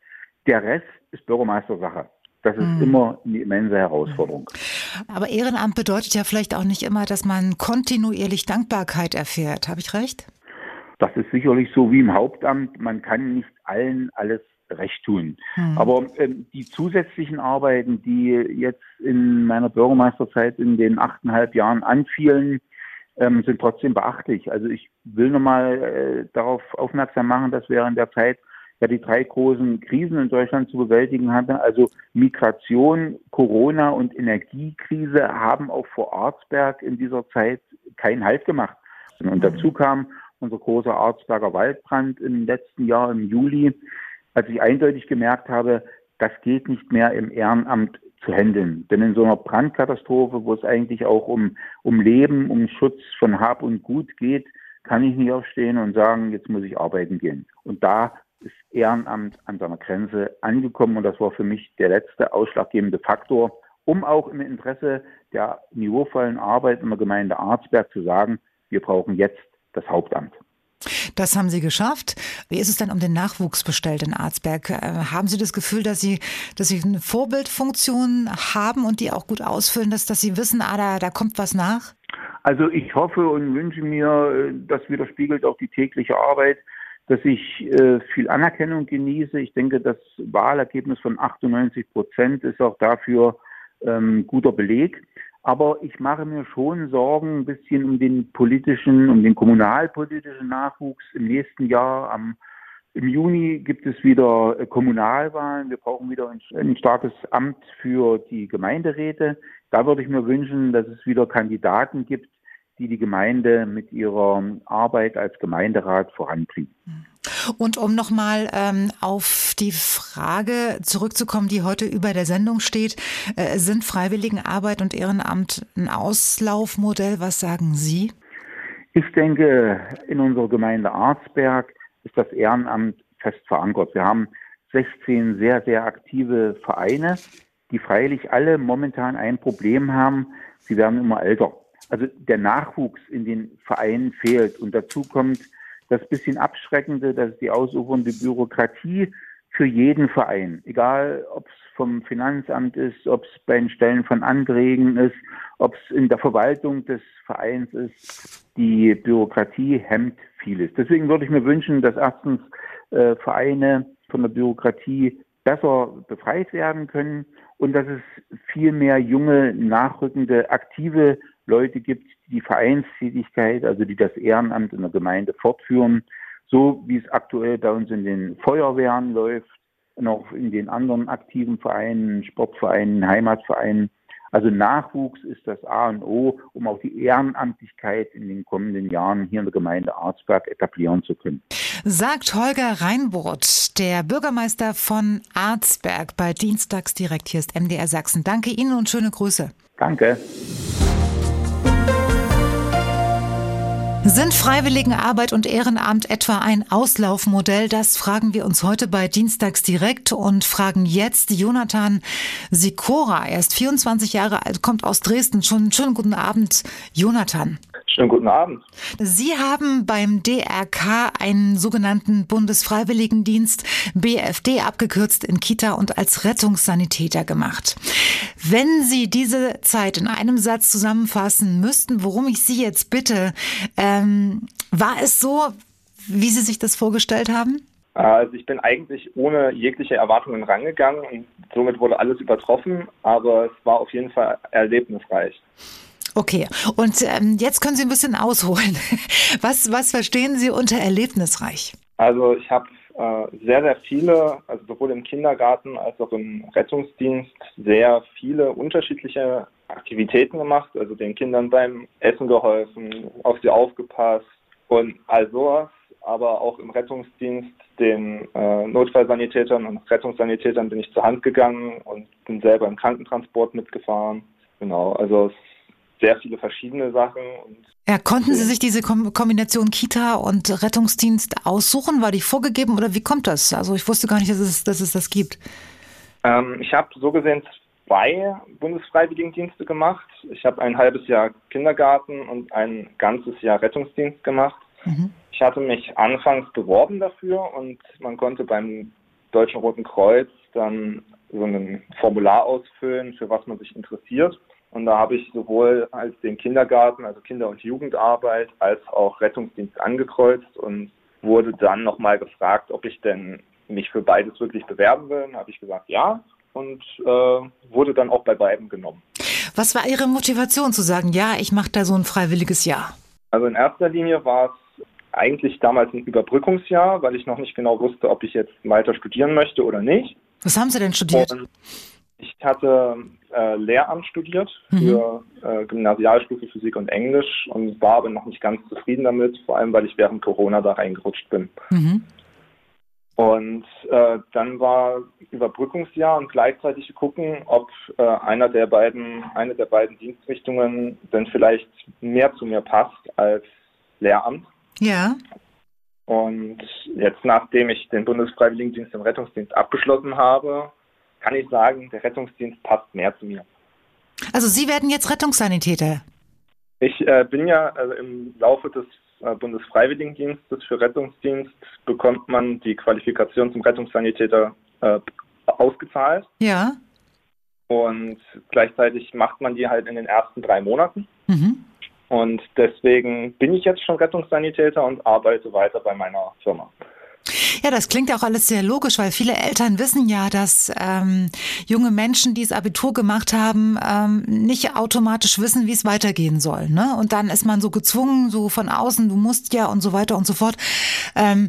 Der Rest ist Bürgermeistersache. Das ist mhm. immer eine immense Herausforderung. Aber Ehrenamt bedeutet ja vielleicht auch nicht immer, dass man kontinuierlich Dankbarkeit erfährt. Habe ich recht? Das ist sicherlich so wie im Hauptamt. Man kann nicht allen alles recht tun. Mhm. Aber ähm, die zusätzlichen Arbeiten, die jetzt in meiner Bürgermeisterzeit in den achteinhalb Jahren anfielen, ähm, sind trotzdem beachtlich. Also ich will nochmal äh, darauf aufmerksam machen, dass während der Zeit ja die drei großen Krisen in Deutschland zu bewältigen hatte. Also Migration, Corona und Energiekrise haben auch vor Arzberg in dieser Zeit keinen Halt gemacht. Und dazu kam unser großer Arzberger Waldbrand im letzten Jahr im Juli, als ich eindeutig gemerkt habe, das geht nicht mehr im Ehrenamt zu handeln. Denn in so einer Brandkatastrophe, wo es eigentlich auch um, um Leben, um Schutz von Hab und Gut geht, kann ich nicht aufstehen und sagen, jetzt muss ich arbeiten gehen. Und da ist Ehrenamt an seiner Grenze angekommen und das war für mich der letzte ausschlaggebende Faktor, um auch im Interesse der niveauvollen Arbeit in der Gemeinde Arzberg zu sagen, wir brauchen jetzt das Hauptamt. Das haben Sie geschafft. Wie ist es denn um den Nachwuchs bestellt in Arzberg? Äh, haben Sie das Gefühl, dass Sie, dass Sie eine Vorbildfunktion haben und die auch gut ausfüllen, dass, dass Sie wissen, ah, da, da kommt was nach? Also ich hoffe und wünsche mir, das widerspiegelt auch die tägliche Arbeit, dass ich äh, viel Anerkennung genieße. Ich denke, das Wahlergebnis von 98 Prozent ist auch dafür ähm, guter Beleg. Aber ich mache mir schon Sorgen ein bisschen um den politischen, um den kommunalpolitischen Nachwuchs im nächsten Jahr. Am, Im Juni gibt es wieder äh, Kommunalwahlen. Wir brauchen wieder ein, ein starkes Amt für die Gemeinderäte. Da würde ich mir wünschen, dass es wieder Kandidaten gibt, die die Gemeinde mit ihrer Arbeit als Gemeinderat voranbringen. Und um nochmal ähm, auf die Frage zurückzukommen, die heute über der Sendung steht, äh, sind Freiwilligenarbeit und Ehrenamt ein Auslaufmodell? Was sagen Sie? Ich denke, in unserer Gemeinde Arzberg ist das Ehrenamt fest verankert. Wir haben 16 sehr, sehr aktive Vereine, die freilich alle momentan ein Problem haben. Sie werden immer älter. Also der Nachwuchs in den Vereinen fehlt. Und dazu kommt das bisschen Abschreckende, dass die ausufernde Bürokratie für jeden Verein, egal ob es vom Finanzamt ist, ob es bei den Stellen von Anträgen ist, ob es in der Verwaltung des Vereins ist, die Bürokratie hemmt vieles. Deswegen würde ich mir wünschen, dass erstens äh, Vereine von der Bürokratie besser befreit werden können und dass es viel mehr junge, nachrückende, aktive Leute gibt, die die Vereinstätigkeit, also die das Ehrenamt in der Gemeinde fortführen, so wie es aktuell bei uns in den Feuerwehren läuft und auch in den anderen aktiven Vereinen, Sportvereinen, Heimatvereinen. Also Nachwuchs ist das A und O, um auch die Ehrenamtlichkeit in den kommenden Jahren hier in der Gemeinde Arzberg etablieren zu können. Sagt Holger Reinburt, der Bürgermeister von Arzberg bei Dienstags direkt. Hier ist MDR Sachsen. Danke Ihnen und schöne Grüße. Danke. Sind Freiwilligenarbeit und Ehrenamt etwa ein Auslaufmodell? Das fragen wir uns heute bei Dienstags direkt und fragen jetzt Jonathan Sikora. Er ist 24 Jahre alt, kommt aus Dresden. Schon schönen guten Abend, Jonathan. Schönen guten Abend. Sie haben beim DRK einen sogenannten Bundesfreiwilligendienst, BFD abgekürzt, in Kita und als Rettungssanitäter gemacht. Wenn Sie diese Zeit in einem Satz zusammenfassen müssten, worum ich Sie jetzt bitte, ähm, war es so, wie Sie sich das vorgestellt haben? Also ich bin eigentlich ohne jegliche Erwartungen rangegangen und somit wurde alles übertroffen, aber es war auf jeden Fall erlebnisreich. Okay, und ähm, jetzt können Sie ein bisschen ausholen. Was, was verstehen Sie unter erlebnisreich? Also ich habe äh, sehr, sehr viele, also sowohl im Kindergarten als auch im Rettungsdienst, sehr viele unterschiedliche Aktivitäten gemacht, also den Kindern beim Essen geholfen, auf sie aufgepasst und all sowas, aber auch im Rettungsdienst den äh, Notfallsanitätern und Rettungssanitätern bin ich zur Hand gegangen und bin selber im Krankentransport mitgefahren. Genau, also es sehr viele verschiedene Sachen. ja, konnten Sie sich diese Kombination Kita und Rettungsdienst aussuchen? War die vorgegeben oder wie kommt das? Also ich wusste gar nicht, dass es, dass es das gibt. Ähm, ich habe so gesehen zwei Bundesfreiwilligendienste gemacht. Ich habe ein halbes Jahr Kindergarten und ein ganzes Jahr Rettungsdienst gemacht. Mhm. Ich hatte mich anfangs beworben dafür und man konnte beim Deutschen Roten Kreuz dann so ein Formular ausfüllen, für was man sich interessiert. Und da habe ich sowohl als den Kindergarten, also Kinder- und Jugendarbeit, als auch Rettungsdienst angekreuzt und wurde dann nochmal gefragt, ob ich denn mich für beides wirklich bewerben will. Da habe ich gesagt, ja und äh, wurde dann auch bei beiden genommen. Was war Ihre Motivation zu sagen, ja, ich mache da so ein freiwilliges Jahr? Also in erster Linie war es eigentlich damals ein Überbrückungsjahr, weil ich noch nicht genau wusste, ob ich jetzt weiter studieren möchte oder nicht. Was haben Sie denn studiert? Und ich hatte äh, Lehramt studiert für mhm. äh, Gymnasialstufe Physik und Englisch und war aber noch nicht ganz zufrieden damit, vor allem weil ich während Corona da reingerutscht bin. Mhm. Und äh, dann war Überbrückungsjahr und gleichzeitig gucken, ob äh, einer der beiden, eine der beiden Dienstrichtungen denn vielleicht mehr zu mir passt als Lehramt. Ja. Und jetzt, nachdem ich den Bundesfreiwilligendienst im Rettungsdienst abgeschlossen habe, kann ich sagen, der Rettungsdienst passt mehr zu mir. Also Sie werden jetzt Rettungssanitäter. Ich äh, bin ja also im Laufe des äh, Bundesfreiwilligendienstes für Rettungsdienst bekommt man die Qualifikation zum Rettungssanitäter äh, ausgezahlt. Ja. Und gleichzeitig macht man die halt in den ersten drei Monaten. Mhm. Und deswegen bin ich jetzt schon Rettungssanitäter und arbeite weiter bei meiner Firma. Ja, das klingt auch alles sehr logisch, weil viele Eltern wissen ja, dass ähm, junge Menschen, die das Abitur gemacht haben, ähm, nicht automatisch wissen, wie es weitergehen soll. Ne? Und dann ist man so gezwungen, so von außen, du musst ja und so weiter und so fort. Ähm,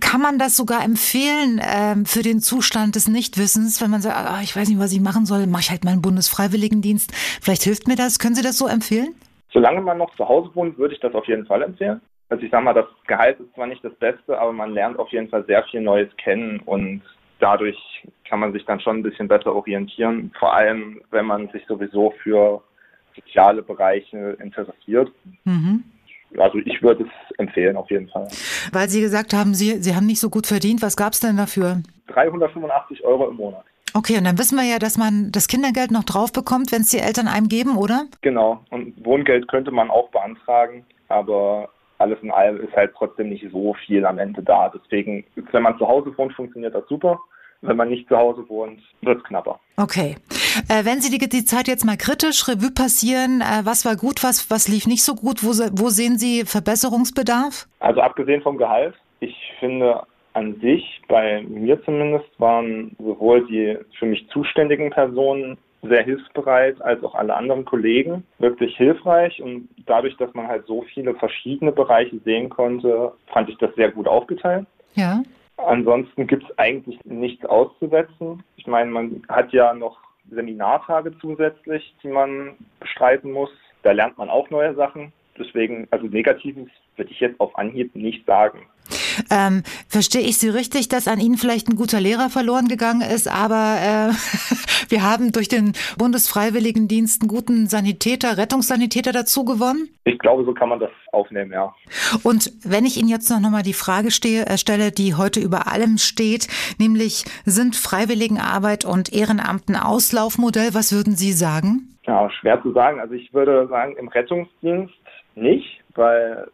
kann man das sogar empfehlen ähm, für den Zustand des Nichtwissens, wenn man sagt, ah, ich weiß nicht, was ich machen soll, mache ich halt meinen Bundesfreiwilligendienst. Vielleicht hilft mir das. Können Sie das so empfehlen? Solange man noch zu Hause wohnt, würde ich das auf jeden Fall empfehlen. Also ich sage mal, das Gehalt ist zwar nicht das Beste, aber man lernt auf jeden Fall sehr viel Neues kennen und dadurch kann man sich dann schon ein bisschen besser orientieren, vor allem wenn man sich sowieso für soziale Bereiche interessiert. Mhm. Also ich würde es empfehlen auf jeden Fall. Weil Sie gesagt haben, Sie, Sie haben nicht so gut verdient. Was gab es denn dafür? 385 Euro im Monat. Okay, und dann wissen wir ja, dass man das Kindergeld noch drauf bekommt, wenn es die Eltern einem geben, oder? Genau. Und Wohngeld könnte man auch beantragen, aber alles in allem ist halt trotzdem nicht so viel am Ende da. Deswegen, wenn man zu Hause wohnt, funktioniert das super. Wenn man nicht zu Hause wohnt, wird es knapper. Okay. Äh, wenn Sie die, die, Zeit jetzt mal kritisch Revue passieren, äh, was war gut, was, was lief nicht so gut? Wo, wo sehen Sie Verbesserungsbedarf? Also abgesehen vom Gehalt, ich finde an sich, bei mir zumindest, waren sowohl die für mich zuständigen Personen sehr hilfsbereit, als auch alle anderen Kollegen. Wirklich hilfreich und dadurch, dass man halt so viele verschiedene Bereiche sehen konnte, fand ich das sehr gut aufgeteilt. Ja. Ansonsten gibt es eigentlich nichts auszusetzen. Ich meine, man hat ja noch Seminartage zusätzlich, die man bestreiten muss. Da lernt man auch neue Sachen. Deswegen, also Negatives würde ich jetzt auf Anhieb nicht sagen. Ähm, verstehe ich Sie richtig, dass an Ihnen vielleicht ein guter Lehrer verloren gegangen ist, aber äh, wir haben durch den Bundesfreiwilligendienst einen guten Sanitäter, Rettungssanitäter dazu gewonnen? Ich glaube, so kann man das aufnehmen, ja. Und wenn ich Ihnen jetzt noch mal die Frage stehe, äh, stelle, die heute über allem steht, nämlich sind Freiwilligenarbeit und Ehrenamt ein Auslaufmodell, was würden Sie sagen? Ja, schwer zu sagen. Also ich würde sagen, im Rettungsdienst nicht, weil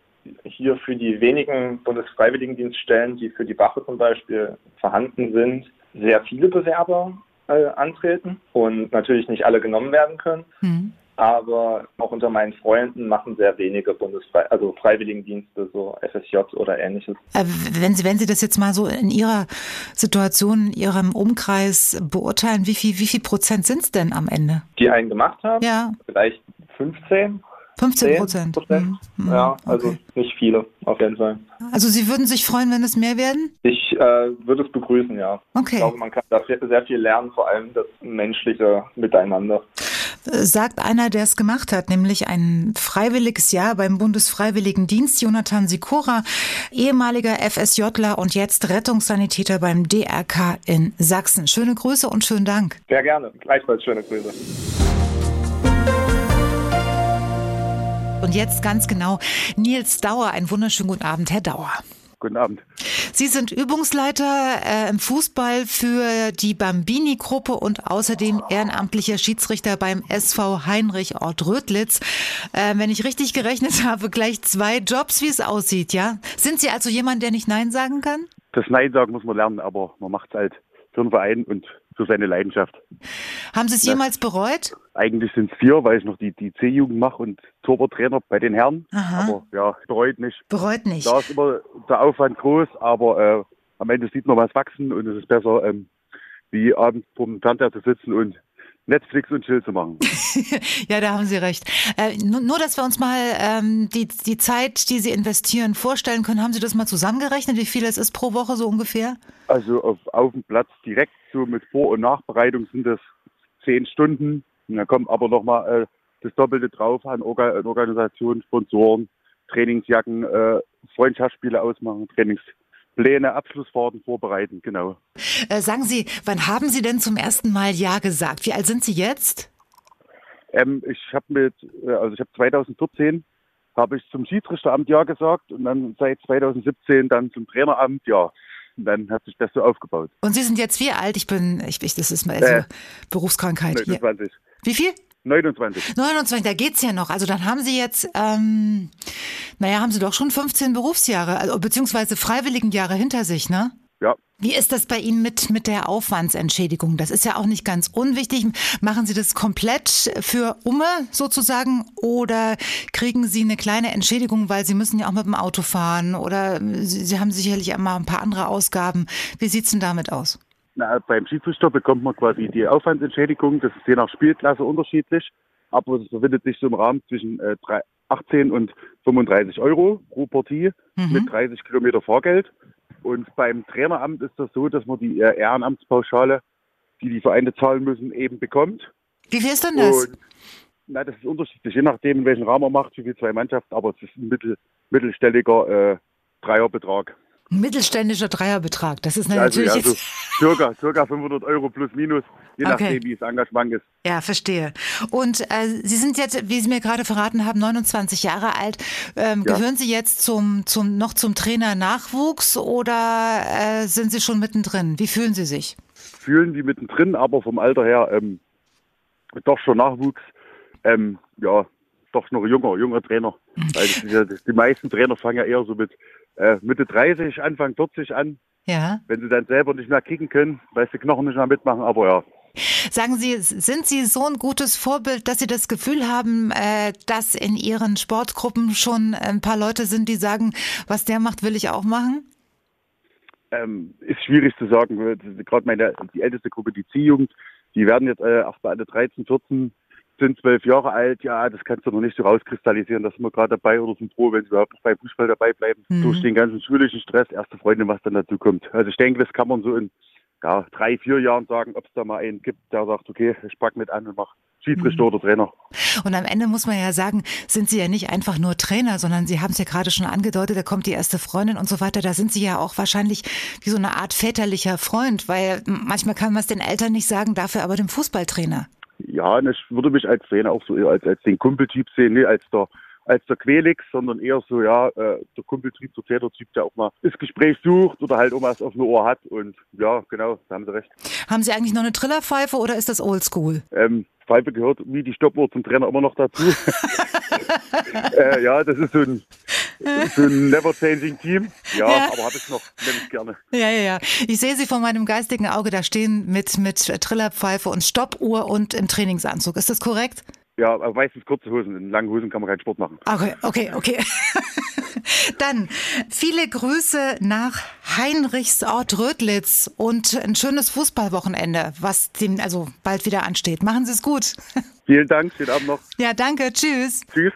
hier für die wenigen Bundesfreiwilligendienststellen, die für die Wache zum Beispiel vorhanden sind, sehr viele Bewerber äh, antreten und natürlich nicht alle genommen werden können. Mhm. Aber auch unter meinen Freunden machen sehr wenige Bundesfrei also Freiwilligendienste, so FSJ oder ähnliches. Äh, wenn Sie, wenn Sie das jetzt mal so in Ihrer Situation, in Ihrem Umkreis beurteilen, wie viel, wie viel Prozent sind es denn am Ende? Die einen gemacht haben? Ja. Vielleicht 15. 15 Prozent. Mhm. Ja, also okay. nicht viele, auf jeden Fall. Also Sie würden sich freuen, wenn es mehr werden? Ich äh, würde es begrüßen, ja. Okay. Ich glaube, man kann da sehr viel lernen, vor allem das menschliche Miteinander. Sagt einer, der es gemacht hat, nämlich ein freiwilliges Jahr beim Bundesfreiwilligendienst, Jonathan Sikora, ehemaliger FSJler und jetzt Rettungssanitäter beim DRK in Sachsen. Schöne Grüße und schönen Dank. Sehr gerne. Gleichfalls schöne Grüße. Jetzt ganz genau Nils Dauer. Einen wunderschönen guten Abend, Herr Dauer. Guten Abend. Sie sind Übungsleiter äh, im Fußball für die Bambini-Gruppe und außerdem ehrenamtlicher Schiedsrichter beim SV Heinrich Ort Rödlitz. Äh, wenn ich richtig gerechnet habe, gleich zwei Jobs, wie es aussieht, ja? Sind Sie also jemand, der nicht Nein sagen kann? Das Nein sagen muss man lernen, aber man macht es halt für den Verein und für seine Leidenschaft. Haben Sie es jemals bereut? Eigentlich sind es vier, weil ich noch die, die C-Jugend mache und Torwarttrainer bei den Herren. Aha. Aber ja, bereut nicht. Bereut nicht. Da ist immer der Aufwand groß, aber äh, am Ende sieht man was wachsen und es ist besser, ähm, wie abends vom Fernseher zu sitzen und Netflix und Chill zu machen. ja, da haben Sie recht. Äh, nur, nur, dass wir uns mal ähm, die, die Zeit, die Sie investieren, vorstellen können. Haben Sie das mal zusammengerechnet, wie viel es ist pro Woche so ungefähr? Also auf, auf dem Platz direkt so mit Vor- und Nachbereitung sind das zehn Stunden. Und da kommt aber nochmal äh, das Doppelte drauf an Orga Organisation, Sponsoren, Trainingsjacken, äh, Freundschaftsspiele ausmachen, Trainings Pläne, Abschlussfahrten vorbereiten, genau. Äh, sagen Sie, wann haben Sie denn zum ersten Mal Ja gesagt? Wie alt sind Sie jetzt? Ähm, ich habe mit, äh, also ich habe 2014 habe ich zum Schiedsrichteramt Ja gesagt und dann seit 2017 dann zum Traineramt Ja. Und dann hat sich das so aufgebaut. Und Sie sind jetzt wie alt? Ich bin, ich, ich das ist mal also äh, Berufskrankheit. 29. Wie viel? 29. 29, da geht's ja noch. Also dann haben Sie jetzt, ähm, naja, haben Sie doch schon 15 Berufsjahre, also, beziehungsweise Freiwilligenjahre hinter sich, ne? Ja. Wie ist das bei Ihnen mit, mit der Aufwandsentschädigung? Das ist ja auch nicht ganz unwichtig. Machen Sie das komplett für Umme sozusagen oder kriegen Sie eine kleine Entschädigung, weil Sie müssen ja auch mit dem Auto fahren oder Sie, Sie haben sicherlich immer ein paar andere Ausgaben. Wie sieht's denn damit aus? Na, beim Schiedsrichter bekommt man quasi die Aufwandsentschädigung. Das ist je nach Spielklasse unterschiedlich. Aber es befindet sich so im Rahmen zwischen äh, 18 und 35 Euro pro Partie mhm. mit 30 Kilometer Fahrgeld. Und beim Traineramt ist das so, dass man die äh, Ehrenamtspauschale, die die Vereine zahlen müssen, eben bekommt. Wie viel ist denn das? Und, na, das ist unterschiedlich, je nachdem, in welchen Rahmen man macht, wie viel zwei Mannschaften, aber es ist ein mittel, mittelstelliger äh, Dreierbetrag. Ein mittelständischer Dreierbetrag, das ist also, natürlich also jetzt... Circa, circa 500 Euro plus minus, je okay. nachdem, wie das Engagement ist. Ja, verstehe. Und äh, Sie sind jetzt, wie Sie mir gerade verraten haben, 29 Jahre alt. Ähm, ja. Gehören Sie jetzt zum, zum, noch zum Trainer Nachwuchs oder äh, sind Sie schon mittendrin? Wie fühlen Sie sich? Fühlen Sie mittendrin, aber vom Alter her ähm, doch schon Nachwuchs. Ähm, ja, doch noch junger, junger Trainer. Weil die, die meisten Trainer fangen ja eher so mit äh, Mitte 30, Anfang 40 an. Ja. Wenn sie dann selber nicht mehr kicken können, weil sie Knochen nicht mehr mitmachen, aber ja. Sagen Sie, sind Sie so ein gutes Vorbild, dass Sie das Gefühl haben, äh, dass in Ihren Sportgruppen schon ein paar Leute sind, die sagen, was der macht, will ich auch machen? Ähm, ist schwierig zu sagen. Gerade meine die älteste Gruppe, die Ziehjugend, die werden jetzt äh, auch bei alle 13, 14 sind zwölf Jahre alt, ja, das kannst du noch nicht so rauskristallisieren, dass wir gerade dabei oder sind froh, wenn sie überhaupt noch beim Fußball dabei bleiben. Mhm. Durch den ganzen schulischen Stress, erste Freunde, was dann dazu kommt. Also ich denke, das kann man so in ja, drei, vier Jahren sagen, ob es da mal einen gibt, der sagt, okay, ich pack mit an und mach Schiedsrichter mhm. oder Trainer. Und am Ende muss man ja sagen, sind Sie ja nicht einfach nur Trainer, sondern Sie haben es ja gerade schon angedeutet, da kommt die erste Freundin und so weiter. Da sind Sie ja auch wahrscheinlich wie so eine Art väterlicher Freund, weil manchmal kann man es den Eltern nicht sagen, dafür aber dem Fußballtrainer. Ja, ich würde mich als Trainer auch so eher als, als den Kumpeltyp sehen, nicht als der als der Quelix, sondern eher so, ja, äh, der Kumpeltyp, der Tätertyp, der auch mal das Gespräch sucht oder halt auch mal was auf dem Ohr hat. Und ja, genau, da haben Sie recht. Haben Sie eigentlich noch eine Trillerpfeife oder ist das oldschool? Ähm, Pfeife gehört wie die Stoppuhr zum Trainer immer noch dazu. äh, ja, das ist so ein, so ein never-changing Team. Ja, ja. aber habe ich noch, nehme ich gerne. Ja, ja, ja. Ich sehe Sie vor meinem geistigen Auge da stehen mit, mit Trillerpfeife und Stoppuhr und im Trainingsanzug. Ist das korrekt? Ja, aber meistens kurze Hosen. In langen Hosen kann man keinen Sport machen. Okay, okay, okay. Dann viele Grüße nach Heinrichsort Rödlitz und ein schönes Fußballwochenende, was dem also bald wieder ansteht. Machen Sie es gut. Vielen Dank, schönen Abend noch. Ja, danke, tschüss. Tschüss.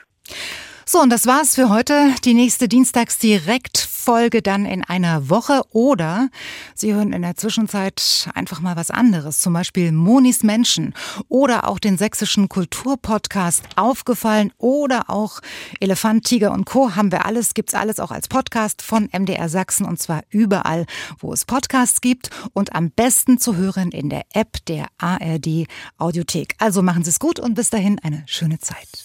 So, und das war's für heute. Die nächste Dienstagsdirektfolge dann in einer Woche oder Sie hören in der Zwischenzeit einfach mal was anderes, zum Beispiel Monis Menschen oder auch den sächsischen Kulturpodcast Aufgefallen oder auch Elefant, Tiger und Co. haben wir alles, gibt's alles auch als Podcast von MDR Sachsen und zwar überall, wo es Podcasts gibt und am besten zu hören in der App der ARD Audiothek. Also machen Sie es gut und bis dahin eine schöne Zeit.